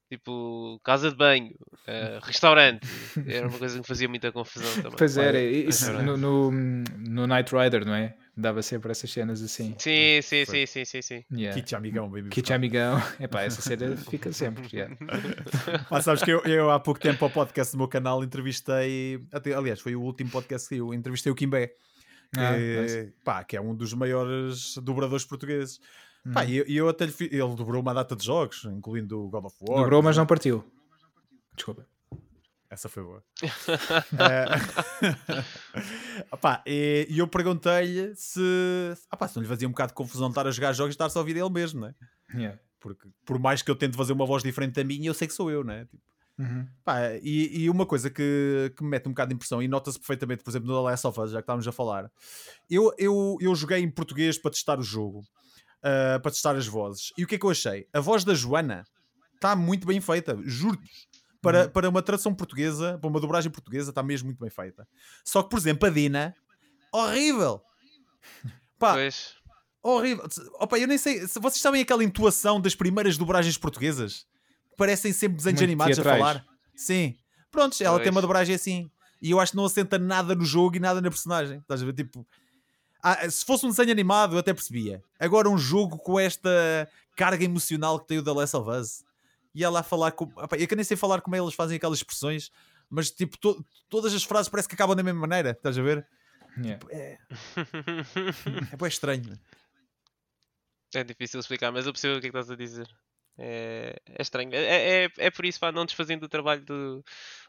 Tipo, casa de banho, eh, restaurante. Era uma coisa que me fazia muita confusão também. Pois era, Olha, isso era. no, no, no Knight Rider, não é? Dava sempre essas cenas assim. Sim, sim, sim, sim, sim, sim. Yeah. Kit amigão, baby. Kit amigão, epá, essa cena fica sempre. yeah. Ah, sabes que eu, eu há pouco tempo ao podcast do meu canal entrevistei. até- aliás, foi o último podcast que eu entrevistei o Kimbé. Que, Ah, nice. pá, que é um dos maiores dobradores portugueses. Pá, Uhum. e eu, eu até lhe fi- ele dobrou uma data de jogos, incluindo o God of War. Dobrou, mas não partiu. Desculpa. Essa foi boa. Opá, e e eu perguntei-lhe se, opá, se não lhe fazia um bocado de confusão estar a jogar jogos e estar só a ouvir ele mesmo, né? Yeah. Porque por mais que eu tente fazer uma voz diferente da minha, eu sei que sou eu, né? Tipo, Uhum. pá, e, e uma coisa que, que me mete um bocado de impressão, e nota-se perfeitamente, por exemplo, no The Last of Us, já que estávamos a falar, eu, eu, eu joguei em português para testar o jogo, ah, para testar as vozes, e o que é que eu achei? A voz da Joana está muito bem feita, juro-vos. Para, Uhum. para uma tradução portuguesa, para uma dobragem portuguesa, está mesmo muito bem feita. Só que, por exemplo, a Dina, horrível! Pá, Pois. horrível. Opa, eu nem sei. se Vocês sabem aquela intuação das primeiras dobragens portuguesas? Parecem sempre desenhos Muito animados a teatrais. falar. Sim. Prontos, ela tem uma Pois. dobragem assim. E eu acho que não assenta nada no jogo e nada na personagem. Estás a ver? Tipo. ah, se fosse um desenho animado, eu até percebia. Agora, um jogo com esta carga emocional que tem o The Last of Us. E ela a falar com. Opa, eu que nem sei falar como eles fazem aquelas expressões, mas tipo, to- todas as frases parece que acabam da mesma maneira. Estás a ver? Yeah. É, é bem estranho. É difícil explicar, mas eu percebo o que é que estás a dizer. É, é estranho. É, é, é por isso, pá, não desfazendo o trabalho do-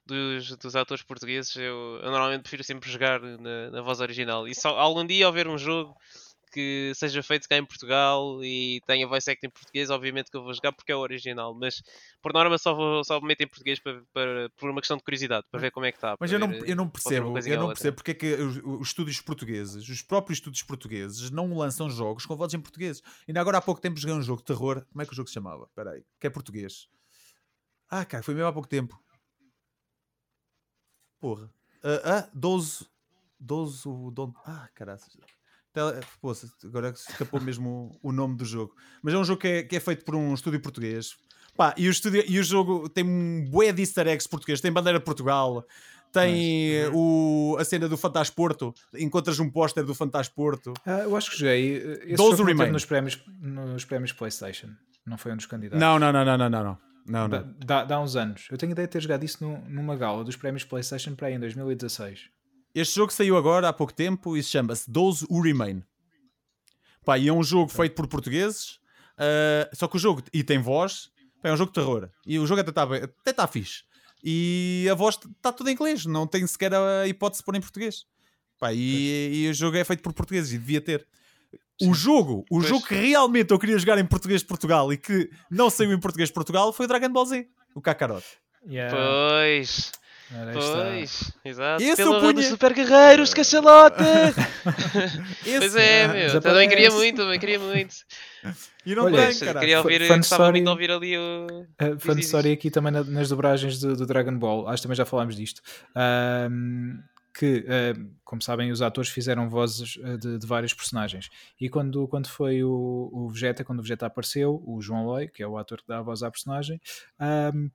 dos, dos atores portugueses, eu, eu normalmente prefiro sempre jogar na, na voz original. E só algum dia houver um jogo que seja feito cá em Portugal e tenha voice acting em português, obviamente que eu vou jogar porque é o original. Mas por norma só vou só meto em português para, para- por uma questão de curiosidade, para ver como é que está. Mas eu não, eu não percebo, eu não percebo porque é que os, os estúdios portugueses, os próprios estúdios portugueses, não lançam jogos com vozes em português. Ainda agora há pouco tempo joguei um jogo de terror. Como é que o jogo se chamava? Espera aí, que é português. Ah, cara, foi mesmo há pouco tempo. Porra. Ah, ah 12. 12. o Don't... Ah, caraças. Tele- Poxa, agora escapou mesmo o nome do jogo. Mas é um jogo que é, que é feito por um estúdio português. Pá, e, o estúdio, e o jogo tem um bué de easter eggs português. Tem bandeira de Portugal. Tem o, a cena do Fantasporto. Encontras um póster do Fantasporto. Ah, eu acho que joguei. eh, Esse Those jogo nos prémios, nos prémios PlayStation. Não foi um dos candidatos. Não, não, não, não, não, não. não. não, Dá, não. dá, uns anos. Eu tenho ideia de ter jogado isso nu- numa gala dos prémios PlayStation para aí em 2016. Este jogo saiu agora há pouco tempo e se chama-se Those Who Remain. Pá, e é um jogo feito por portugueses. ah, só que o jogo. E tem voz. Pá, é um jogo de terror. E o jogo até está até tá fixe. E a voz está tudo em inglês. Não tem sequer a hipótese de pôr em português. Pá, e, e o jogo é feito por portugueses e devia ter. O jogo, o Pois. jogo que realmente eu queria jogar em português de Portugal e que não saiu em português de Portugal foi o Dragon Ball Z, o Kakarot. Yeah. Pois, Ora, pois, exato. Esse rei punha- super guerreiros, cachalote! Pois é, Ah, meu. desaparece. Também queria muito, também queria muito. E não Olha, tem, caralho. queria ouvir, Fun gostava muito story- de ouvir ali o. Uh, fun story aqui também na- nas dobragens do, do Dragon Ball, acho que também já falámos disto. Ahm, que, ahm, como sabem, os atores fizeram vozes uh, de, de vários personagens. E quando, quando foi o, o Vegeta, quando o Vegeta apareceu, o João Loi, que é o ator que dá a voz à personagem,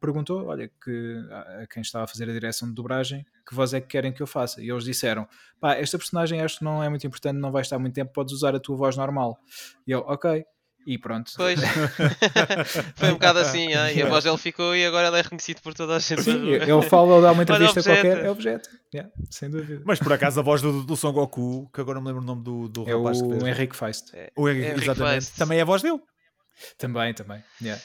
perguntou: Olha, que, a quem estava a fazer a direção de dobragem, que voz é que querem que eu faça? E eles disseram: Pá, esta personagem acho que não é muito importante, não vai estar muito tempo, podes usar a tua voz normal. E eu, ok. E pronto. Pois. Foi um bocado assim, ah, e a voz dele ficou e agora ele é reconhecido por toda a gente. Sim, ele fala ou dá uma entrevista qualquer, é objeto. Yeah, sem dúvida. Mas por acaso a voz do, do Son Goku, que agora não me lembro o nome do, do É rapaz que o fez. Henrique Feist. O Henrique, É Henrique exatamente. Feist. Também é a voz dele. Também, também. Yeah.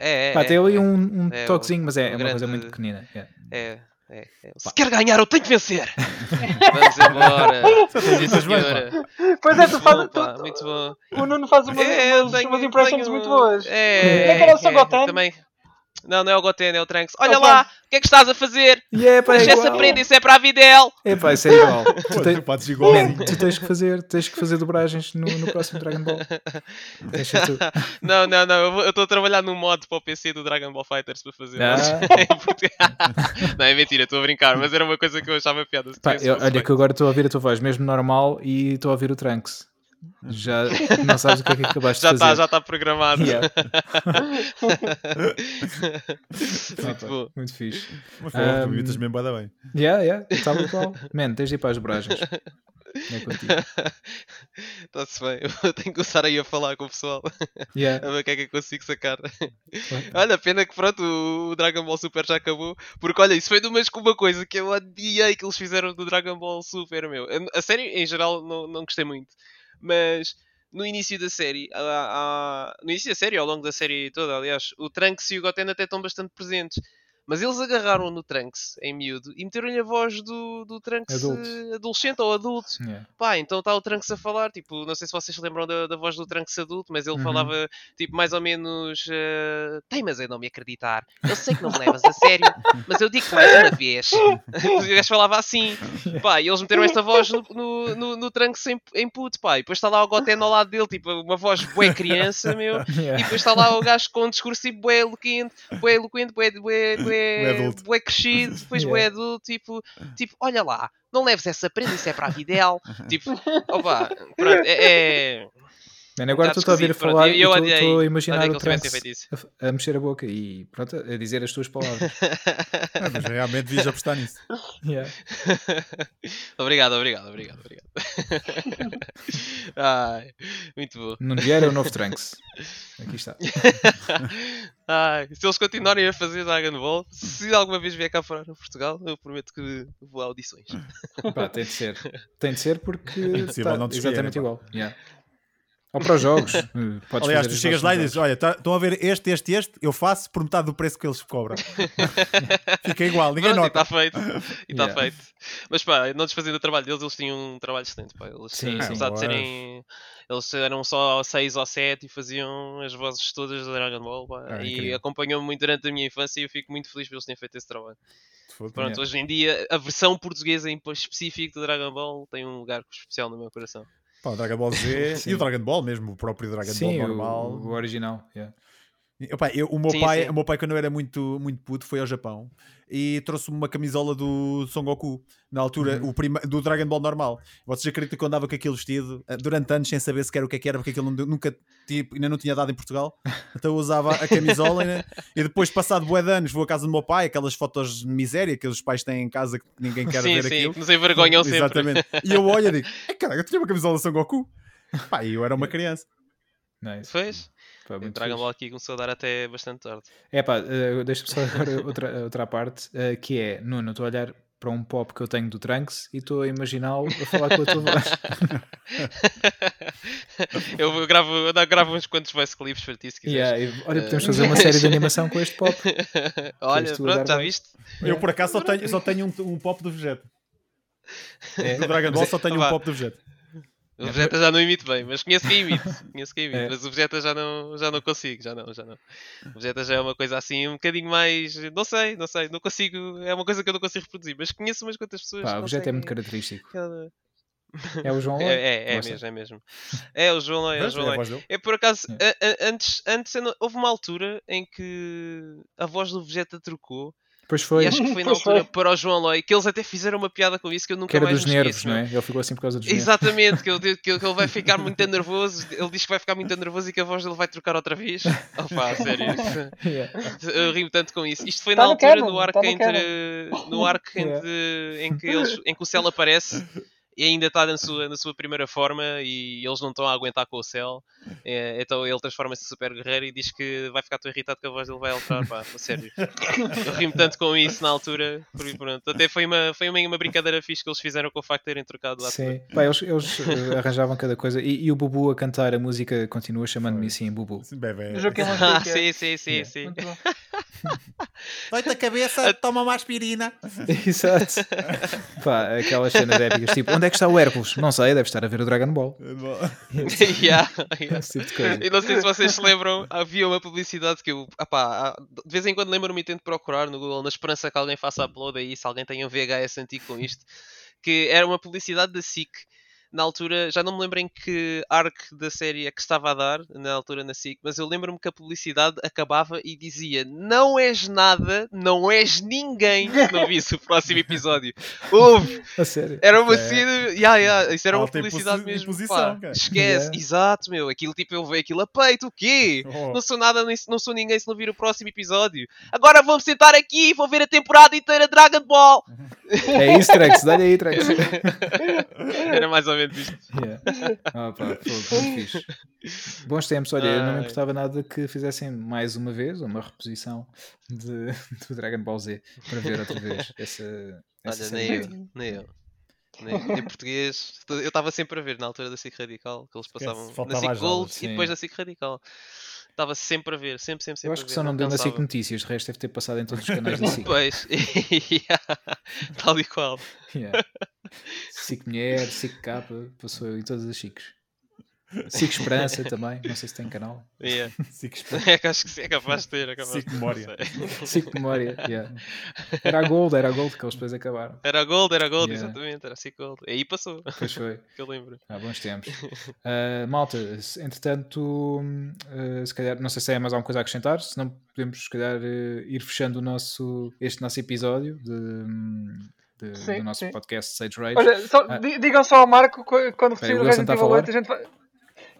É, é, Pá, é, tem ali é, um, um É, toquezinho, mas é, um é uma coisa grande- muito pequenina. yeah. é, é, é. Se quer ganhar, eu tenho que vencer! Vamos embora! Sim. Pois é, tu fazes. muito bom. O Nuno faz uma, É, umas, tenho- umas impressions tenho- muito boas. É, Quem é que era o seu Goten? Não, não é o Goten, é o Trunks. Olha É o lá, o que é que estás a fazer? E é, pá, é Deixa essa igual. prenda, isso é para a Videl! É pá, isso é igual. tu, Pô, tens, tu podes igual. man, tu tens que fazer, tens que fazer dobragens no, no próximo Dragon Ball. Deixa tu. Não, não, não, eu estou a trabalhar num mod para o PC do Dragon Ball Fighters para fazer. Ah. não, é mentira, estou a brincar, mas era uma coisa que eu achava piada. Pá, eu- olha que agora estou a ouvir a tua voz mesmo normal e estou a ouvir o Trunks. Já não sabes o que é que acabaste Já de está, fazer. já está programado. Yeah. Muito bom. Muito fixe. Mas foi, Um, tu mesmo bué da bem. Yeah, yeah, está igual. Man, tens de ir para as dobragens. É contigo. Está-se bem, eu tenho que começar aí a falar com o pessoal, Yeah. a ver o que é que eu consigo sacar. Olha, pena que pronto, o Dragon Ball Super já acabou. Porque olha, isso foi de umas uma coisa que eu odiei que eles fizeram do Dragon Ball Super, meu. A, a série, em geral, não, não gostei muito. Mas no início da série, no início da série, ao longo da série toda, aliás, o Trunks e o Goten até estão bastante presentes. Mas eles agarraram no Trunks em miúdo e meteram-lhe a voz do, do Trunks Adulto. eh, adolescente ou adulto. Yeah. Pá, então está o Trunks a falar, tipo, não sei se vocês se lembram da, da voz do Trunks adulto, mas ele Uhum. falava, tipo, mais ou menos, eh, teimas em não me acreditar. Eu sei que não me levas a sério, mas eu digo mais uma vez. o gajo falava assim, pá, e eles meteram esta voz no, no, no, no Trunks em, em puto, pá, e depois está lá o Goten ao lado dele, tipo, uma voz bué criança, meu, e Yeah. depois está lá o gajo com um discurso tipo bué eloquente, bué eloquente, bué, bué, Bué bué, bué crescido, depois bué Yeah. adulto, tipo, tipo, olha lá, não leves essa prenda, isso é para a Videl. tipo, opa, pronto, é... é... Man, agora estou a ouvir falar e eu estou- a imaginar o isso. a, a mexer a boca e pronto, a dizer as tuas palavras. Ah, mas realmente devias apostar nisso. Yeah. obrigado, obrigado, obrigado, obrigado. Ai, muito bom. Nuno Vieira é o novo Trunks. Aqui está. Ai, se eles continuarem a fazer Dragon Ball, se alguma vez vier cá fora no Portugal, eu prometo que vou a audições. Pá, tem de ser. Tem de ser porque tá te exatamente igual. Yeah. Ou para os jogos. eh, podes Aliás, tu as chegas lá e dizes: Olha, tá- estão a ver este, este, este, eu faço por metade do preço que eles cobram. Fica igual, ninguém Pronto, e nota. está feito. E está Yeah. feito. Mas pá, não desfazendo o trabalho deles, eles tinham um trabalho excelente. Pá. Eles, Sim, eh, sim. apesar de serem. Eles eram só 6 ou 7 e faziam as vozes todas do Dragon Ball. pá. Ah, e acompanhou-me muito durante a minha infância e eu fico muito feliz por eles terem feito esse trabalho. Pronto, hoje em dia a versão portuguesa em específico do Dragon Ball tem um lugar especial no meu coração. Pá, o Dragon Ball Z e o Dragon Ball mesmo, o próprio Dragon Sim, Ball o- normal. O, original. yeah. Opá, eu- o, meu Sim, pai, sim. o meu pai, quando eu era muito, muito puto, foi ao Japão e trouxe-me uma camisola do Son Goku, na altura, Uhum. o prima- do Dragon Ball normal. Vocês acreditam que eu andava com aquele vestido eh, durante anos sem saber sequer o que é que era, porque aquilo não- nunca tipo, ainda não tinha dado em Portugal. Então eu usava a camisola né? e depois, passado bué de anos, vou à casa do meu pai, aquelas fotos de miséria que os pais têm em casa que ninguém quer sim, ver sim, aquilo. que nos envergonham sempre. Exatamente. E eu olho e digo: é cara, eu tinha uma camisola do Son Goku. Pá, e eu era uma criança. Nice. Fez? Pá, O muito Dragon fixe. Ball aqui começou a dar até bastante tarde. É pá, eh, deixa-me só agora outra, outra parte, eh, que é, Nuno, eu estou a olhar para um pop que eu tenho do Trunks e estou a imaginá-lo a falar com a tua voz. eu gravo, eu gravo uns quantos voice clips para ti se quiseres. Yeah, e, olha, podemos Eh, fazer uma série de animação com este pop. Olha, pronto, já viste? Eu por acaso só tenho, só tenho um, um pop do Vegeta. É, Do Dragon Ball só tenho um Vá. pop do Vegeta. O Vegeta já não imito bem, mas conheço quem imite. Conheço quem imite, É. mas o Vegeta já não, já não consigo, já não, já não. O Vegeta já é uma coisa assim, um bocadinho mais. Não sei, não sei, não consigo. É uma coisa que eu não consigo reproduzir, mas conheço umas quantas pessoas. pá, o Vegeta é muito característico. É o João É, Loi? é, é Gosta? mesmo, é mesmo. É o João Loi, é o? João É Loi. É por acaso, É. a- a- antes, antes não- houve uma altura em que a voz do Vegeta trocou Pois foi, e acho que foi na altura foi. para o João Loi que eles até fizeram uma piada com isso que eu nunca que era mais dos nervos, esqueço, não é? Ele ficou assim por causa dos nervos. Exatamente, que ele, que, ele- vai ficar muito nervoso. Ele diz que vai ficar muito nervoso e que a voz dele vai trocar outra vez. Opa, sério. Yeah. Eu rio tanto com isso. Isto foi Tá na no altura canon, no arco tá no entre. No arco Yeah. entre, em, que eles, em que o Cell aparece e ainda está na sua, na sua primeira forma e eles não estão a aguentar com o Cell. É, então ele transforma-se em super guerreiro e diz que vai ficar tão irritado que a voz dele vai alterar. Pá, a sério. Eu ri-me tanto com isso na altura. Por, pronto. Até foi uma, foi uma, uma brincadeira fixe que eles fizeram com o facto de terem trocado o ator. Sim, Pá, eles, eles, eh, arranjavam cada coisa. E, e o Bubu a cantar a música continua chamando-me assim, Bubu. Sim, bebê. O Joaquim Ah, sim, é. sim, sim, Yeah. sim. Muito bom. Dói-te a cabeça, toma uma aspirina. Exato. Pá, aquelas cenas épicas, tipo, onde é que está o Hércules? Não sei, deve estar a ver o Dragon Ball. Yeah, yeah. Esse tipo de coisa. Eu não sei se vocês se lembram, havia uma publicidade que eu, apá, de vez em quando lembro-me e tento procurar no Google, na esperança que alguém faça upload aí, se alguém tem um VHS antigo com isto, que era uma publicidade da SIC. Na altura, já não me lembro em que arc da série é que estava a dar, na altura na SIC, mas eu lembro-me que a publicidade acabava e dizia: Não és nada, não és ninguém se não visse o próximo episódio. Houve! A sério. Era uma É. cena. Yeah, yeah, isso era uma publicidade mesmo. esquece, Yeah. exato, meu. Aquilo tipo, eu vejo aquilo a peito, o quê? Oh. Não sou nada, nem- não sou ninguém se não vir o próximo episódio. Agora vou-me sentar aqui e vou ver a temporada inteira de Dragon Ball. É isso, Trex, dá-lhe aí, Trex. Era mais ou menos isto. Yeah. Ah, pá, fixe. Bons tempos, olha, eu não me importava nada que fizessem mais uma vez uma reposição de, do Dragon Ball Z para ver outra vez essa, essa Olha, nem eu, nem eu. Nem eu. Em português, eu estava sempre a ver na altura da SIC Radical, que eles passavam na faltava SIC Gold aulas, e depois na SIC Radical. estava sempre a ver, sempre, sempre, sempre. Eu acho que só não deu na SIC. Notícias, de resto deve ter passado em todos os canais da SIC. Pois, yeah, tal e qual. Yeah. SIC Mulher, SIC Capa, passou em todas as SICs. SIC Esperança também, não sei se tem canal. Yeah. Sigo esperto. É que acho que sim, é capaz de ter. É capaz de memória. Memória, yeah. Era a Gold, era a Gold que eles depois acabaram. Era Gold, era Gold, Yeah. exatamente, era assim Gold. E aí passou, Pois foi. que eu lembro. Há bons tempos. Ah, malta, entretanto, ah, se calhar, não sei se é mais alguma coisa a acrescentar, se não podemos, se calhar, eh, ir fechando o nosso, este nosso episódio de, hum, de- Sim, do nosso sim. podcast Sage Rage. Olha, só, Ah. di- digam só ao Marco qu- quando sair o Resident tá Evil falar? 8, a gente vai.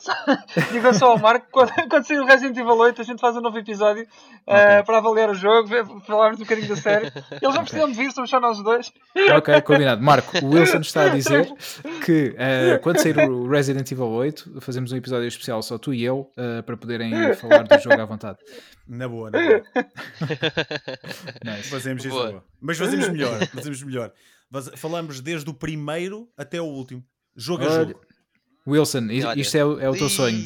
Digam só ao Marco quando, quando sair o Resident Evil 8, a gente faz um novo episódio eh, para avaliar o jogo, falarmos um bocadinho da série. Eles não precisam de vir, somos só nós dois. Ok, combinado. Marco, o Wilson está a dizer que eh, quando sair o Resident Evil 8, fazemos um episódio especial só tu e eu eh, para poderem falar do jogo à vontade. Na boa, na boa. Nice. Fazemos isso. Boa. na boa. Mas fazemos melhor. Fazemos melhor. Falamos desde o primeiro até o último. Jogo a jogo. Wilson, Olha. isto é, o- é o teu sonho.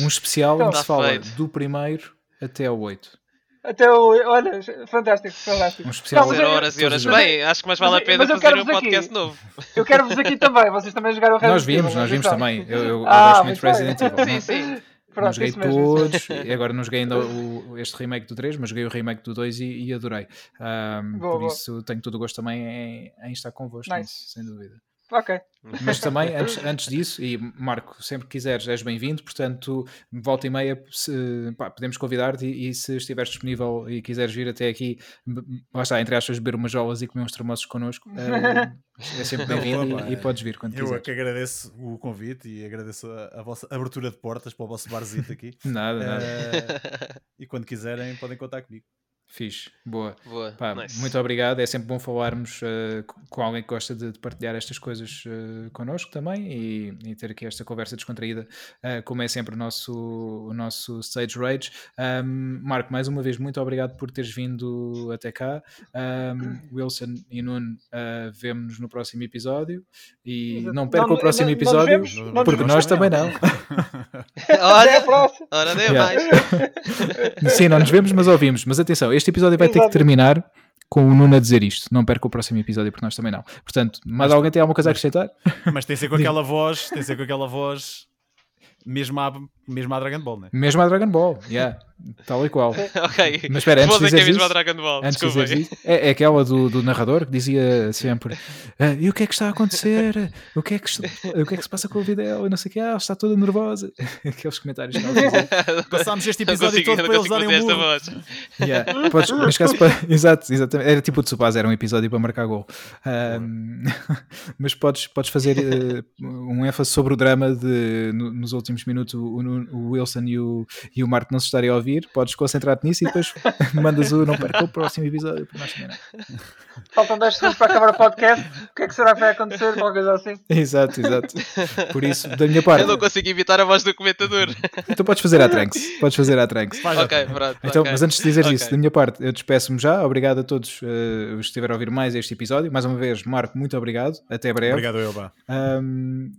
Um especial que Tá se fala feito. do primeiro até ao 8. Até o. Olha, fantástico, fantástico. Um especial. Não, eu- horas e horas. Bem, acho que mais vale a pena eu fazer um vos aqui. podcast novo. Eu quero-vos aqui também, vocês também jogaram Resident Nós vimos, Evil, nós vimos também. Eu, eu- eu Ah, gosto muito de Resident. Evil. Sim, não- sim. Não Pronto, joguei isso mesmo. todos, e agora não joguei ainda o- este remake do 3, mas joguei o remake do 2 e, e adorei. Ahm, Boa, por boa. isso tenho todo o gosto também em, em estar convosco, Nice. sem dúvida. Ok. Mas também, antes, antes disso, e Marco, sempre que quiseres, és bem-vindo, portanto, volta e meia, se, pá, podemos convidar-te e, e se estiveres disponível e quiseres vir até aqui, b- lá está, entre aspas, beber umas jolas e comer uns tremoços connosco, eh, é sempre bem-vindo e, e podes vir quando Eu é quiseres. que agradeço o convite e agradeço a, a vossa abertura de portas para o vosso barzito aqui. Nada, nada. Eh, e quando quiserem, podem contar comigo. Fixe, boa. Boa, Pá, nice. Muito obrigado. É sempre bom falarmos co- com alguém que gosta de, de partilhar estas coisas uh, connosco também e, e ter aqui esta conversa descontraída, eh, como é sempre o nosso, o nosso Stage Rage. Um, Marco, mais uma vez, muito obrigado por teres vindo até cá. Um, Wilson e Nuno, uh, vemo-nos no próximo episódio e Exato. não percam Não- o próximo não- episódio, não porque devemos nós também não. Até a próxima. ora Yeah. mais. Sim, não nos vemos, mas ouvimos. Mas atenção, este episódio vai ter que terminar com o Nuno a dizer isto. Não perca o próximo episódio, porque nós também não. Portanto, mais alguém tem alguma coisa a acrescentar? Mas tem ser com aquela voz, tem ser com aquela voz mesmo à, mesmo à Dragon Ball, né? Mesmo a Dragon Ball, yeah, tal e qual. ok. Mas espera, antes de Vou dizer que é mesmo isso- Dragon Ball. Antes de Desculpa. dizer isso, é, é aquela do, do narrador que dizia sempre: "Ah, E o que é que está a acontecer? O que é que, o que, é que se passa com a vida dela? E não sei o que, ah, está toda nervosa. Aqueles comentários que nós. Passámos este episódio consigo- todo para eles darem um esta voz. Yeah. Podes, neste caso, para, exato, exatamente. Era tipo o Tsubasa, era um episódio para marcar gol. Ahm, mas podes, podes fazer eh, um ênfase sobre o drama de no- nos últimos minutos o, o- Wilson e o, e o Marco não se estarem a ouvir. Podes concentrar-te nisso e depois mandas o não perca o próximo episódio. Para nós também. Faltam 10 segundos para acabar o podcast. O que é que será que vai acontecer? Qualquer coisa assim. Exato, exato. Por isso, da minha parte, Eu não consigo evitar a voz do comentador. então podes fazer a Tranks. Podes fazer a Tranks. Faz ok, pronto. Então, ok. mas antes de dizeres Ok. isso, da minha parte, eu despeço-me já. Obrigado a todos os que estiveram a ouvir mais este episódio. Mais uma vez, Marco, muito obrigado. Até breve. Obrigado, Elba. Um,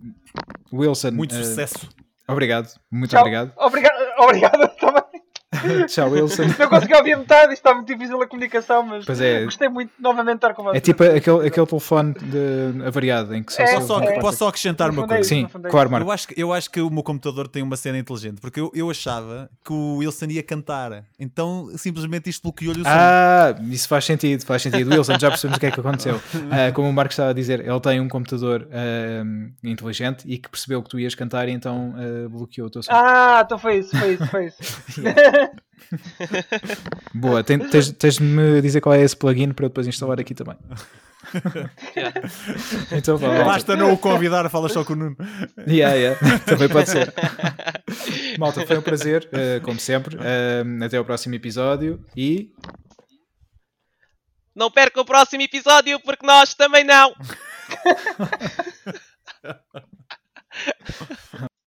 Wilson, Muito eh, sucesso. Obrigado, muito Tchau. obrigado. Obrigado, obrigado. Tchau, Wilson. Não consegui ouvir metade, isto está muito difícil a comunicação, mas Pois é. gostei muito de novamente estar com vocês. É tipo aquele, aquele telefone de, avariado em que só É, só, uma é. posso só acrescentar uma é coisa? Sim, é claro. Marco. Eu acho, que, eu acho que o meu computador tem uma cena inteligente, porque eu, eu achava que o Wilson ia cantar, então simplesmente isto bloqueou-lhe o som. Ah, isso faz sentido, faz sentido. Wilson, já percebemos o que é que aconteceu. Ah, como o Marco estava a dizer, ele tem um computador ah, inteligente e que percebeu que tu ias cantar e então ah, bloqueou o teu som. Ah, então foi isso, foi isso, foi isso. Boa, Ten, tens, de me dizer qual é esse plugin para eu depois instalar aqui também. Yeah. então, vá, Basta não o convidar, falas só com o Nuno. Yeah, yeah. Também pode ser. Malta, foi um prazer, uh, como sempre. Uh, até o próximo episódio e. Não perca o próximo episódio, porque nós também não!